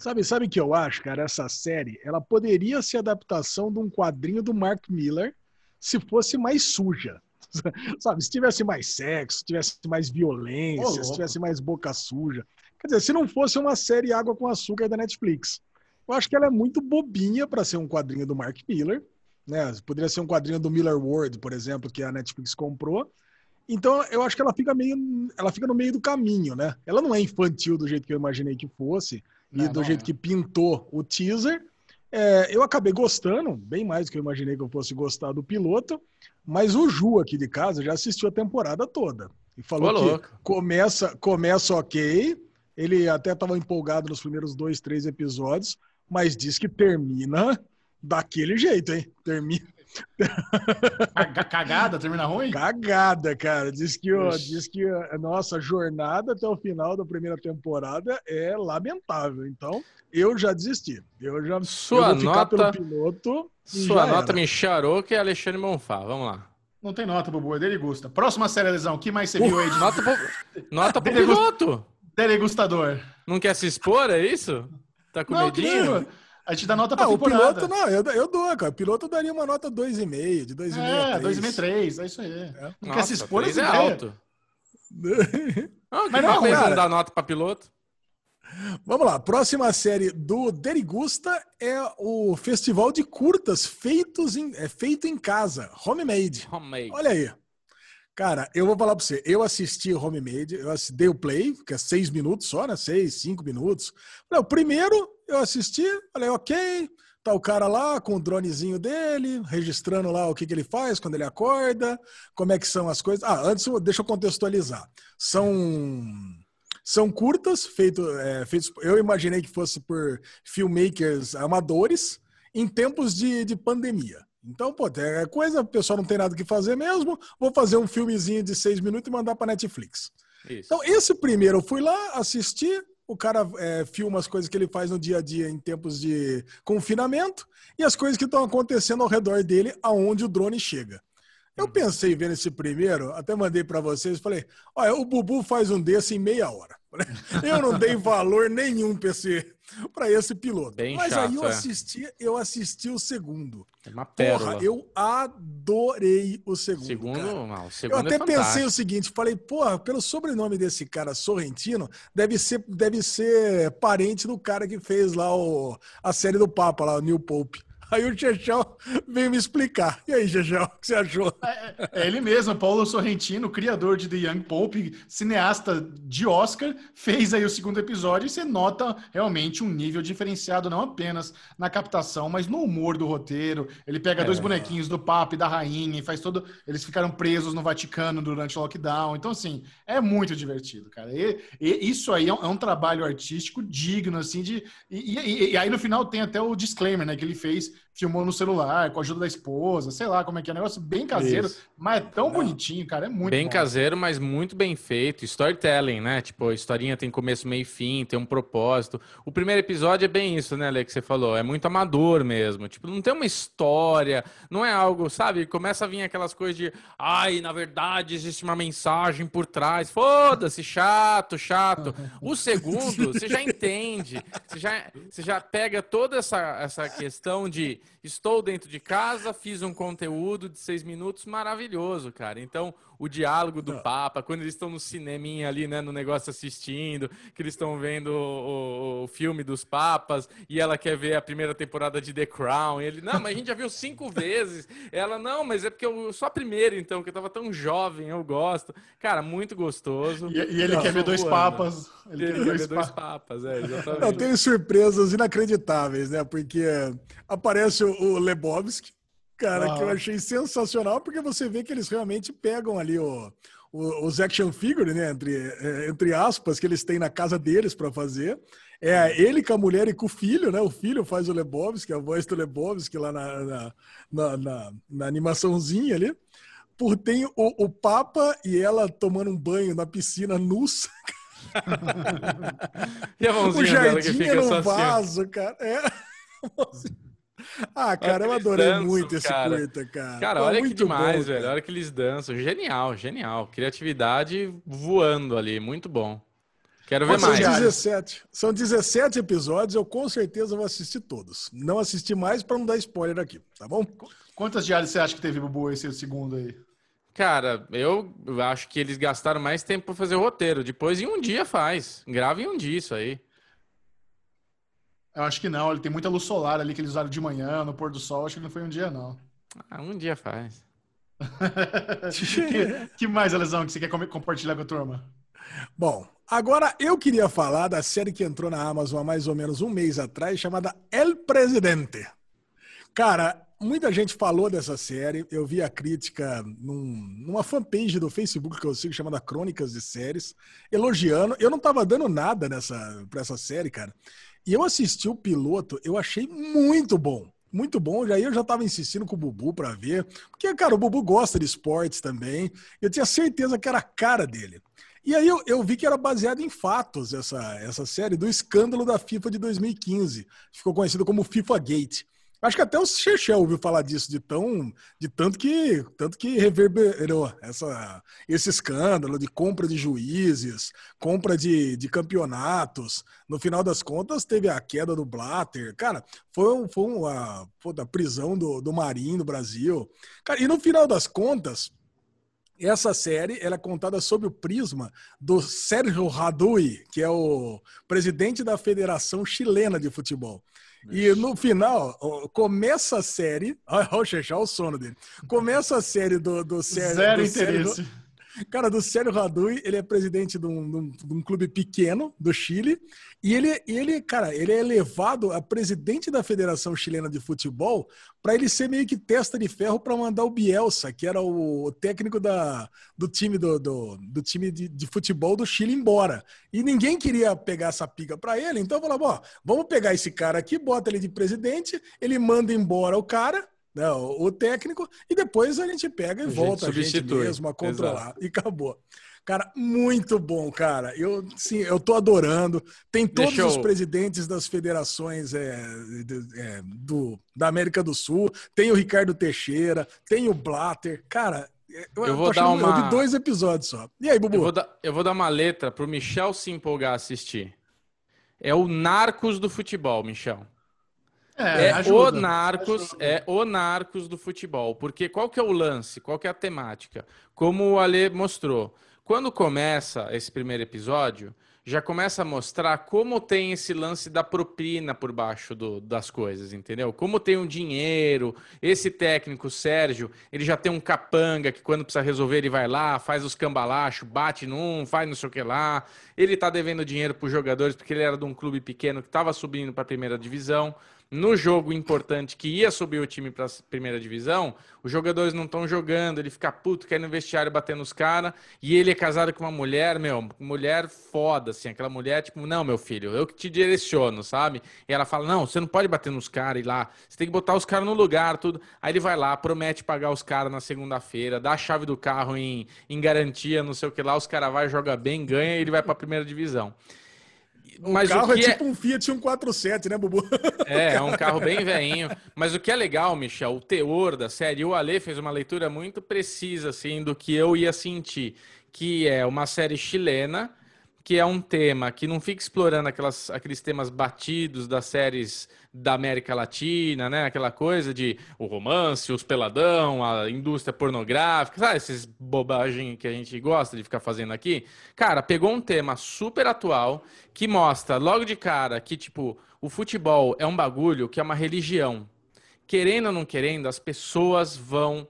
Sabe, sabe que eu acho, cara? Essa série, ela poderia ser adaptação de um quadrinho do Mark Miller se fosse mais suja. (laughs) Sabe, se tivesse mais sexo, se tivesse mais violência, louco. se tivesse mais boca suja. Quer dizer, se não fosse uma série Água com Açúcar da Netflix. Eu acho que ela é muito bobinha para ser um quadrinho do Mark Miller. Né? Poderia ser um quadrinho do Miller World, por exemplo, que a Netflix comprou. Então, eu acho que ela fica meio, ela fica no meio do caminho, né? Ela não é infantil do jeito que eu imaginei que fosse e Não, do não jeito é. que pintou o teaser. É, eu acabei gostando, bem mais do que eu imaginei que eu fosse gostar do piloto, mas o Ju aqui de casa já assistiu a temporada toda e falou Ô, que louco. começa, começa ok, ele até estava empolgado nos primeiros dois, três episódios, mas diz que termina daquele jeito, hein? Termina (laughs) Cagada, termina ruim? cagada, cara. Diz que, ó, diz que a nossa jornada até o final da primeira temporada é lamentável. Então, eu já desisti. Eu já Sua eu vou ficar nota- pelo piloto. Sua nota era. me charou que é Alexandre Monfá. Vamos lá. Não tem nota, Bubu, é dele gusta. Próxima série, Lesão, o que mais você viu aí de Nota pro, nota pro piloto. delegustador? Não quer se expor, é isso? Tá com Não, medinho? A gente dá nota pra Ah, o piloto, não, eu, eu dou, cara. O piloto daria uma nota 2,5, de 2,5 É, a 2,5, 3. 3, é isso aí. Não quer se Nossa, expor três essa é alto. (laughs) Que Mas não, cara. não dá nota pra piloto? Vamos lá, próxima série do Derigusta é o festival de curtas feitos em, é, feito em casa, homemade. Homemade. Olha aí. Cara, eu vou falar pra você, eu assisti o Homemade, eu dei o play, que é seis minutos só, né? Seis, cinco minutos. Falei, o primeiro eu assisti, falei, ok, tá o cara lá com o dronezinho dele, registrando lá o que, que ele faz quando ele acorda, como é que são as coisas. Ah, antes, deixa eu contextualizar. São são curtas, feito, é, feitos. Eu imaginei que fosse por filmmakers amadores em tempos de, de pandemia. Então, pô, é coisa, o pessoal não tem nada o que fazer mesmo. Vou fazer um filmezinho de seis minutos e mandar para Netflix. Isso. Então, esse primeiro eu fui lá, assisti. O cara é, filma as coisas que ele faz no dia a dia em tempos de confinamento e as coisas que estão acontecendo ao redor dele, aonde o drone chega. Eu pensei vendo esse primeiro, até mandei para vocês, falei: olha, o Bubu faz um desse em meia hora. (laughs) Eu não dei valor nenhum para esse, (laughs) pra esse piloto. Bem Mas chato, aí eu é. assisti, eu assisti o segundo. É uma pérola. Porra, eu adorei o segundo. Segundo, cara. não, o Eu segundo até é pensei o seguinte, falei, porra, pelo sobrenome desse cara, Sorrentino, deve ser, deve ser parente do cara que fez lá o, a série do Papa, lá, o New Pope. Aí o Chechel veio me explicar. E aí, Chechel, o que você achou? É ele mesmo, Paulo Sorrentino, criador de The Young Pope, cineasta de Oscar, fez aí o segundo episódio e você nota realmente um nível diferenciado, não apenas na captação, mas no humor do roteiro. Ele pega dois bonequinhos do Papa e da Rainha e faz todo. Eles ficaram presos no Vaticano durante o lockdown. Então, assim, é muito divertido, cara. E, e isso aí é um, é um trabalho artístico digno, assim, de. E, e- e aí no final tem até o disclaimer, né, que ele fez. Filmou no celular, com a ajuda da esposa, sei lá como é que é. Um negócio bem caseiro, Isso. mas é tão bonitinho, cara. É muito bem bom. caseiro, mas muito bem feito. Storytelling, né? Tipo, a historinha tem começo, meio e fim, tem um propósito. O primeiro episódio é bem isso, né, Lê, que você falou. É muito amador mesmo. Tipo, não tem uma história, não é algo, sabe? Começa a vir aquelas coisas de, ai, na verdade existe uma mensagem por trás. Foda-se, chato, chato. O segundo, você já entende. Você já, você já pega toda essa, essa questão de estou dentro de casa, fiz um conteúdo de seis minutos maravilhoso, cara. Então, o diálogo do Papa, quando eles estão no cineminha ali, né, no negócio assistindo, que eles estão vendo o, o- o filme dos Papas, e ela quer ver a primeira temporada de The Crown, e ele, não, mas a gente já viu cinco (laughs) vezes. Ela, não, mas é porque eu só a primeira, então, que eu tava tão jovem, eu gosto. Cara, muito gostoso. E, e ele Não, quer ver dois voando. papas. Ele, Ele quer quer ver dois papas. papas, é, (laughs) exatamente. Não, tem surpresas inacreditáveis, né? Porque aparece o, o Lebowski, cara, que eu Ah. achei sensacional, porque você vê que eles realmente pegam ali o, o- os action figures, né? Entre, eh, entre aspas, que eles têm na casa deles para fazer. É ele com a mulher e com o filho, né? O filho faz o Lebowski, a voz do Lebowski lá na, na, na, na- na animaçãozinha ali. Por, tem o, o Papa e ela tomando um banho na piscina nus. (laughs) E a O mãozinha dela que jardim fica era um assim, vaso, cara. É. (laughs) Ah, cara, eu adorei dançam, muito esse cara. curta, cara. Cara, Pô, olha que demais, bom, velho. Olha que eles dançam. Genial, genial. Criatividade voando ali. Muito bom. Quero ver Mas são mais. Diário. 17. São 17 episódios, eu com certeza vou assistir todos. Não assisti mais pra não dar spoiler aqui, tá bom? Quantas diárias você acha que teve, Bubu, esse segundo aí? Cara, eu acho que eles gastaram mais tempo pra fazer o roteiro. Depois, em um dia faz. Grava em um dia isso aí. Eu acho que não, ele tem muita luz solar ali que eles usaram de manhã, no pôr do sol, acho que não foi um dia, não. Ah, um dia faz. (laughs) que, que mais, Alesão, que você quer com- compartilhar com a turma? Bom, agora eu queria falar da série que entrou na Amazon há mais ou menos um mês atrás, chamada El Presidente. Cara, muita gente falou dessa série. Eu vi a crítica num- numa fanpage do Facebook que eu sigo, chamada Crônicas de Séries, elogiando. Eu não tava dando nada nessa, pra essa série, cara. E eu assisti o piloto, eu achei muito bom. Muito bom. Já eu já tava insistindo com o Bubu pra ver. Porque, cara, o Bubu gosta de esportes também. Eu tinha certeza que era a cara dele. E aí eu, eu vi que era baseado em fatos essa, essa série do escândalo da FIFA de 2015. Ficou conhecido como FIFA Gate. Acho que até o Chechel ouviu falar disso, de, tão, de tanto que tanto que reverberou essa, esse escândalo de compra de juízes, compra de, de campeonatos. No final das contas, teve a queda do Blatter. Cara, foi, um, foi uma, prisão do, do Marinho no Brasil. Cara, e no final das contas, essa série ela é contada sob o prisma do Sérgio Radui, que é o presidente da Federação Chilena de Futebol. E no final, começa a série. (laughs) Olha o Xexá, o sono dele. Começa a série do, do Sérgio. Zero do interesse. Cara, do Sérgio Radui, ele é presidente de um, de um- de um clube pequeno do Chile. E ele, ele, cara, ele é elevado a presidente da Federação Chilena de Futebol para ele ser meio que testa de ferro para mandar o Bielsa, que era o técnico da, do time do, do, do time de, de futebol do Chile embora. E ninguém queria pegar essa pica para ele, então falava, ó, vamos pegar esse cara aqui, bota ele de presidente, ele manda embora o cara, né, o, técnico, e depois a gente pega e gente volta a gente mesmo a controlar. E acabou. Cara, muito bom, cara. Eu, sim, eu tô adorando. Tem todos os eu- presidentes das federações é, é, do, da América do Sul. Tem o Ricardo Teixeira, tem o Blatter. Cara, é, eu, Eu tô vou dar achando- uma- Eu dois episódios só. E aí, Eu Bubu? vou, dar, eu vou dar uma letra pro Michel se empolgar a assistir. É o Narcos do futebol, Michel. É, É ajuda. o Narcos, é o Narcos do futebol. Porque qual que é o lance? Qual que é a temática? Como o Ale mostrou. Quando começa esse primeiro episódio, já começa a mostrar como tem esse lance da propina por baixo do- das coisas, entendeu? Como tem um dinheiro, esse técnico, Sérgio, ele já tem um capanga que quando precisa resolver ele vai lá, faz os cambalachos, bate num, faz não sei o que lá. Ele tá devendo dinheiro pros jogadores porque ele era de um clube pequeno que estava subindo para a primeira divisão no jogo importante que ia subir o time para a primeira divisão, os jogadores não estão jogando, ele fica puto, quer ir no vestiário bater nos caras, e ele é casado com uma mulher, meu, mulher foda, assim, aquela mulher, tipo, não, meu filho, eu que te direciono, sabe? E ela fala, não, você não pode bater nos caras e lá, você tem que botar os caras no lugar, tudo. Aí ele vai lá, promete pagar os caras na segunda-feira, dá a chave do carro em, em garantia, não sei o que lá, os caras vai, joga bem, ganha e ele vai para a primeira divisão. Mas o carro o que é tipo um Fiat 147, né, Bubu? (laughs) é, é um carro bem veinho. Mas o que é legal, Michel, o teor da série, o Ale fez uma leitura muito precisa, assim, do que eu ia sentir. Que é uma série chilena, que é um tema que não fica explorando aquelas, aqueles temas batidos das séries da América Latina, né? Aquela coisa de o romance, os peladão, a indústria pornográfica, sabe? Essas bobagem que a gente gosta de ficar fazendo aqui. Cara, pegou um tema super atual que mostra logo de cara que, tipo, o futebol é um bagulho que é uma religião. Querendo ou não querendo, as pessoas vão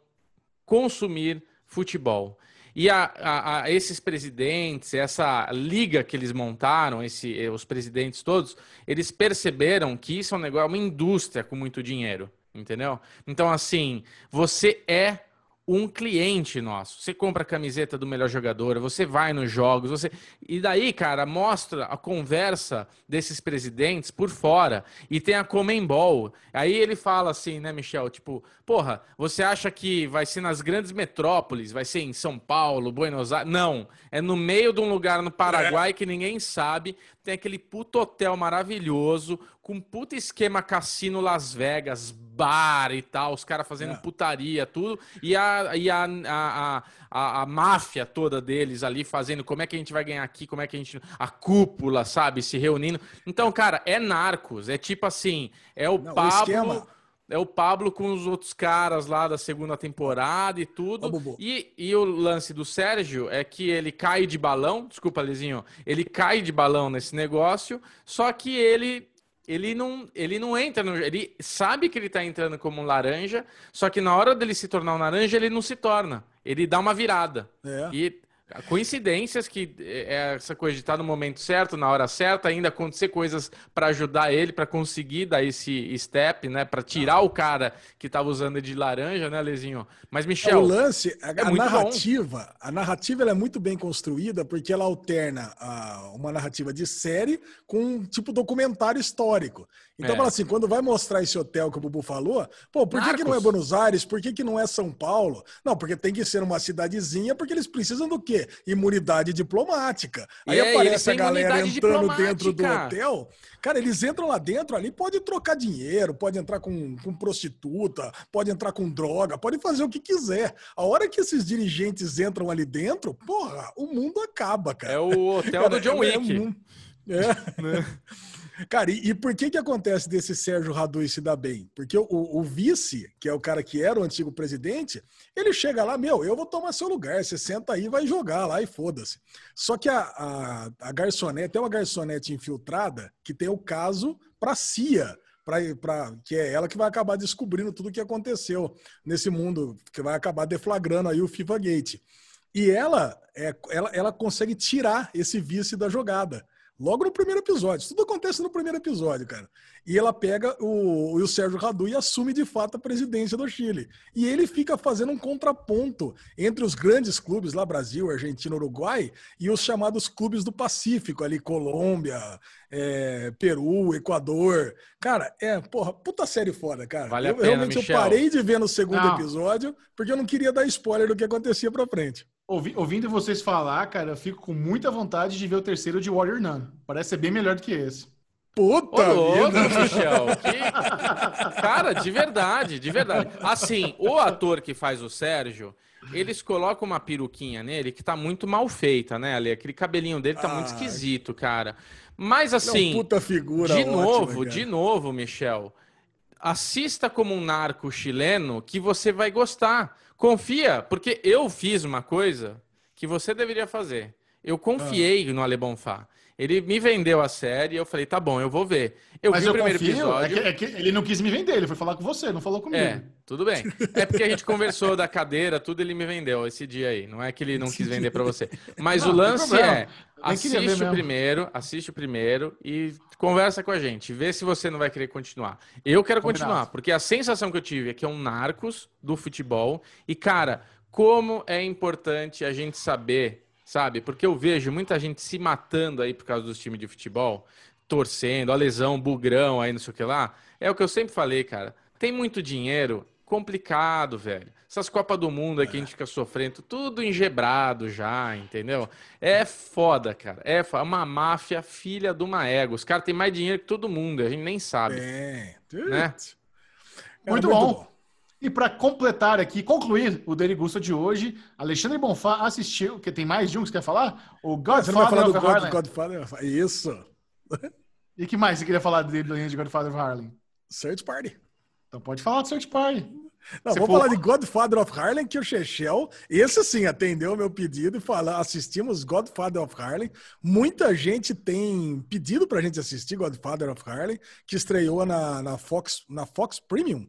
consumir futebol. E a, a- a esses presidentes, essa liga que eles montaram, esse, eh, os presidentes todos, eles perceberam que isso é um negócio, é uma indústria com muito dinheiro, entendeu? Então, assim, você é um cliente nosso. Você compra a camiseta do melhor jogador, você vai nos jogos, você e daí, cara, mostra a conversa desses presidentes por fora e tem a Comembol. Aí ele fala assim, né, Michel, tipo, porra, você acha que vai ser nas grandes metrópoles, vai ser em São Paulo, Buenos Aires? Não, é no meio de um lugar no Paraguai que ninguém sabe, tem aquele puto hotel maravilhoso com puta esquema cassino Las Vegas, bar e tal, os caras fazendo É. putaria, tudo, e a, e a, a, a, a, máfia toda deles ali fazendo como é que a gente vai ganhar aqui, como é que a gente. A cúpula, sabe, se reunindo. Então, cara, é narcos, é tipo assim, é o Não, o Pablo. esquema- É o Pablo com os outros caras lá da segunda temporada e tudo. Bubu. E, e o lance do Sérgio é que ele cai de balão, desculpa, Lizinho, ele cai de balão nesse negócio, só que ele ele não, ele não entra no. Ele sabe que ele tá entrando como um laranja, só que na hora dele se tornar um laranja, ele não se torna. Ele dá uma virada. É. E coincidências que é essa coisa de estar no momento certo, na hora certa, ainda acontecer coisas para ajudar ele, para conseguir dar esse step, né? Para tirar o cara que tava usando de laranja, né, Lezinho? Mas, É, Michel. o lance, a, é a narrativa, a narrativa é muito bem construída porque ela alterna a- uma narrativa de série com um tipo documentário histórico. Então, É. fala assim, quando vai mostrar esse hotel que o Bubu falou, pô, por que, que não é. Buenos Aires? Por que, que não é São Paulo? Não, porque tem que ser uma cidadezinha, porque eles precisam do quê? Quê? Imunidade diplomática. Aí É, aparece a galera entrando dentro do hotel. Cara, eles entram lá dentro ali, pode trocar dinheiro, pode entrar com, com prostituta, pode entrar com droga, pode fazer o que quiser. A hora que esses dirigentes entram ali dentro, porra, o mundo acaba, cara. É o hotel (laughs) Cara, do John é Wick. É. (laughs) Cara, e, e por que que acontece desse Sérgio Radui se dar bem? Porque o, o vice, que é o cara que era o antigo presidente, ele chega lá, meu, eu vou tomar seu lugar, você senta aí vai jogar lá e foda-se. Só que a, a, a garçonete, tem uma garçonete infiltrada que tem o caso pra CIA, pra, pra, que é ela que vai acabar descobrindo tudo o que aconteceu nesse mundo, que vai acabar deflagrando aí o FIFA Gate. E ela, é, ela, ela consegue tirar esse vice da jogada. Logo no primeiro episódio. Tudo acontece no primeiro episódio, cara. E ela pega o, o Sérgio Radu e assume de fato a presidência do Chile. E ele fica fazendo um contraponto entre os grandes clubes lá, Brasil, Argentina, Uruguai, e os chamados clubes do Pacífico, ali, Colômbia, é, Peru, Equador. Cara, é, porra, puta série foda, cara. Vale eu, pena, realmente Michel. eu parei de ver no segundo Não. episódio, porque eu não queria dar spoiler do que acontecia pra frente. Ouvi- ouvindo vocês falar, cara, eu fico com muita vontade de ver o terceiro de Warrior Nun. Parece ser bem melhor do que esse. Ô, Puta louco, vida! (laughs) Michel. que- Cara, de verdade, de verdade. Assim, o ator que faz o Sérgio, eles colocam uma peruquinha nele que tá muito mal feita, né, Ali? Aquele cabelinho dele tá muito Ah. esquisito, cara. Mas assim, puta figura de ótima, novo, cara. de novo, Michel. Assista como um narco chileno que você vai gostar. Confia, porque eu fiz uma coisa que você deveria fazer. Eu confiei Ah. no Ale Bonfá. Ele me vendeu a série e eu falei, tá bom, eu vou ver. Eu Mas vi eu o primeiro confio, episódio. é que, é que ele não quis me vender, ele foi falar com você, não falou comigo. É, tudo bem. É porque a gente conversou da cadeira, tudo ele me vendeu esse dia aí. Não é que ele não quis vender pra você. Mas Não, o lance é, assiste o primeiro, assiste o primeiro e conversa com a gente. Vê se você não vai querer continuar. Eu quero Combinado. continuar, porque a sensação que eu tive é que é um narcos do futebol. E, cara, como é importante a gente saber, sabe? Porque eu vejo muita gente se matando aí por causa dos times de futebol, torcendo, a lesão, bugrão aí, não sei o que lá. É o que eu sempre falei, cara. Tem muito dinheiro, complicado, velho. Essas Copas do Mundo aí que a gente fica sofrendo, tudo engebrado já, entendeu? É foda, cara. É é uma máfia filha de uma égua. Os caras têm mais dinheiro que todo mundo, a gente nem sabe. É. Né? Cara, Muito bom. E para completar aqui, concluir o Derigusta de hoje, Alexandre Bonfá assistiu, que tem mais de um que você quer falar? O Ah, Você não vai Godfather falar do. Godfather? Isso. E que mais você queria falar dele de Godfather of Harlem? Search Party. Então pode falar do Search Party. Não, falou- falar de Godfather of Harlem, que o Chechel, esse sim, atendeu o meu pedido e fala, assistimos Godfather of Harlem. Muita gente tem pedido pra gente assistir Godfather of Harlem, que estreou na, na, Fox, na Fox Premium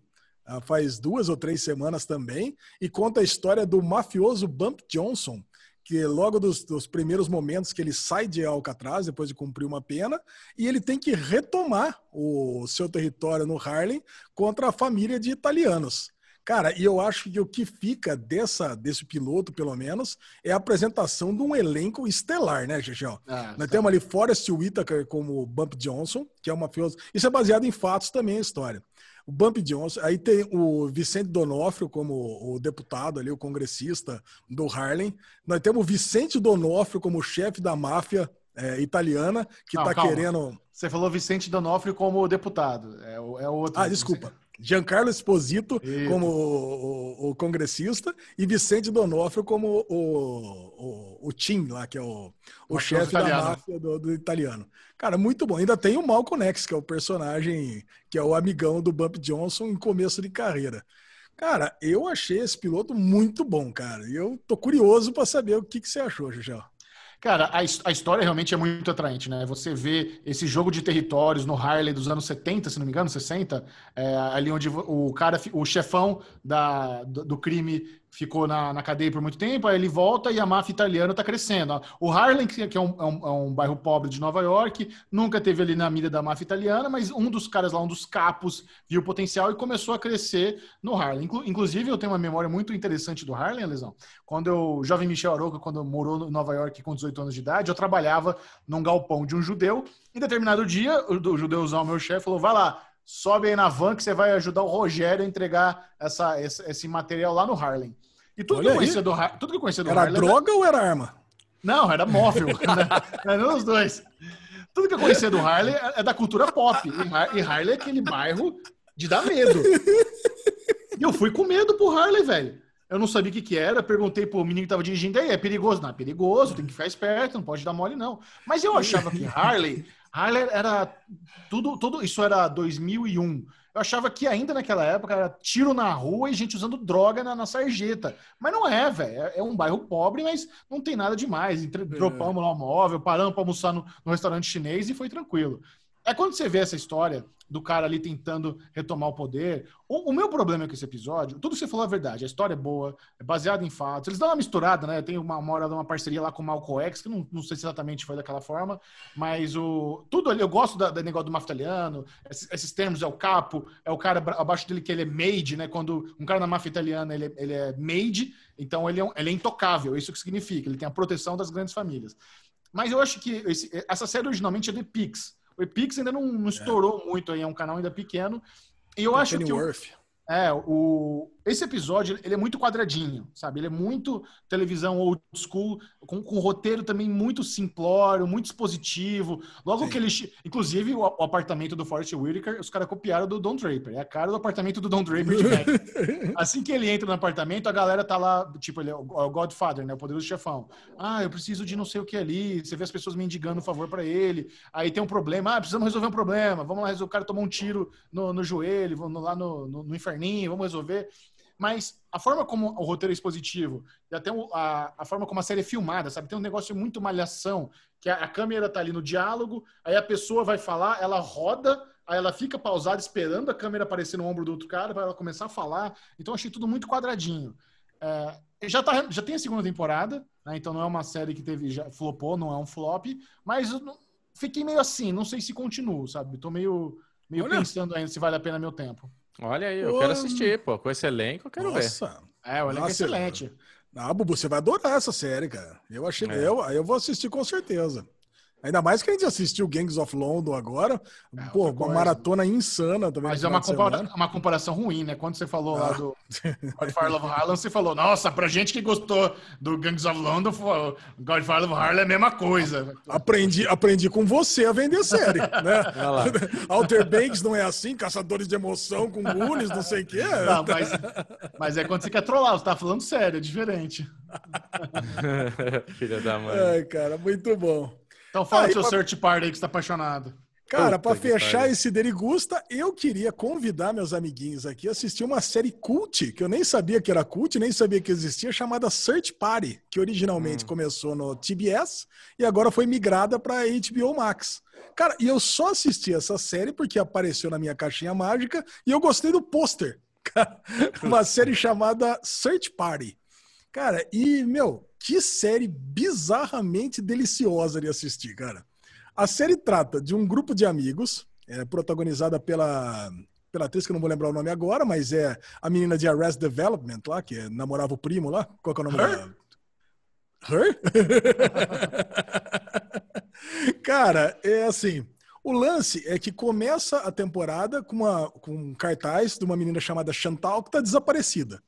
faz duas ou três semanas também, e conta a história do mafioso Bump Johnson, que logo dos, dos primeiros momentos que ele sai de Alcatraz, depois de cumprir uma pena, e ele tem que retomar o seu território no Harlem contra a família de italianos. Cara, e eu acho que o que fica dessa, desse piloto, pelo menos, é a apresentação de um elenco estelar, né, Chechel? Ah, Nós tá. temos ali Forrest Whitaker como Bump Johnson, que é um mafioso. Isso é baseado em fatos também, a história. O Bump Johnson, aí tem o Vicente Donofrio como o deputado ali, o congressista do Harlem. Nós temos o Vicente Donofrio como chefe da máfia é, italiana, que está querendo. Você falou Vicente Donofrio como deputado. É, é o outro. Ah, desculpa. Giancarlo Esposito Isso. como o, o- o congressista e Vicente Donofrio como o, o, o Tim lá, que é o, o chefe da máfia do, do italiano. Cara, muito bom. Ainda tem o Malcolm X, que é o personagem, que é o amigão do Bump Johnson em começo de carreira. Cara, eu achei esse piloto muito bom, cara. E eu tô curioso para saber o que, que você achou, Jujel. Cara, a, a história realmente é muito atraente, né? Você vê esse jogo de territórios no Harley dos anos 70, se não me engano, 60, é, ali onde o cara, o chefão da, do, do crime ficou na, na cadeia por muito tempo, aí ele volta e a máfia italiana tá crescendo. O Harlem, que que é um, é um- é um bairro pobre de Nova York, nunca teve ali na mira da máfia italiana, mas um dos caras lá, um dos capos, viu o potencial e começou a crescer no Harlem. Inclu- inclusive, eu tenho uma memória muito interessante do Harlem, Lesão. Quando eu, jovem Michel Aroca, quando morou em Nova York com 18 anos de idade, eu trabalhava num galpão de um judeu. Em determinado dia, o, o judeuzão, meu chefe, falou: vai lá, sobe aí na van que você vai ajudar o Rogério a entregar essa, esse, esse material lá no Harlem. E tudo, que Olha eu, aí. conhecia do, tudo que eu conhecia do Era Harlem. droga ou era arma? Não, era móvel. (laughs) Eram os dois. Tudo que eu conhecia do Harley é é da cultura pop. E E Harley é aquele bairro de dar medo. E eu fui com medo pro Harley, velho. Eu não sabia o que, que era, perguntei pro menino que tava dirigindo, aí, é perigoso? Não, é perigoso, tem que ficar esperto, não pode dar mole, não. Mas eu achava que Harley, Harley era tudo, tudo, isso era 2001. Eu achava que ainda naquela época era tiro na rua e gente usando droga na, na sarjeta. Mas não é, velho. É, é um bairro pobre, mas não tem nada demais. Entre, Dropamos lá o móvel, paramos para almoçar no, no restaurante chinês e foi tranquilo. É quando você vê essa história do cara ali tentando retomar o poder. O, o meu problema com esse episódio, tudo que você falou é verdade. A história é boa, é baseada em fatos. Eles dão uma misturada, né? Tem uma, uma hora de uma parceria lá com o Malcolm X, que não, não sei se exatamente foi daquela forma, mas o tudo ali, eu gosto da, da negócio do máfia italiano, esses, esses termos, é o capo, é o cara abaixo dele que ele é made, né? Quando um cara na máfia italiana ele, é- ele é made, então ele é, ele é intocável, isso que significa, ele tem a proteção das grandes famílias. Mas eu acho que esse- essa série originalmente é do Epix. O Epix ainda não, não estourou muito aí, é um canal ainda pequeno. E eu acho que o, é, o, esse episódio ele é muito quadradinho, sabe? Ele é muito televisão old school, com, com roteiro também muito simplório, muito expositivo. Logo Sim. que ele. Inclusive, o, o apartamento do Forrest Whitaker, os caras copiaram do Don Draper. É a cara do apartamento do Don Draper de. (laughs) Assim que ele entra no apartamento, a galera tá lá, tipo, ele é o o Godfather, né? O poderoso chefão. Ah, eu preciso de não sei o que ali. Você vê as pessoas mendigando um favor pra ele. Aí tem um problema. Ah, precisamos resolver um problema. Vamos lá, resolver. o cara tomou um tiro no, no joelho, vamos lá no, no, no inferninho, vamos resolver. Mas a forma como o roteiro é expositivo e até a, a forma como a série é filmada, sabe? Tem um negócio muito malhação, que a, a câmera tá ali no diálogo, aí a pessoa vai falar, ela roda, aí ela fica pausada esperando a câmera aparecer no ombro do outro cara para ela começar a falar. Então achei tudo muito quadradinho. É, já, tá, já tem a segunda temporada, né? então não é uma série que teve já flopou, não é um flop, mas não- fiquei meio assim, não sei se continuo, sabe? Tô meio, meio Olha. pensando ainda se vale a pena meu tempo. Olha aí, eu quero assistir, pô. Com esse elenco, eu quero ver. Nossa. É, olha que Nossa, excelente. Ah, Bubu, você vai adorar essa série, cara. Eu achei. É. Eu, eu vou assistir com certeza. Ainda mais que a gente assistiu Gangs of London agora. É, Pô, uma coisa. maratona insana também. Mas é uma, compara- semana. uma comparação ruim, né? Quando você falou lá Ah. do (laughs) Godfather Love Harlem, você falou, nossa, pra gente que gostou do Gangs of London, Godfather Love Harlem é a mesma coisa. Aprendi, aprendi com você a vender série, (laughs) né? Lá. (laughs) Alter Banks não é assim, caçadores de emoção com Goonies, não sei o quê. Não, mas, mas é quando você quer trollar, você tá falando sério, é diferente. Filha da mãe. Ai, cara, muito bom. Então fala Ah, do seu pra- search party aí que você tá apaixonado. Cara, que fechar esse Derigusta, eu queria convidar meus amiguinhos aqui a assistir uma série cult, que eu nem sabia que era cult, nem sabia que existia, chamada Search Party, que originalmente começou no TBS e agora foi migrada para HBO Max. Cara, e eu só assisti essa série porque apareceu na minha caixinha mágica e eu gostei do pôster. (laughs) Uma série (laughs) chamada Search Party. Cara, e, meu, que série bizarramente deliciosa de assistir, cara. A série trata de um grupo de amigos, é, protagonizada pela, pela atriz que eu não vou lembrar o nome agora, mas é a menina de Arrest Development lá, que namorava o primo lá. Qual que é o nome Her? dela? Her? (laughs) Cara, é assim. O lance é que começa a temporada com, uma, com um cartaz de uma menina chamada Chantal que está desaparecida.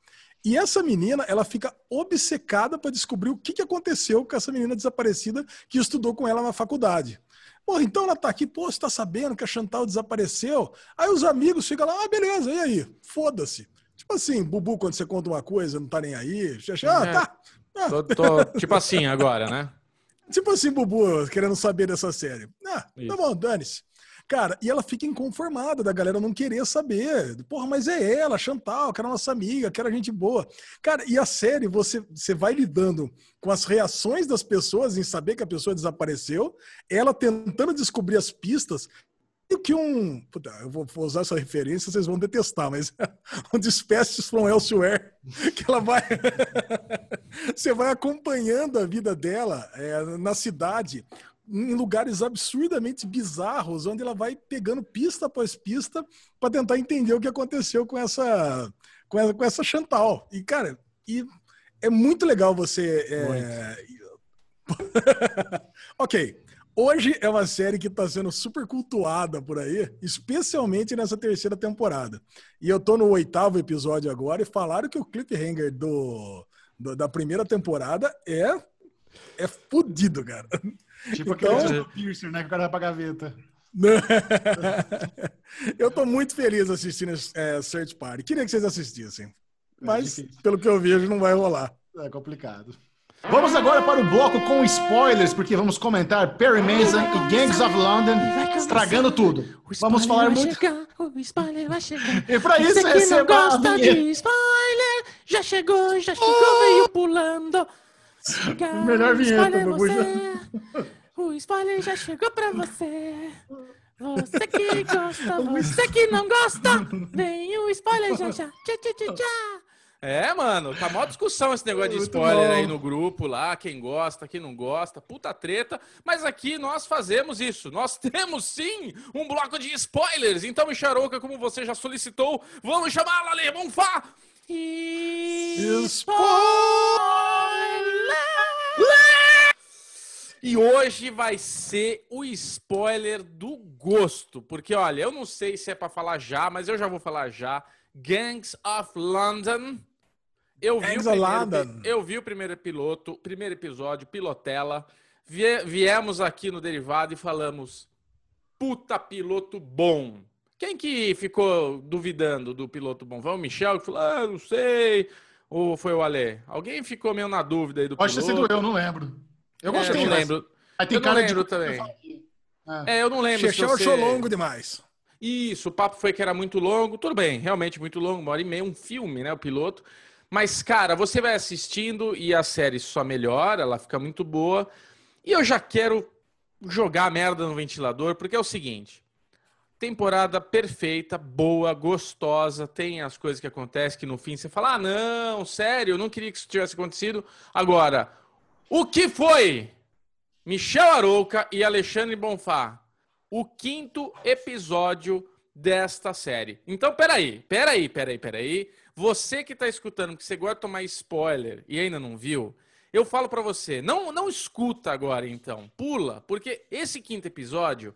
E essa menina, ela fica obcecada para descobrir o que, que aconteceu com essa menina desaparecida que estudou com ela na faculdade. Pô, então ela tá aqui, pô, você tá sabendo que a Chantal desapareceu? Aí os amigos ficam lá, ah, beleza, e aí? Foda-se. Tipo assim, Bubu, quando você conta uma coisa, não tá nem aí. Ah, É. tá. Ah, Tô, tô, tipo assim agora, né? (laughs) Tipo assim, Bubu, querendo saber dessa série. Ah, tá bom, dane-se. Cara, e ela fica inconformada da galera não querer saber. Porra, mas é ela, Chantal, que era nossa amiga, que era gente boa. Cara, e a série, você, você vai lidando com as reações das pessoas em saber que a pessoa desapareceu, ela tentando descobrir as pistas. O que um. Puta, eu vou, vou usar essa referência, vocês vão detestar, mas (laughs) um Dispatches from Elsewhere, (laughs) que ela vai. (laughs) você vai acompanhando a vida dela é, na cidade, em lugares absurdamente bizarros, onde ela vai pegando pista após pista para tentar entender o que aconteceu com essa, com essa, com essa Chantal. E, cara, e é muito legal você. é, (laughs) ok. Hoje é uma série que está sendo super cultuada por aí, especialmente nessa terceira temporada. E eu tô no oitavo episódio agora e falaram que o cliffhanger do, do- da primeira temporada é É fudido, cara. Tipo Então- aquele do Piercer, né? Que o cara vai pra gaveta. (laughs) Eu tô muito feliz assistindo é, Search Party. Queria que vocês assistissem. Mas, difícil. pelo que eu vejo, não vai rolar. É complicado. Vamos agora para o bloco com spoilers, porque vamos comentar Perry Mason e Gangs of London estragando tudo. Vamos falar vai muito. Chegar, o spoiler vai chegar. E para isso, Você que não gosta de spoiler, já chegou, já chegou, veio pulando. Chega, Melhor o vinheta, spoiler é Bubu. você. O spoiler já chegou pra você. Você que (laughs) gosta, você que não gosta, (laughs) vem o spoiler já já. Tchá, tchá, tchá, tchá. É, mano, tá mó discussão esse negócio de spoiler bom. aí no grupo lá, quem gosta, quem não gosta, puta treta, mas aqui nós fazemos isso. Nós temos sim um bloco de spoilers. Então, Micharouca, como você já solicitou, vamos chamá-la, vamos fá! E hoje vai ser o spoiler do gosto, porque olha, eu não sei se é pra falar já, mas eu já vou falar já. Gangs of London. Eu vi, Gangs o primeiro, eu vi o primeiro piloto, primeiro episódio, pilotela. Vie- viemos aqui no derivado e falamos: puta piloto bom. Quem que ficou duvidando do piloto bom? Foi o Michel que falou: ah, não sei. Ou foi o Alê? Alguém ficou meio na dúvida aí do Pode ter piloto? sido eu, não lembro. Eu É, gostei, não mas- lembro. Aí tem Eu não cara lembro de também. Ah. É, eu não lembro. se Chechel você- achou longo demais. Isso, o papo foi que era muito longo. Tudo bem, realmente muito longo, uma hora e meia, um filme, né? O piloto. Mas, cara, você vai assistindo e a série só melhora, ela fica muito boa. E eu já quero jogar a merda no ventilador, porque é o seguinte: temporada perfeita, boa, gostosa, tem as coisas que acontecem que no fim você fala: ah, não, sério, eu não queria que isso tivesse acontecido. Agora, o que foi? Michel Arouca e Alexandre Bonfá o quinto episódio desta série. Então, peraí, peraí, peraí, peraí. Você que tá escutando, que você gosta de tomar spoiler e ainda não viu, eu falo pra você, não, não escuta agora então, pula, porque esse quinto episódio,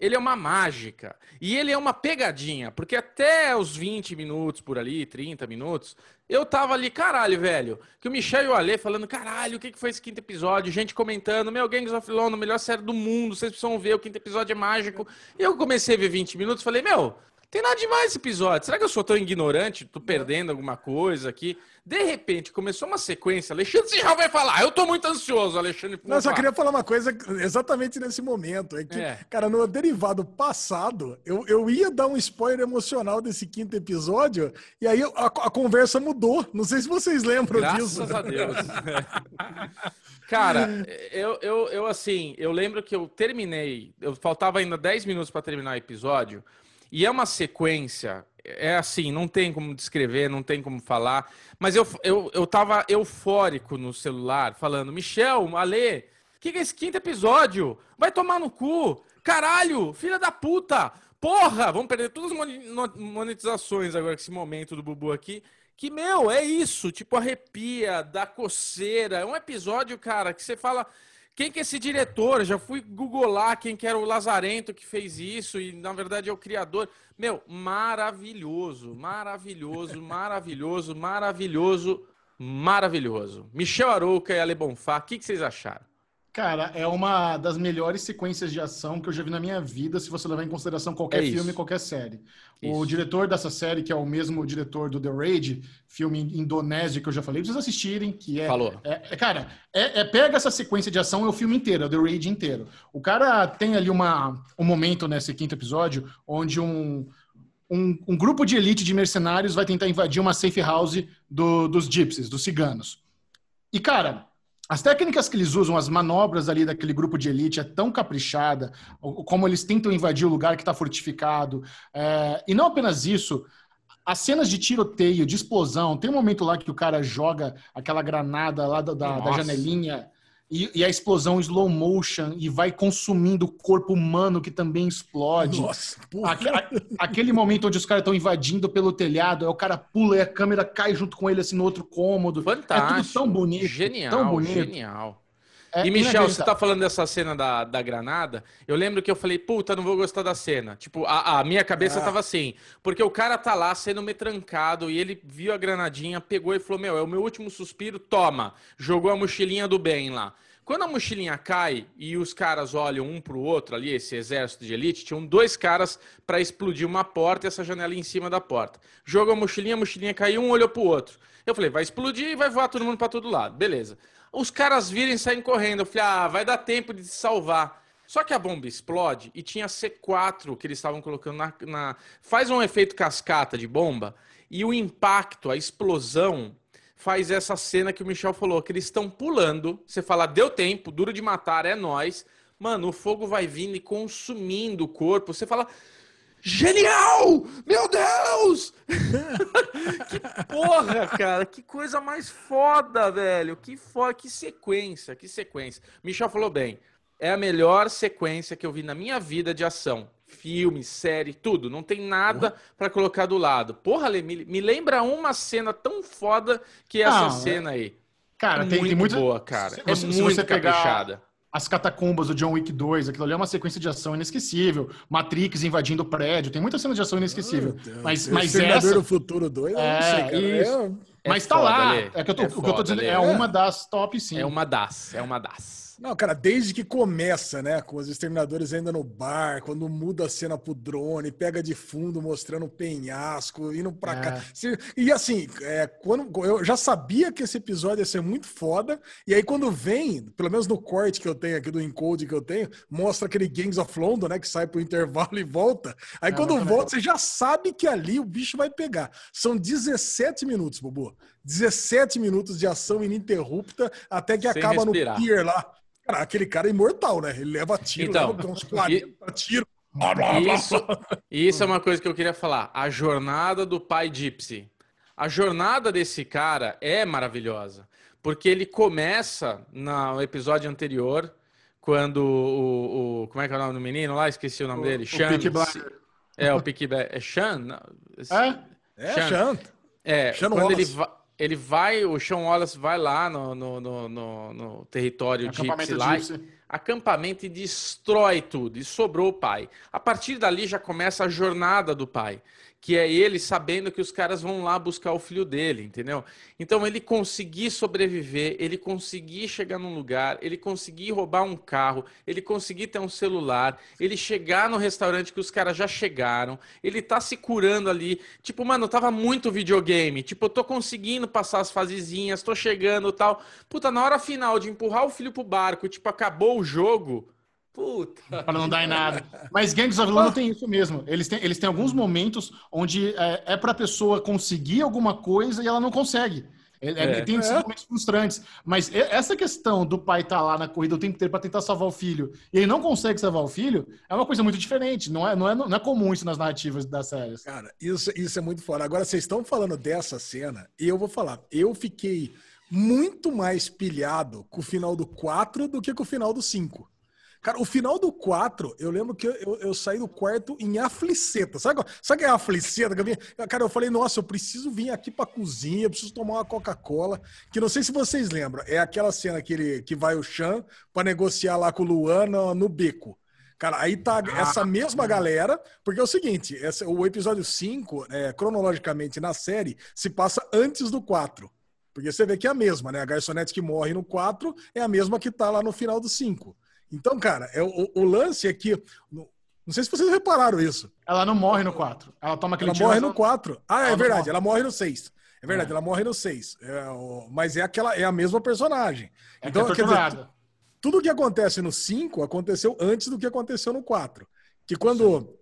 ele é uma mágica e ele é uma pegadinha, porque até os 20 minutos por ali, 30 minutos, eu tava ali, caralho, velho, que o Michel e o Ale falando, caralho, o que que foi esse quinto episódio? Gente comentando, meu, Gangs of London, melhor série do mundo, vocês precisam ver, o quinto episódio é mágico. E eu comecei a ver 20 minutos, falei, meu, tem nada demais esse episódio. Será que eu sou tão ignorante? Tô perdendo alguma coisa aqui? De repente, começou uma sequência. Alexandre, já vai falar. Eu tô muito ansioso, Alexandre. Não, eu só queria falar uma coisa exatamente nesse momento. É que, É. cara, no derivado passado, eu, eu ia dar um spoiler emocional desse quinto episódio, e aí a, a conversa mudou. Não sei se vocês lembram Graças disso. a Deus. (laughs) Cara, eu, eu, eu assim, eu lembro que eu terminei, eu faltava ainda 10 minutos para terminar o episódio, e é uma sequência, é assim, não tem como descrever, não tem como falar, mas eu, eu, eu tava eufórico no celular, falando, Michel, Ale, que, que é esse quinto episódio? Vai tomar no cu! Caralho, filha da puta! Porra! Vamos perder todas as monetizações agora com esse momento do Bubu aqui. Que, meu, é isso. Tipo, arrepia, dá coceira. É um episódio, cara, que você fala. Quem que é esse diretor? Já fui googlar quem que era o Lazarento que fez isso e, na verdade, é o criador. Meu, maravilhoso, maravilhoso, (laughs) maravilhoso, maravilhoso, maravilhoso. Michel Arouca e Ale Bonfá, o que, que vocês acharam? Cara, é uma das melhores sequências de ação que eu já vi na minha vida, se você levar em consideração qualquer É filme, qualquer série. O Isso. diretor dessa série, que é o mesmo diretor do The Raid, filme indonésio que eu já falei, precisa assistirem, que é Falou. É, é, cara, é, é- pega essa sequência de ação, é o filme inteiro, é o The Raid inteiro. O cara tem ali uma, um momento nesse quinto episódio onde um, um, um grupo de elite de mercenários vai tentar invadir uma safe house do- dos gypsies, dos ciganos. E, cara, as técnicas que eles usam, as manobras ali daquele grupo de elite é tão caprichada, como eles tentam invadir o lugar que está fortificado. É, e não apenas isso, as cenas de tiroteio, de explosão, tem um momento lá que o cara joga aquela granada lá da, da- da janelinha e, e a explosão slow motion e vai consumindo o corpo humano que também explode. Nossa, porra. Aque- a- aquele momento onde os caras estão invadindo pelo telhado, aí o cara pula e a câmera cai junto com ele assim no outro cômodo. Fantástico. É tudo tão bonito. Genial, tão bonito. genial. É e, Michel, você tá falando dessa cena da, da granada? Eu lembro que eu falei, puta, não vou gostar da cena. Tipo, a, a minha cabeça Ah. tava assim. Porque o cara tá lá sendo metrancado e ele viu a granadinha, pegou e falou: Meu, é o meu último suspiro, toma. Jogou a mochilinha do bem lá. Quando a mochilinha cai e os caras olham um pro outro ali, esse exército de elite, tinham dois caras para explodir uma porta e essa janela em cima da porta. Joga a mochilinha, a mochilinha caiu, um olhou pro outro. Eu falei, vai explodir e vai voar todo mundo para todo lado. Beleza. Os caras virem e saem correndo. Eu falei, ah, vai dar tempo de se salvar. Só que a bomba explode e tinha C4 que eles estavam colocando na, na. Faz um efeito cascata de bomba e o impacto, a explosão, faz essa cena que o Michel falou, que eles estão pulando. Você fala, deu tempo, duro de matar, é nós. Mano, o fogo vai vindo e consumindo o corpo. Você fala, genial! Meu Deus! (laughs) que porra, cara, que coisa mais foda, velho. Que foda, que sequência, que sequência. Michel falou bem. É a melhor sequência que eu vi na minha vida de ação. Filme, série, tudo. Não tem nada para colocar do lado. Porra, Lê, me, me, lembra uma cena tão foda que essa Não, cena é... aí. Cara, é tem, muito tem muito boa, cara. Se, é se muito você pegar caprichada. As catacumbas do John Wick 2, aquilo ali é uma sequência de ação inesquecível. Matrix invadindo o prédio, tem muita cena de ação inesquecível. mas mas Exterminador essa... do Futuro 2, eu não É, sei, cara. isso. É- mas É tá foda, lá. É que eu tô, É o que eu tô dizendo Lê. é uma das top 5. É uma das, é uma das. Não, cara, desde que começa, né, com os exterminadores ainda no bar, quando muda a cena pro drone, pega de fundo mostrando o penhasco, indo pra É. cá. E assim, é, quando eu já sabia que esse episódio ia ser muito foda, e aí quando vem, pelo menos no corte que eu tenho aqui, do encode que eu tenho, mostra aquele Gangs of London, né, que sai pro intervalo (laughs) e volta. Aí É, quando volta, você já sabe que ali o bicho vai pegar. São 17 minutos, Bubu. 17 minutos de ação ininterrupta até que Sem acaba respirar. no pier lá. Cara, aquele cara é imortal, né? Ele leva tiro, Então, leva uns 40 tiros. Blá, blá, blá, Isso, isso é uma coisa que eu queria falar. A jornada do pai Gypsy. A jornada desse cara é maravilhosa. Porque ele começa no episódio anterior, quando o, o- Como é que é o nome do menino lá? Esqueci o nome dele. o Sean. É, o Blinders. É Sean? É? É, Sean. É, Sean quando ele, Wallace. Ele vai, o Sean Wallace vai lá no, no, no, no- no território Acampamento lá, Gypsy. acampamento e destrói tudo, e sobrou o pai. A partir dali já começa a jornada do pai, que é ele sabendo que os caras vão lá buscar o filho dele, entendeu? Então ele conseguir sobreviver, ele conseguir chegar num lugar, ele conseguir roubar um carro, ele conseguir ter um celular, ele chegar no restaurante que os caras já chegaram, ele tá se curando ali. Tipo, mano, tava muito videogame. Tipo, eu tô conseguindo passar as fasezinhas, tô chegando tal. Puta, na hora final de empurrar o filho pro barco, tipo, acabou o jogo. Puta. Para não dar em nada. Mas Gangs of London tem isso mesmo. Eles têm, eles têm alguns momentos onde é, é para a pessoa conseguir alguma coisa e ela não consegue. É, é, É. Tem esses momentos frustrantes. Mas essa questão do pai estar lá na corrida o tempo inteiro para tentar salvar o filho e ele não consegue salvar o filho é uma coisa muito diferente. Não é, não é, não é comum isso nas narrativas das séries. Cara, isso, isso é muito foda. Agora, vocês estão falando dessa cena, e eu vou falar. Eu fiquei muito mais pilhado com o final do 4 do que com o final do 5. Cara, o final do 4, eu lembro que eu, eu, eu saí do quarto em afliceta. Sabe, sabe que é afliceta? Que eu vinha, cara, eu falei, nossa, eu preciso vir aqui pra cozinha, eu preciso tomar uma Coca-Cola. Que não sei se vocês lembram, é aquela cena que, ele, que vai o Chan pra negociar lá com o Luan no, no beco. Cara, aí tá essa mesma galera, porque é o seguinte, essa- o episódio 5, é, cronologicamente na série, se passa antes do 4. Porque você vê que é a mesma, né? A garçonete que morre no 4 é a mesma que tá lá no final do 5. Então, cara, é, o, o lance é que. Não sei se vocês repararam isso. Ela não morre no 4. Ela toma aquele Ela morre no 4. Ah, é verdade, morre. ela morre no 6. É verdade, É. ela morre no 6. mas é aquela, é a mesma personagem. É Então, que é quer dizer, tudo o que acontece no 5 aconteceu antes do que aconteceu no 4. Que quando.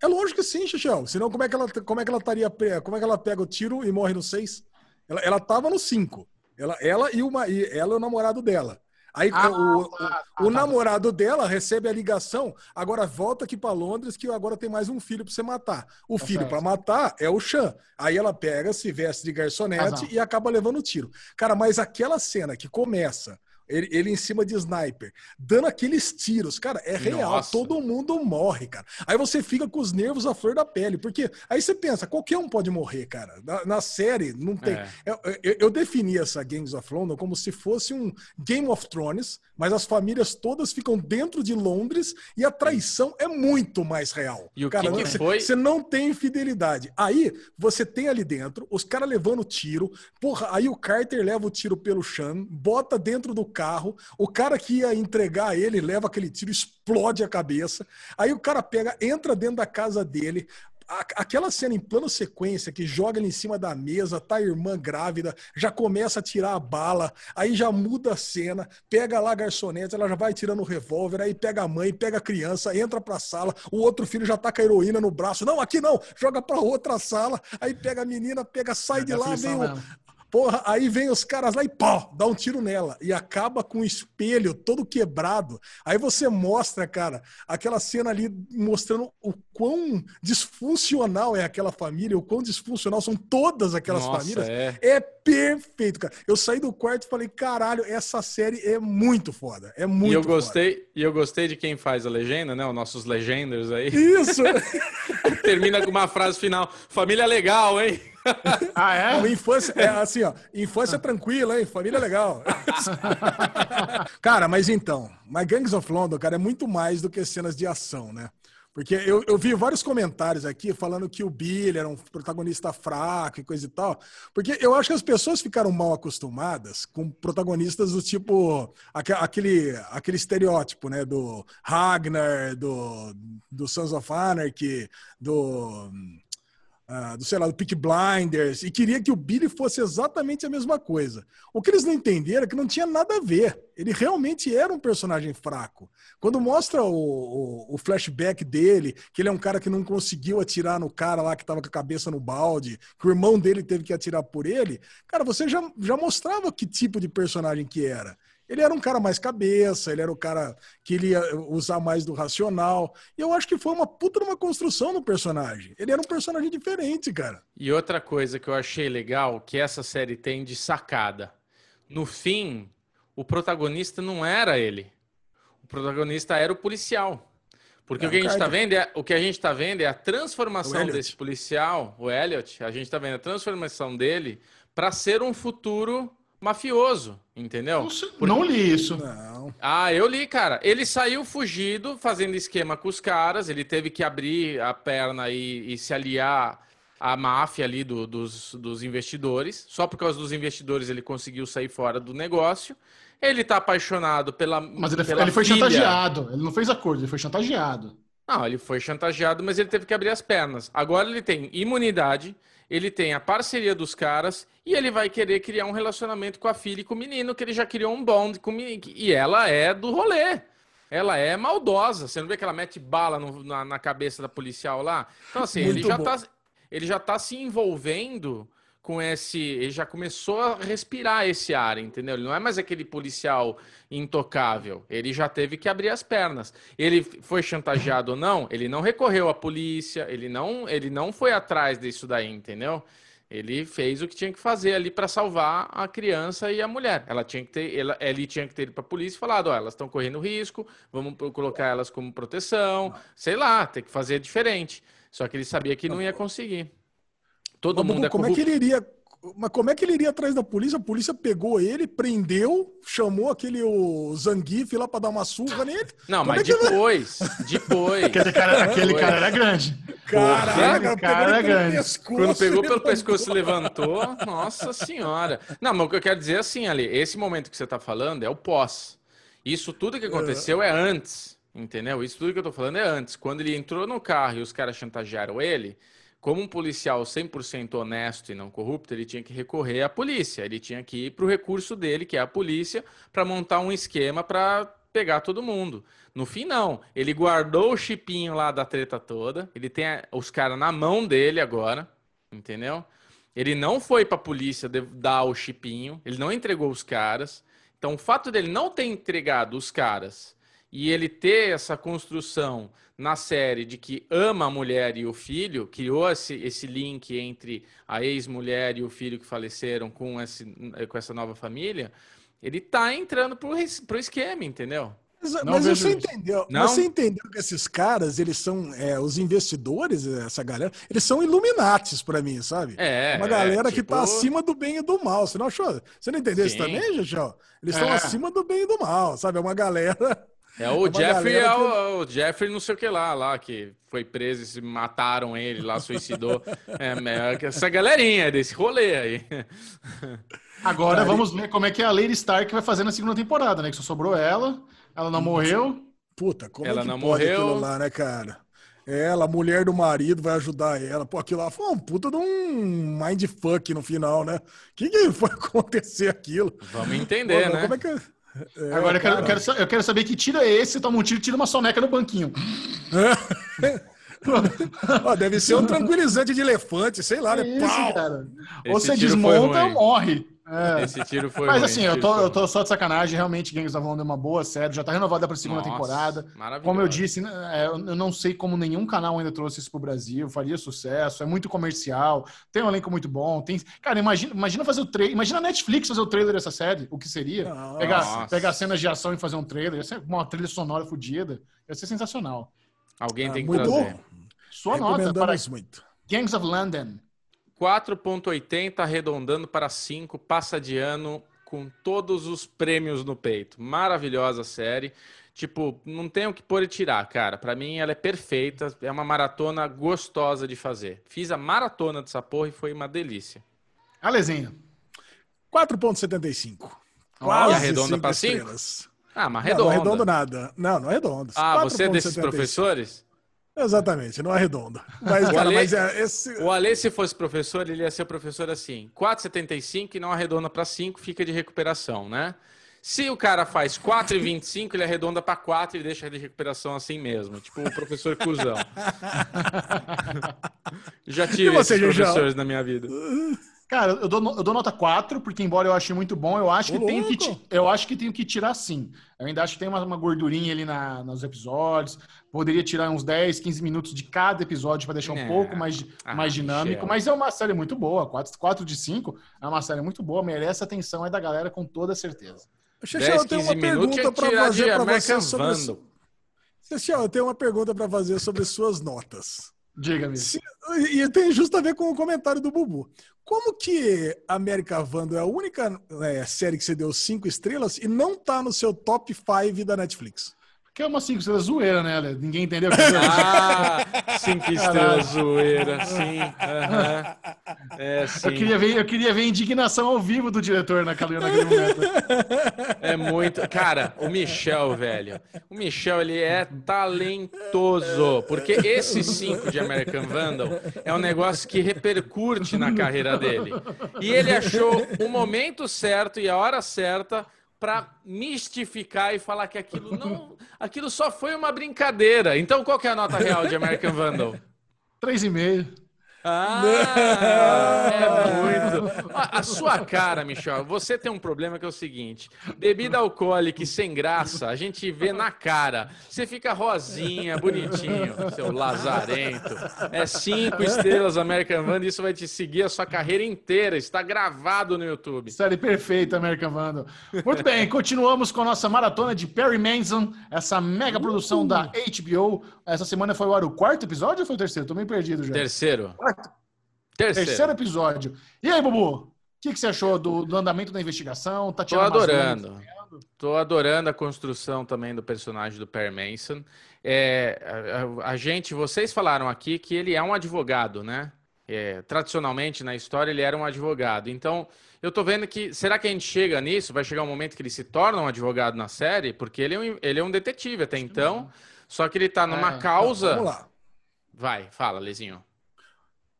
É lógico que sim, Xixão. Senão, como é que ela, como é que ela estaria. Como é que ela pega o tiro e morre no 6? Ela, ela tava no 5. Ela, ela, e uma, e ela e o namorado dela. Aí Ah, o, tá, o- tá, o tá. namorado dela recebe a ligação. Agora volta aqui para Londres que agora tem mais um filho para você matar. O Tá filho para matar é o Chan. Aí ela pega, se veste de garçonete e acaba levando o tiro. Cara, mas aquela cena que começa ele, ele em cima de sniper, dando aqueles tiros, cara, é real. Nossa. Todo mundo morre, cara. Aí você fica com os nervos à flor da pele, porque aí você pensa, qualquer um pode morrer, cara. Na, na série, não tem. É. Eu, eu, eu defini essa Gangs of London como se fosse um Game of Thrones, mas as famílias todas ficam dentro de Londres e a traição é muito mais real. E o que cara, que você, foi? você não tem fidelidade. Aí você tem ali dentro os caras levando tiro. Porra, aí o Carter leva o tiro pelo chão, bota dentro do carro, o cara que ia entregar ele leva aquele tiro, explode a cabeça. Aí o cara pega, entra dentro da casa dele, aquela cena em plano sequência que joga ele em cima da mesa, tá a irmã grávida, já começa a tirar a bala, aí já muda a cena, pega lá a garçonete, ela já vai tirando o revólver, aí pega a mãe, pega a criança, entra pra sala, o outro filho já tá com a heroína no braço, não, aqui não, joga pra outra sala, aí pega a menina, pega, sai de lá, vem o, Porra, aí vem os caras lá e pó, dá um tiro nela e acaba com o espelho todo quebrado. Aí você mostra, cara, aquela cena ali mostrando o quão disfuncional é aquela família, o quão disfuncional são todas aquelas Nossa, famílias. é. É perfeito, cara. Eu saí do quarto e falei, caralho, essa série é muito foda. É muito E eu foda. gostei, e eu gostei de quem faz a legenda, né? Os nossos legenders aí. Isso! (laughs) Termina com uma frase final: família legal, hein? Ah, é? Uma infância, é assim, ó, infância tranquila, hein? Família legal. (laughs) cara, mas então, My Gangs of London, cara, é muito mais do que cenas de ação, né? Porque eu, eu vi vários comentários aqui falando que o Billy era um protagonista fraco e coisa e tal. Porque eu acho que as pessoas ficaram mal acostumadas com protagonistas do tipo. aque- Aquele, aquele estereótipo, né? Do Ragnar, do, do Sons of Anarchy, do ah, do, sei lá, do Peak Blinders, e queria que o Billy fosse exatamente a mesma coisa. O que eles não entenderam é que não tinha nada a ver. Ele realmente era um personagem fraco. Quando mostra o, o, o flashback dele, que ele é um cara que não conseguiu atirar no cara lá que estava com a cabeça no balde, que o irmão dele teve que atirar por ele, cara, você já, já mostrava que tipo de personagem que era. Ele era um cara mais cabeça, ele era o cara que ele ia usar mais do racional. E eu acho que foi uma puta de uma construção no personagem. Ele era um personagem diferente, cara. E outra coisa que eu achei legal que essa série tem de sacada. No fim, o protagonista não era ele. O protagonista era o policial. Porque É, o que a gente está Carter. vendo é o que a gente tá vendo é a transformação desse policial, o Elliot, a gente está vendo a transformação dele para ser um futuro mafioso, entendeu? Não, sei- não li isso. Não. Ah, eu li, cara. Ele saiu fugido, fazendo esquema com os caras. Ele teve que abrir a perna e, e se aliar à máfia ali do- dos, dos investidores. Só por causa dos investidores ele conseguiu sair fora do negócio. Ele tá apaixonado pela. Mas ele, pela ele foi filha. chantageado. Ele não fez acordo, ele foi chantageado. Não, ele foi chantageado, mas ele teve que abrir as pernas. Agora ele tem imunidade, ele tem a parceria dos caras e ele vai querer criar um relacionamento com a filha e com o menino, que ele já criou um bond com o menino. E ela é do rolê. Ela é maldosa. Você não vê que ela mete bala no- na, na cabeça da policial lá? Então, assim, ele já, bom. tá, ele já tá se envolvendo com esse. Ele já começou a respirar esse ar, entendeu? Ele não é mais aquele policial intocável. Ele já teve que abrir as pernas. Ele foi chantageado ou não? Ele não recorreu à polícia, ele não, ele não foi atrás disso daí, entendeu? Ele fez o que tinha que fazer ali para salvar a criança e a mulher. Ela tinha que ter, ela, ele tinha que ter ido para a polícia e falado, ó, elas estão correndo risco, vamos colocar elas como proteção, sei lá, tem que fazer diferente. Só que ele sabia que não ia conseguir. Todo Mas, mundo é como é que corrupto. ele iria. Mas como é que ele iria atrás da polícia? A polícia pegou ele, prendeu, chamou aquele o Zangief lá pra dar uma surra nele. Não, Como mas é que- depois, depois. Aquele cara, aquele cara era grande. Caraca, cara ele era grande. pescoço, Quando pegou pelo levantou. pescoço e levantou, nossa senhora. Não, mas o que eu quero dizer é assim, Ali, esse momento que você tá falando é o pós. Isso tudo que aconteceu é antes, entendeu? Isso tudo que eu tô falando é antes. Quando ele entrou no carro e os caras chantagearam ele, como um policial 100% honesto e não corrupto, ele tinha que recorrer à polícia. Ele tinha que ir pro recurso dele, que é a polícia, para montar um esquema para pegar todo mundo. No fim, não. Ele guardou o chipinho lá da treta toda. Ele tem a- os caras na mão dele agora, entendeu? Ele não foi pra polícia de- dar o chipinho, ele não entregou os caras. Então, o fato dele não ter entregado os caras e ele ter essa construção na série de que ama a mulher e o filho, criou esse, esse link entre a ex-mulher e o filho que faleceram com, esse, com essa nova família, ele tá entrando pro, pro esquema, entendeu? Mas, Não mas você isso. entendeu? Não? Mas você entendeu que esses caras, eles são é, os investidores, essa galera, eles são Illuminates pra mim, sabe? É, Uma galera é, que tipo- tá acima do bem e do mal. Você não achou? Você não entendeu isso Sim. também, Jujão? Eles estão É. acima do bem e do mal, sabe? É uma galera É o uma Jeffrey, é que- o, o Jeffrey não sei o que lá, lá, que foi preso e se mataram ele lá, suicidou. É, é, essa galerinha desse rolê aí. Agora vamos ver como é que a Lady Stark vai fazer na segunda temporada, né? Que só sobrou ela, ela não morreu. Puta, como Ela é que não pode morreu. aquilo lá, né, cara? Ela, a mulher do marido, vai ajudar ela. Pô, aquilo lá foi um puta de um mindfuck no final, né? O que, que foi (laughs) acontecer aquilo? Vamos entender, Pô, né? Como é que. É, Agora eu quero, eu, quero, eu quero saber que tira esse, toma um tiro, tira uma soneca no banquinho. (laughs) Ó, deve ser um tranquilizante de elefante, sei lá, É né? isso. Ou você tiro desmonta ou morre. É. (laughs) Esse tiro foi Mas ruim, assim, eu tô, eu tô só de sacanagem. Realmente, Gangs of London é uma boa série. Já tá renovada pra segunda Nossa, temporada. maravilhoso. Como eu disse, né, é, eu não sei como nenhum canal ainda trouxe isso pro Brasil. Faria sucesso. É muito comercial. Tem um elenco muito bom. Tem... Cara, imagina, imagina fazer o trailer. Imagina a Netflix fazer o trailer dessa série. O que seria? Nossa. Pegar, pegar cenas de ação e fazer um trailer. Ia ser uma trilha sonora fodida. Ia ser sensacional. Alguém tem que muito trazer. bom. Sua nota para muito. Gangs of London. 4.80 arredondando para 5, passa de ano com todos os prêmios no peito. Maravilhosa série. Tipo, não tem o que pôr e tirar, cara. Pra mim ela é perfeita, é uma maratona gostosa de fazer. Fiz a maratona dessa porra e foi uma delícia. Alezinha. 4,75. E Quase arredonda cinco? estrelas. Ah, mas Não, redondo. Não, arredondo nada. Não, não arredondo. Ah, você é desses 4,75. professores? Exatamente, não arredondo. Mas, O cara, Ale- mas é, esse... O Ale, se fosse professor, ele ia ser professor assim: 4,75 e não arredonda para 5, fica de recuperação, né? Se o cara faz 4,25, ele arredonda para 4 e deixa de recuperação assim mesmo. Tipo o professor cuzão. (laughs) Já tive você, esses professores na minha vida. Cara, eu dou, eu dou nota 4, porque embora eu ache muito bom, eu acho Ô, que tenho que, eu acho que tenho que tirar sim. Eu ainda acho que tem uma, uma gordurinha ali na, nos episódios. Poderia tirar uns 10, 15 minutos de cada episódio para deixar um É. pouco mais, Ah, mais dinâmico. Michel. Mas é uma série muito boa. 4, 4 de 5 é uma série muito boa. Merece a atenção aí da galera com toda certeza. Xexé, 10, eu tenho 15 uma minutos pergunta é para fazer para você sobre... Xexé, eu tenho uma pergunta para fazer sobre suas notas. Diga-me. E tem justo a ver com o comentário do Bubu. Como que América Vando é a única é, série que você deu cinco estrelas e não tá no seu top 5 da Netflix? Que é uma 5 estrelas zoeira, né? Ninguém entendeu o que (laughs) Ah, cinco estrelas zoeira, sim. É, sim. Eu queria, ver, eu queria ver a indignação ao vivo do diretor naquele, naquele momento. (laughs) É muito. Cara, o Michel, velho. O Michel, ele é talentoso. Porque esse 5 de American Vandal é um negócio que repercute na carreira dele. E ele achou o momento certo e a hora certa pra mistificar e falar que aquilo não. Aquilo só foi uma brincadeira. Então, qual que é a nota real de American Vandal? (laughs) 3,5. Ah, é muito. A, sua cara, Michel, você tem um problema que é o seguinte: bebida alcoólica e sem graça, a gente vê na cara. Você fica rosinha, bonitinho, seu lazarento. É cinco estrelas American Van, isso vai te seguir a sua carreira inteira. Está gravado no YouTube. Série perfeita, American Vandal. Muito bem, continuamos com a nossa maratona de Perry Manson, essa mega produção da HBO. Essa semana foi o ar o quarto episódio ou foi o terceiro? Tô meio perdido já. Terceiro. Terceiro. Terceiro episódio. E aí, Bubu? O que, que você achou do, do andamento da investigação? Tá Tô adorando. Tô adorando a construção também do personagem do Perry Mason. É, a, a- a gente, vocês falaram aqui que ele é um advogado, né? É, tradicionalmente na história ele era um advogado. Então eu tô vendo que será que a gente chega nisso? Vai chegar um momento que ele se torna um advogado na série, porque ele é um, ele é um detetive até então. Só que ele tá numa É, causa. Vamos lá. Vai, fala, Lezinho.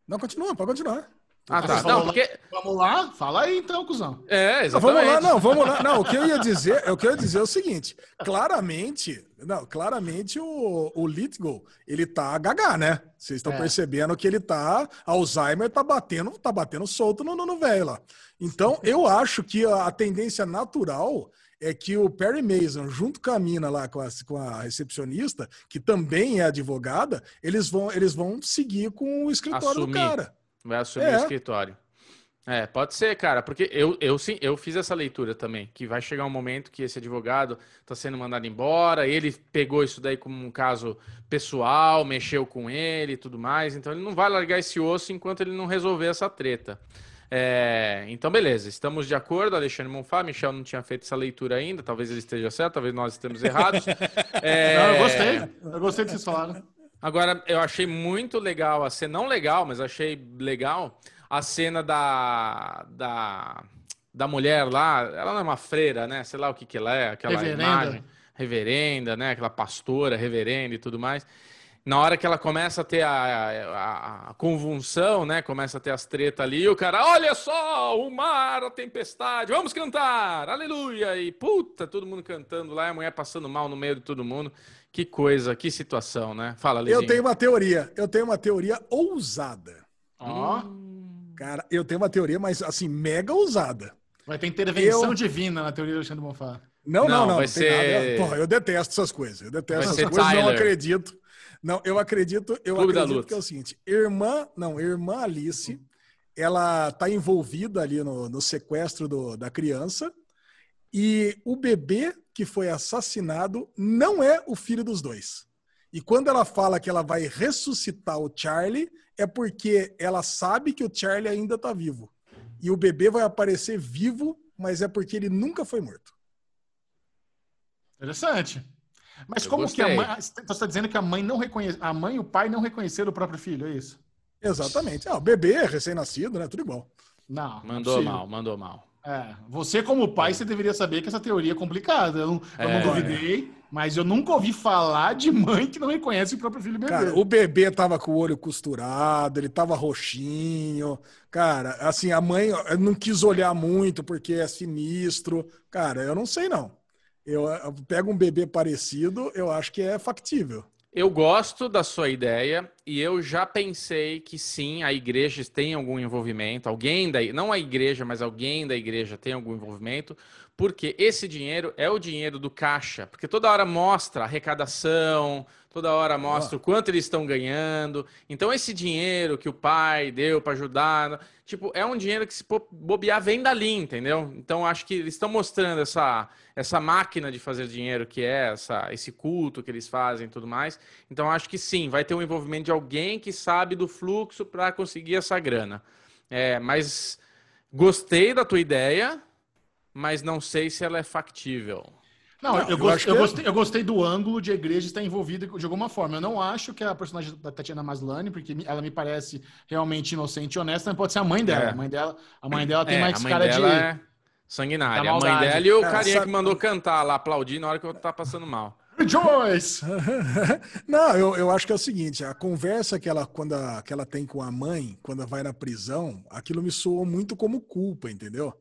Não, continua, pode continuar. Ah, Você tá. Não, porque Vamos lá? Fala aí então, cuzão. é Não, exatamente. vamos lá, não, vamos lá. Não, o que eu ia dizer, o que eu ia dizer é o seguinte: claramente, não, claramente o, o Lithgow, ele tá gaga, né? Vocês estão É. percebendo que ele tá. Alzheimer tá batendo, tá batendo solto no, no, no velho lá. Então, eu acho que a, a tendência natural é que o Perry Mason, junto com a mina lá, com a, com a recepcionista, que também é advogada, eles vão, eles vão seguir com o escritório do Assumir. cara. Vai assumir É. o escritório. É, pode ser, cara, porque eu, eu sim, eu fiz essa leitura também, que vai chegar um momento que esse advogado está sendo mandado embora, ele pegou isso daí como um caso pessoal, mexeu com ele e tudo mais, então ele não vai largar esse osso enquanto ele não resolver essa treta. É, então, beleza, estamos de acordo. Alexandre Monfá, Michel não tinha feito essa leitura ainda, talvez ele esteja certo, talvez nós estejamos errados. (laughs) É, Não, eu gostei. Eu gostei do que vocês falaram. Agora, eu achei muito legal a cena, não legal, mas achei legal a cena da, da, da mulher lá. Ela não é uma freira, né? Sei lá o que, que ela é, aquela Reverenda. imagem. Reverenda, né? Aquela pastora, reverenda e tudo mais. Na hora que ela começa a ter a, a- a convulsão, né? Começa a ter as tretas ali, e o cara, olha só, o mar, a tempestade, vamos cantar, aleluia! E puta, todo mundo cantando lá, e a mulher passando mal no meio de todo mundo. Que coisa, que situação, né? Fala, Lizinho. Eu tenho uma teoria. Eu tenho uma teoria ousada. Ó, Cara, eu tenho uma teoria, mas assim, mega ousada. vai ter intervenção Eu- divina na teoria do Alexandre Bonfá. Não, Não, não, não. vai não tem nada. ser- Porra, eu detesto essas coisas. Eu detesto Vai essas coisas, não Tyler. acredito. Não, eu acredito, eu Clube da acredito Luta. que é o seguinte: irmã, não, irmã Alice, ela tá envolvida ali no, no sequestro do- da criança e o bebê que foi assassinado não é o filho dos dois. E quando ela fala que ela vai ressuscitar o Charlie, é porque ela sabe que o Charlie ainda tá vivo. E o bebê vai aparecer vivo, mas é porque ele nunca foi morto. Interessante. Mas Eu como que a mãe. Você está dizendo que a mãe não reconhece. A mãe e o pai não reconheceram o próprio filho, é isso? Exatamente. Ah, o bebê, recém-nascido, né? Tudo igual. Não. não é Mandou possível. mal, mandou mal. É, você como pai, você deveria saber que essa teoria é complicada. Eu não, eu não É. duvidei, mas eu nunca ouvi falar de mãe que não reconhece o próprio filho bebê. Cara, o bebê tava com o olho costurado, ele tava roxinho. Cara, assim, a mãe não quis olhar muito porque é sinistro. Cara, eu não sei não. Eu, eu pego um bebê parecido, eu acho que é factível. Eu gosto da sua ideia e eu já pensei que sim, a igreja tem algum envolvimento, alguém da, não a igreja, mas alguém da igreja tem algum envolvimento, porque esse dinheiro é o dinheiro do caixa, porque toda hora mostra arrecadação, toda hora mostra o quanto eles estão ganhando. Então esse dinheiro que o pai deu para ajudar, tipo, é um dinheiro que se bobear vem dali, entendeu? Então acho que eles estão mostrando essa essa máquina de fazer dinheiro que é essa, esse culto que eles fazem e tudo mais. Então acho que sim, vai ter um envolvimento de alguém que sabe do fluxo para conseguir essa grana. É, mas gostei da tua ideia, mas não sei se ela é factível. Não, eu, eu gos- acho eu é- gostei, eu gostei do ângulo de a igreja estar envolvida de alguma forma. Eu não acho que a personagem da Tatiana Maslany, porque ela me parece realmente inocente e honesta, mas pode ser a mãe dela. É. A mãe dela, a mãe dela tem É, mais a mãe cara de. é sanguinária. A mãe dela e o Cara, carinha sabe- que mandou cantar lá, aplaudir na hora que eu tava passando mal. Rejoice! (laughs) Não, eu, eu acho que é o seguinte, a conversa que ela, quando a- que ela tem com a mãe, quando vai na prisão, aquilo me soou muito como culpa, entendeu?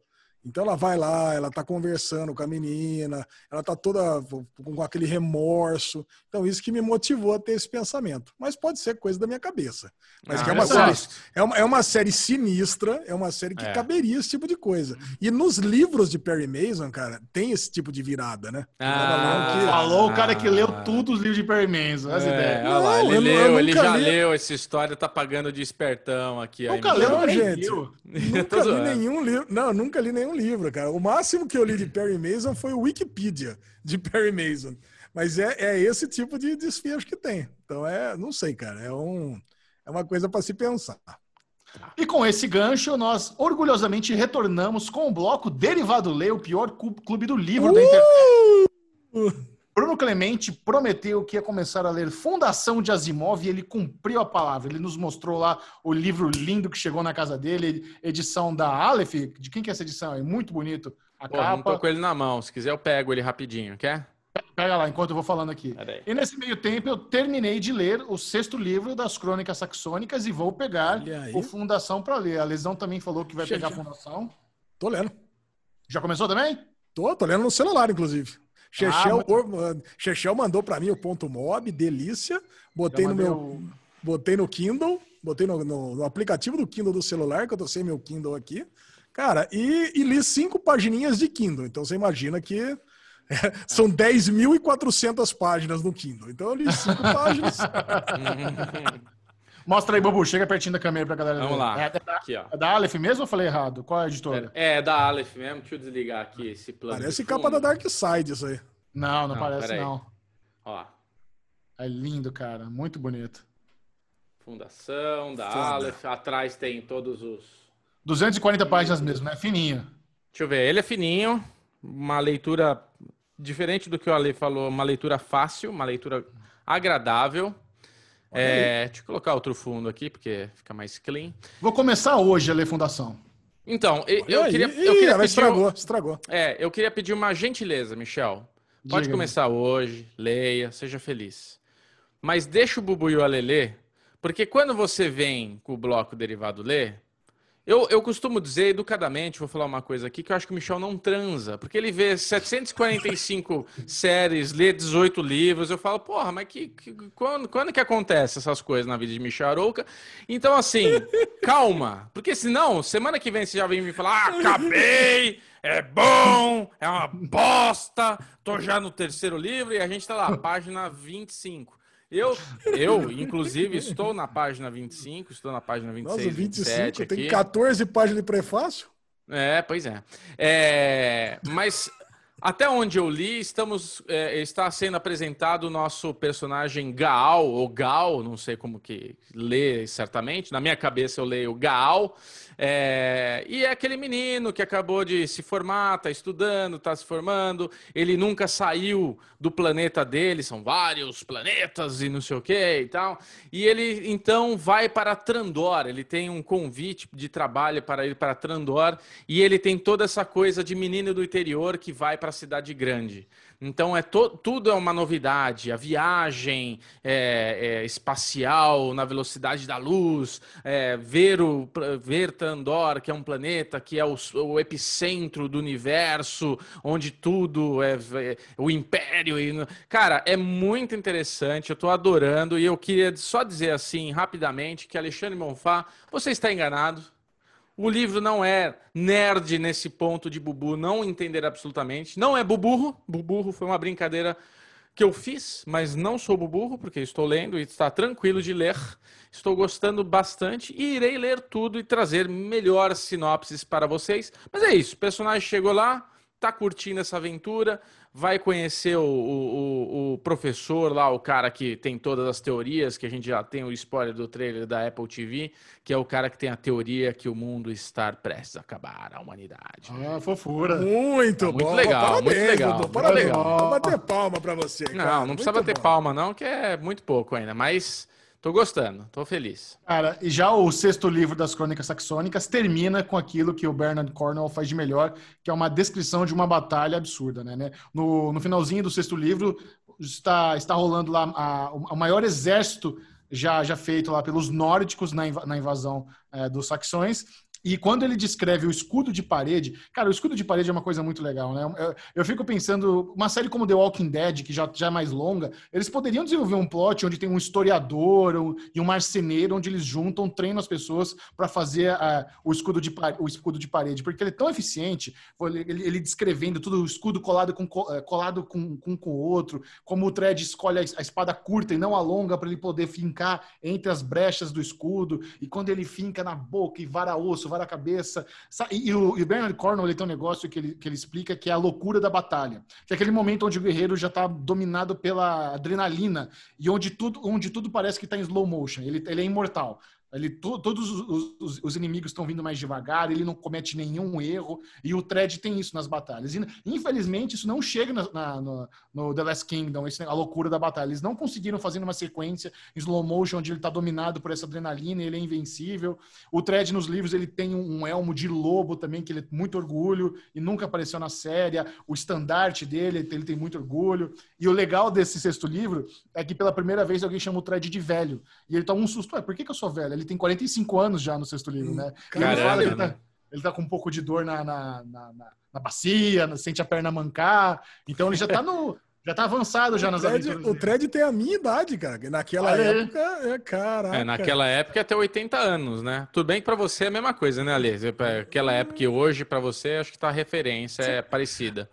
Então ela vai lá, ela tá conversando com a menina, ela tá toda com aquele remorso. Então isso que me motivou a ter esse pensamento. Mas pode ser coisa da minha cabeça. Mas Ah, que é uma eu série, é uma, é uma série sinistra, é uma série que É. caberia esse tipo de coisa. E nos livros de Perry Mason, cara, tem esse tipo de virada, né? Ah, que- Falou o cara que leu Ah. tudo os livros de Perry Mason. As É, ideias. olha lá, Não, ele eu nu- eu leu, ele já li. leu essa história, tá pagando de espertão aqui. Nunca leu, gente. Nunca li nenhum livro. Não, nunca li nenhum livro, cara. O máximo que eu li de Perry Mason foi o Wikipedia de Perry Mason. Mas é, é esse tipo de desfecho que tem. Então é, não sei, cara. É, um, é uma coisa para se pensar. E com esse gancho, nós orgulhosamente retornamos com o bloco Derivado Lê, o pior clube do livro da internet. Bruno Clemente prometeu que ia começar a ler Fundação de Asimov e ele cumpriu a palavra. Ele nos mostrou lá o livro lindo que chegou na casa dele, edição da Aleph. De quem que é essa edição? É muito bonito. A Pô, não tô capa. com ele na mão. Se quiser, eu pego ele rapidinho, quer? Pega lá, enquanto eu vou falando aqui. E nesse meio tempo eu terminei de ler o sexto livro das Crônicas Saxônicas e vou pegar o Fundação para ler. A Lesão também falou que vai pegar a Fundação. Tô lendo. Já começou também? Tô, tô lendo no celular, inclusive. Chechel, Ah, or- Chechel mandou para mim o ponto mob, delícia. Botei no meu. o- Botei no Kindle, botei no, no- no aplicativo do Kindle do celular, que eu tô sem meu Kindle aqui. Cara, e, e li cinco pagininhas de Kindle. Então você imagina que é, (laughs) são 10.400 páginas no Kindle. Então eu li cinco (laughs) páginas. (laughs) Mostra aí, Bobu. Chega pertinho da câmera pra galera Vamos ver. lá. É, é da, Aqui, ó. é da Aleph mesmo ou eu falei errado? Qual é a editora? É, é da Aleph mesmo. Deixa eu desligar aqui esse plano. Parece capa da Dark Side isso aí. Não, não, Não, parece não. Ó, É lindo, cara. Muito bonito. fundação da Foda. Aleph. Atrás tem todos os, 240 páginas mesmo, né? Fininho. Deixa eu ver, ele é fininho, uma leitura diferente do que o Ale falou, uma leitura fácil, uma leitura agradável. É, deixa eu colocar outro fundo aqui, porque fica mais clean. Vou começar hoje a ler Fundação. Então, eu, queria, eu queria pedir, estragou, estragou. é, eu queria pedir uma gentileza, Michel. Pode Diga. começar hoje, leia, seja feliz. Mas deixa o Bubu e o Ale ler, porque quando você vem com o bloco derivado ler, eu, eu costumo dizer educadamente, vou falar uma coisa aqui, que eu acho que o Michel não transa, porque ele vê 745 (laughs) séries, lê 18 livros, eu falo, porra, mas que, que- quando, quando que acontece essas coisas na vida de Michel Arouca? Então, assim, (laughs) calma, porque senão, semana que vem você já vem me falar, ah, acabei, é bom, é uma bosta, tô já no terceiro livro e a gente tá lá, página 25. Eu, eu, inclusive, estou na página 25, estou na página 26, Nossa, 27 25, tem aqui. 14 páginas de prefácio? É, pois é. É, mas até onde eu li, estamos é, está sendo apresentado o nosso personagem Gaal, ou Gal, não sei como que lê certamente. Na minha cabeça eu leio Gaal. É, e é aquele menino que acabou de se formar, está estudando, está se formando. Ele nunca saiu do planeta dele, são vários planetas e não sei o que e tal. E ele então vai para Trandor. Ele tem um convite de trabalho para ir para Trandor e ele tem toda essa coisa de menino do interior que vai para a cidade grande. Então é tudo é uma novidade. A viagem é, é, espacial na velocidade da luz, é, ver o ver Trandor, que é um planeta que é o, o epicentro do universo, onde tudo é, é o império. E, cara, é muito interessante. Eu estou adorando e eu queria só dizer assim rapidamente que Alexandre Monfá, você está enganado. O livro não é nerd nesse ponto de Bubu não entender absolutamente. Não é buburro. Buburro foi uma brincadeira que eu fiz, mas não sou buburro, porque estou lendo e está tranquilo de ler. Estou gostando bastante e irei ler tudo e trazer melhores sinopses para vocês. Mas é isso, o personagem chegou lá, tá curtindo essa aventura, vai conhecer o, o- o- professor lá, o cara que tem todas as teorias, que a gente já tem o spoiler do trailer da Apple TV, que é o cara que tem a teoria que o mundo está prestes a acabar, a humanidade. Ah, fofura. Muito, Muito bom. legal, parabéns, muito legal, muito parabéns. legal. Vou bater palma pra você. cara. Não, não precisa Muito bater bom. palma não, que é muito pouco ainda, mas tô gostando, tô feliz. Cara, e já o sexto livro das Crônicas Saxônicas termina com aquilo que o Bernard Cornwell faz de melhor, que é uma descrição de uma batalha absurda, né? né? No, no finalzinho do sexto livro está, está rolando lá a- o maior exército já, já feito lá pelos nórdicos na, inva- na invasão eh, dos saxões. E quando ele descreve o escudo de parede, cara, o escudo de parede é uma coisa muito legal, né? Eu, eu fico pensando, uma série como The Walking Dead, que já, já é mais longa, eles poderiam desenvolver um plot onde tem um historiador um- e um marceneiro, onde eles juntam, treinam as pessoas para fazer ah, o, escudo de, o escudo de parede, porque ele é tão eficiente, ele, ele- descrevendo tudo, o escudo colado com co- colado com, com, com o outro, como o Thread escolhe a, a espada curta e não a longa para ele poder fincar entre as brechas do escudo, e quando ele finca na boca e vara osso, vara a cabeça. E, e o, e o Bernard Cornwell ele tem um negócio que ele, que ele explica que é a loucura da batalha. Que é aquele momento onde o guerreiro já está dominado pela adrenalina e onde tudo, onde tudo parece que está em slow motion. Ele, ele é imortal. Ele, to- todos os, os- os inimigos estão vindo mais devagar, ele não comete nenhum erro, e o Thread tem isso nas batalhas. E, infelizmente, isso não chega na- na- no, no The Last Kingdom, a loucura da batalha. Eles não conseguiram fazer uma sequência em slow motion, onde ele está dominado por essa adrenalina, ele é invencível. O Thread nos livros ele tem um, um elmo de lobo também, que ele tem muito orgulho e nunca apareceu na série. O estandarte dele, ele tem muito orgulho. E o legal desse sexto livro é que pela primeira vez alguém chama o Thread de velho. E ele toma um susto. Ué, por que, que eu sou velho? Ele tem 45 anos já no sexto livro, né? Ele fala que ele tá, ele tá com um pouco de dor na, na, na, na- na bacia, sente a perna mancar. Então ele já tá no. (laughs) Já tá avançado já O nas Thread, aventuras. o. Thread tem a minha idade, cara. Naquela Olha aí. época, é caraca. É, naquela época ter 80 anos, né? Tudo bem que pra você é a mesma coisa, né, Ale? Aquela época e hoje pra você acho que tá a referência é parecida.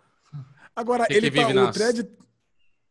Agora, Você ele que tá, vive o nas- Thread,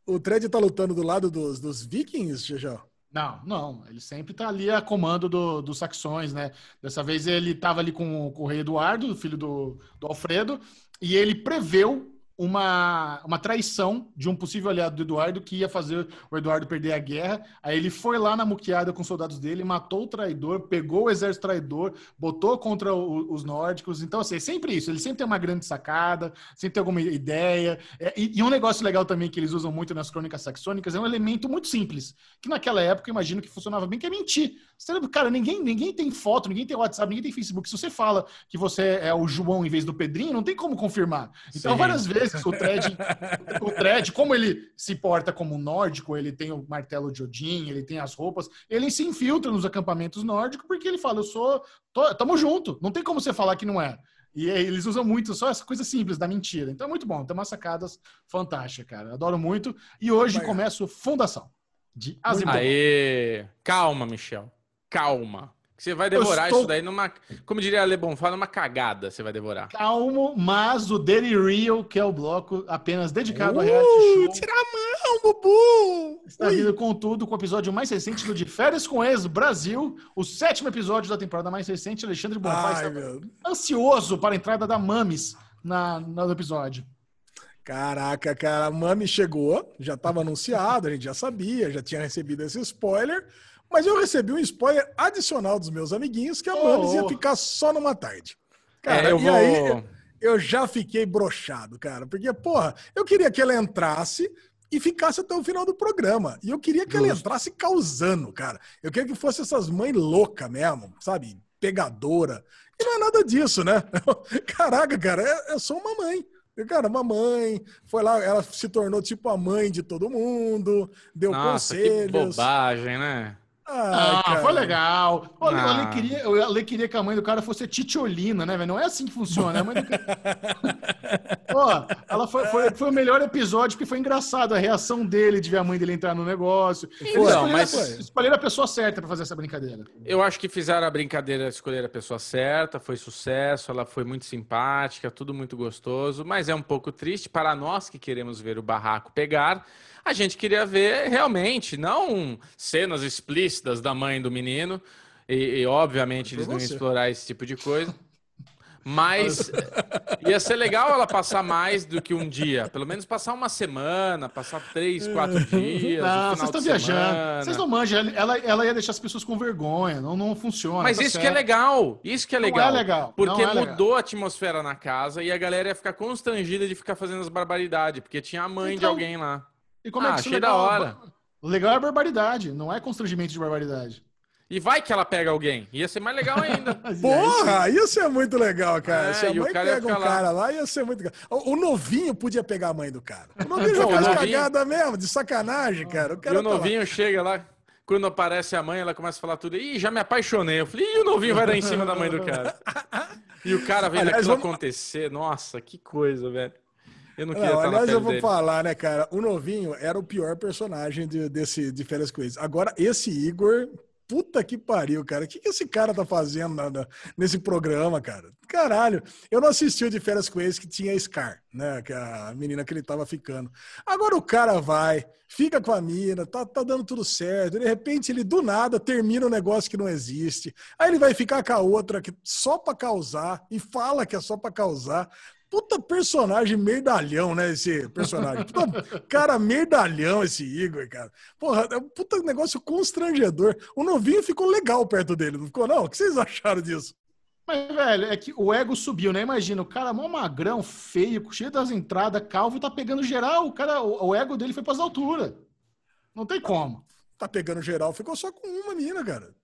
o Thread tá lutando do lado dos, dos vikings, Jajão? Não, não. Ele sempre tá ali a comando do- dos saxões, né? Dessa vez ele tava ali com, com o rei Eduardo, filho do, do Alfredo, e ele preveu uma, uma traição de um possível aliado do Eduardo que ia fazer o Eduardo perder a guerra. Aí ele foi lá na muqueada com os soldados dele, matou o traidor, pegou o exército traidor, botou contra o, os nórdicos. Então, assim, é sempre isso. Ele sempre tem uma grande sacada, sempre tem alguma ideia. É, e, e, um negócio legal também que eles usam muito nas crônicas saxônicas é um elemento muito simples, que naquela época imagino que funcionava bem, que é mentir. Você lembra, cara, ninguém, ninguém tem foto, ninguém tem WhatsApp, ninguém tem Facebook. Se você fala que você é o João em vez do Pedrinho, não tem como confirmar. Então, Sim. várias vezes o Thread, o Thread, como ele se porta como nórdico, ele tem o martelo de Odin, ele tem as roupas, ele se infiltra nos acampamentos nórdicos porque ele fala, eu sou, tô, tamo junto, não tem como você falar que não é. E eles usam muito só essa coisa simples da mentira. Então é muito bom, tem umas sacadas fantásticas, cara. Adoro muito. E hoje começo Fundação de Asimov. Aê! Calma, Michel. Calma. Você vai devorar estou... isso daí numa. Como diria Le Bonfá, numa cagada você vai devorar. Calmo, mas o Daily Real, que é o bloco apenas dedicado uh, a reality show. Tira a mão, Bubu! Está vindo com tudo, com o episódio mais recente do De Férias com Ex Brasil, o sétimo episódio da temporada mais recente. Alexandre Bonfá está meu. ansioso para a entrada da Mames na, no episódio. Caraca, cara, a Mami chegou, já estava anunciado, a gente já sabia, já tinha recebido esse spoiler. Mas eu recebi um spoiler adicional dos meus amiguinhos que a Mames oh. ia ficar só numa tarde. Cara, é, eu e vou... aí eu já fiquei brochado, cara. Porque, porra, eu queria que ela entrasse e ficasse até o final do programa. E eu queria que Justo. ela entrasse causando, cara. Eu queria que fosse essas mães loucas mesmo, sabe? Pegadora. E não é nada disso, né? (laughs) Caraca, cara, é, é só uma mãe. Cara, uma mãe, foi lá, ela se tornou tipo a mãe de todo mundo, deu Nossa, conselhos. Que bobagem, né? Ah, ah foi legal. O ah. Ale, queria, o Ale queria que a mãe do cara fosse titiolina, né, velho? Não é assim que funciona. Né? (laughs) Pô, ela foi, foi, foi, o melhor episódio porque foi engraçado a reação dele de ver a mãe dele entrar no negócio. Não, mas escolheram a pessoa certa para fazer essa brincadeira. Eu acho que fizeram a brincadeira, escolher a pessoa certa, foi sucesso, ela foi muito simpática, tudo muito gostoso, mas é um pouco triste para nós que queremos ver o barraco pegar. A gente queria ver realmente, não cenas explícitas da mãe do menino, e, e obviamente eles não iam explorar esse tipo de coisa. (laughs) Mas ia ser legal ela passar mais do que um dia. Pelo menos passar uma semana, passar três, quatro (laughs) dias. Não, vocês estão viajando. Vocês não manjam. Ela, ela ia deixar as pessoas com vergonha. Não, não funciona. Mas tá isso certo. que é legal. Isso que é legal. Não é legal. Porque é mudou a atmosfera na casa e a galera ia ficar constrangida de ficar fazendo as barbaridades. Porque tinha a mãe então, de alguém lá. E como ah, é que isso achei da hora. O legal é barbaridade, não é constrangimento de barbaridade. E vai que ela pega alguém. Ia ser mais legal ainda. (laughs) Porra, ia ser muito legal, cara. É, Se a mãe pega um lá. cara lá, ia ser muito legal. O, o, novinho podia pegar a mãe do cara. O novinho já faz cagada mesmo, de sacanagem, cara. O cara e o tá novinho lá. chega lá, quando aparece a mãe, ela começa a falar tudo. Ih, já me apaixonei. Eu falei, e o novinho vai dar em cima da mãe do cara? (laughs) E o cara vendo aquilo vamos... acontecer. Nossa, que coisa, velho. Eu não queria não, aliás, eu vou dele. falar, né, cara? O novinho era o pior personagem de, desse, de Férias com Agora, esse Igor, puta que pariu, cara. O que, que esse cara tá fazendo na, na, nesse programa, cara? Caralho. Eu não assisti o de Férias com que tinha Scar, né? Que a menina que ele tava ficando. Agora o cara vai, fica com a mina, tá, tá dando tudo certo. De repente ele do nada termina um negócio que não existe. Aí ele vai ficar com a outra que só pra causar e fala que é só pra causar. Puta personagem merdalhão, né? Esse personagem. Puta cara merdalhão, esse Igor, cara. Porra, é um puta negócio constrangedor. O novinho ficou legal perto dele, não ficou, não? O que vocês acharam disso? Mas, velho, é que o ego subiu, né? Imagina, o cara mó magrão, feio, cheio das entradas, calvo, tá pegando geral. O cara, o, o ego dele foi pras alturas. Não tem como. Tá pegando geral, ficou só com uma mina, cara.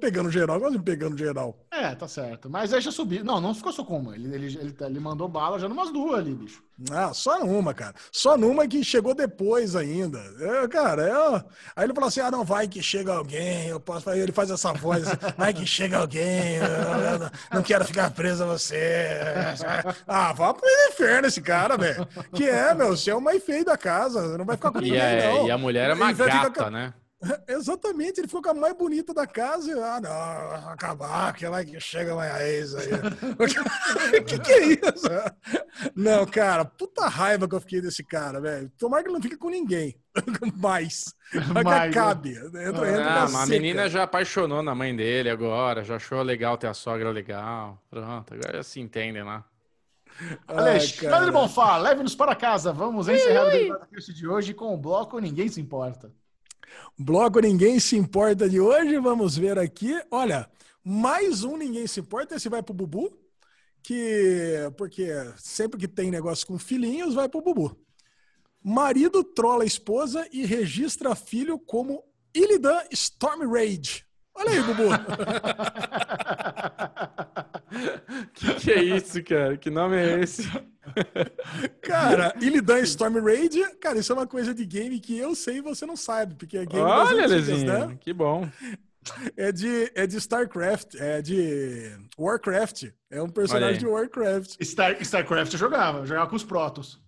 Pegando geral, quase pegando geral. É, tá certo. Mas aí já subiu. Não, não ficou só com uma. Ele, ele, ele, ele mandou bala já numas duas ali, bicho. Ah, só numa, cara. Só numa que chegou depois ainda. É, cara, é... Aí ele falou assim: ah, não, vai que chega alguém. Eu posso... Aí ele faz essa voz assim, (laughs) vai que chega alguém. Eu não, não quero ficar preso a você. (laughs) Ah, vá pro inferno esse cara, velho. Que é, meu, você é o mais feio da casa. Não vai ficar com ninguém, é, não. E a mulher é uma gata, ficar... né? (laughs) Exatamente, ele ficou com a mais bonita da casa. E, ah, não, acabar, aquela que chega lá ex aí. (laughs) O que, que é isso? Não, cara, puta raiva que eu fiquei desse cara, velho. Tomara que ele não fique com ninguém. (laughs) Mais. Mas que acabe. Entra, entra ah, a menina já apaixonou na mãe dele agora, já achou legal ter a sogra legal. Pronto, agora se entendem lá. Alexandre Bonfá, leve-nos para casa. Vamos encerrar o Cast de hoje com o bloco Ninguém Se Importa. Bloco Ninguém Se Importa de hoje, vamos ver aqui. Olha, mais um Ninguém Se Importa, esse vai pro Bubu, que porque sempre que tem negócio com filhinhos, vai pro Bubu. Marido trola esposa e registra filho como Illidan Storm Rage. Olha aí, Bubu. (laughs) que que é isso, cara? Que nome é esse? (laughs) Cara, Illidan Storm Rage, cara, isso é uma coisa de game que eu sei e você não sabe, porque é game das Olha, antigas, Lezinho, né? que bom. É de, é de StarCraft, é de Warcraft. É um personagem de Warcraft. Star, StarCraft eu jogava, eu jogava com os Protos.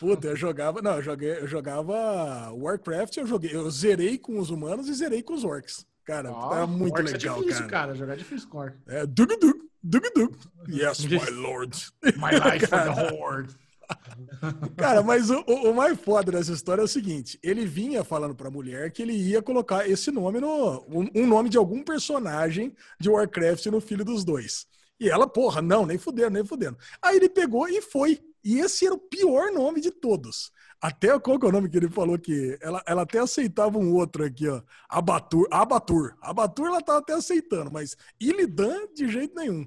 Puta, eu jogava. Não, eu, joguei, eu jogava Warcraft, eu joguei. Eu zerei com os humanos e zerei com os orcs. Cara, Ó, era muito Orcs legal, é difícil, cara. cara. Jogar é difícil com Orc. É, dug dug, dug dug. Yes, (laughs) my lord. My life for the Horde. (laughs) Cara, mas o, o- o mais foda dessa história é o seguinte: ele vinha falando pra mulher que ele ia colocar esse nome no. Um, um nome de algum personagem de Warcraft no filho dos dois. E ela, porra, não, nem fudendo, nem fudendo. Aí ele pegou e foi. E esse era o pior nome de todos. Até qual que é o nome que ele falou que ela, ela até aceitava um outro aqui, ó. Abatur, Abatur. Abatur ela tava até aceitando, mas Illidan de jeito nenhum.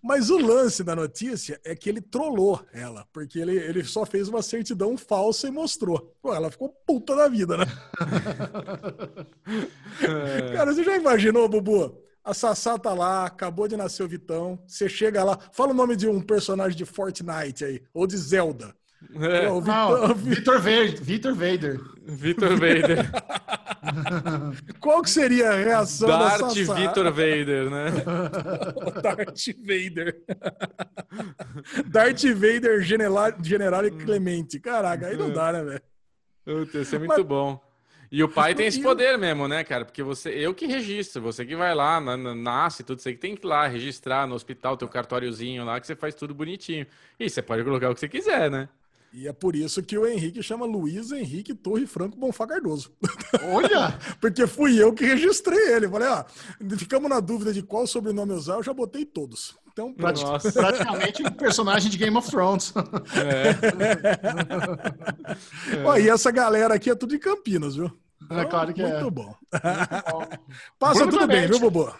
Mas o lance da notícia é que ele trollou ela, porque ele, ele só fez uma certidão falsa e mostrou. Pô, ela ficou puta da vida, né? (laughs) Cara, você já imaginou, Bubu? A Sassá tá lá, acabou de nascer o Vitão. Você chega lá, fala o nome de um personagem de Fortnite aí, ou de Zelda. É, Não, Vi- Vitor Vader. Vitor Vader. Vitor Vader. (laughs) Qual que seria a reação da Darth Sassá? Vitor Vader, né? (laughs) Darth Vader. Darth Vader, General, General Clemente. Caraca, aí não dá, né, velho? Isso é muito Mas- bom. E o pai tem esse poder mesmo, né, cara? Porque você, eu que registro, você que vai lá, na- na- nasce, tudo, você que tem que ir lá registrar no hospital, teu cartóriozinho lá, que você faz tudo bonitinho. E você pode colocar o que você quiser, né? E é por isso que o Henrique chama Luiz Henrique Torre Franco Bonfá Cardoso. Olha! (laughs) Porque fui eu que registrei ele. Falei, ó, ficamos na dúvida de qual sobrenome usar, eu já botei todos. Então, Prati- Nossa. Praticamente um personagem de Game of Thrones. ó, e essa galera aqui é tudo de Campinas, viu? É claro que Muito é. bom. Passa Bruno tudo bem, viu, Bobo?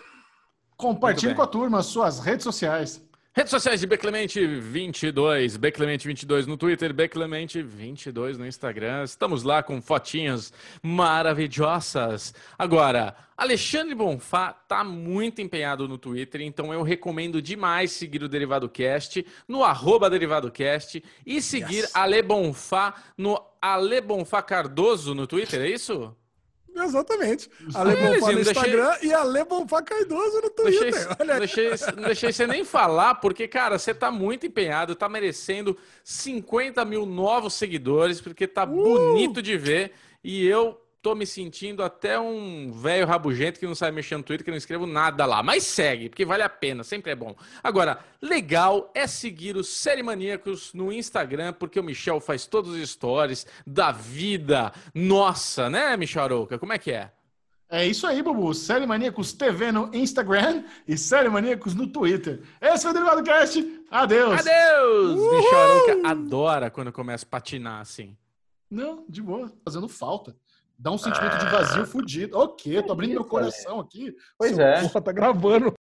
Compartilhe com a turma suas redes sociais. Redes sociais de Beclemente22, Beclemente22 no Twitter, Beclemente22 no Instagram. Estamos lá com fotinhas maravilhosas. Agora, Alexandre Bonfá tá muito empenhado no Twitter, então eu recomendo demais seguir o Derivado Cast no arroba Derivado Cast e seguir Yes. Ale Bonfá no Ale Bonfá Cardoso no Twitter, é isso? Exatamente. Ale É, Bonfá no Lezinho, deixei- Instagram e Ale Bonfá Cardoso no Twitter. deixei, Olha deixei, não deixei você nem falar, porque, cara, você tá muito empenhado, tá merecendo 50 mil novos seguidores, porque tá bonito de ver. E eu tô me sentindo até um velho rabugento que não sabe mexer no Twitter, que não escrevo nada lá. Mas segue, porque vale a pena, sempre é bom. Agora, legal é seguir os Série Maníacos no Instagram, porque o Michel faz todos os stories da vida nossa, né, Michel Arouca? Como é que é? É isso aí, Bubu. Série Maníacos TV no Instagram e Série Maníacos no Twitter. Esse foi o Derivado Cast. Adeus. Adeus! Michel Arouca adora quando começa a patinar assim. Não, de boa. Fazendo falta. Dá um sentimento de vazio fudido. O quê? Tô abrindo meu coração aqui. Pois Seu é. Porra, tá gravando.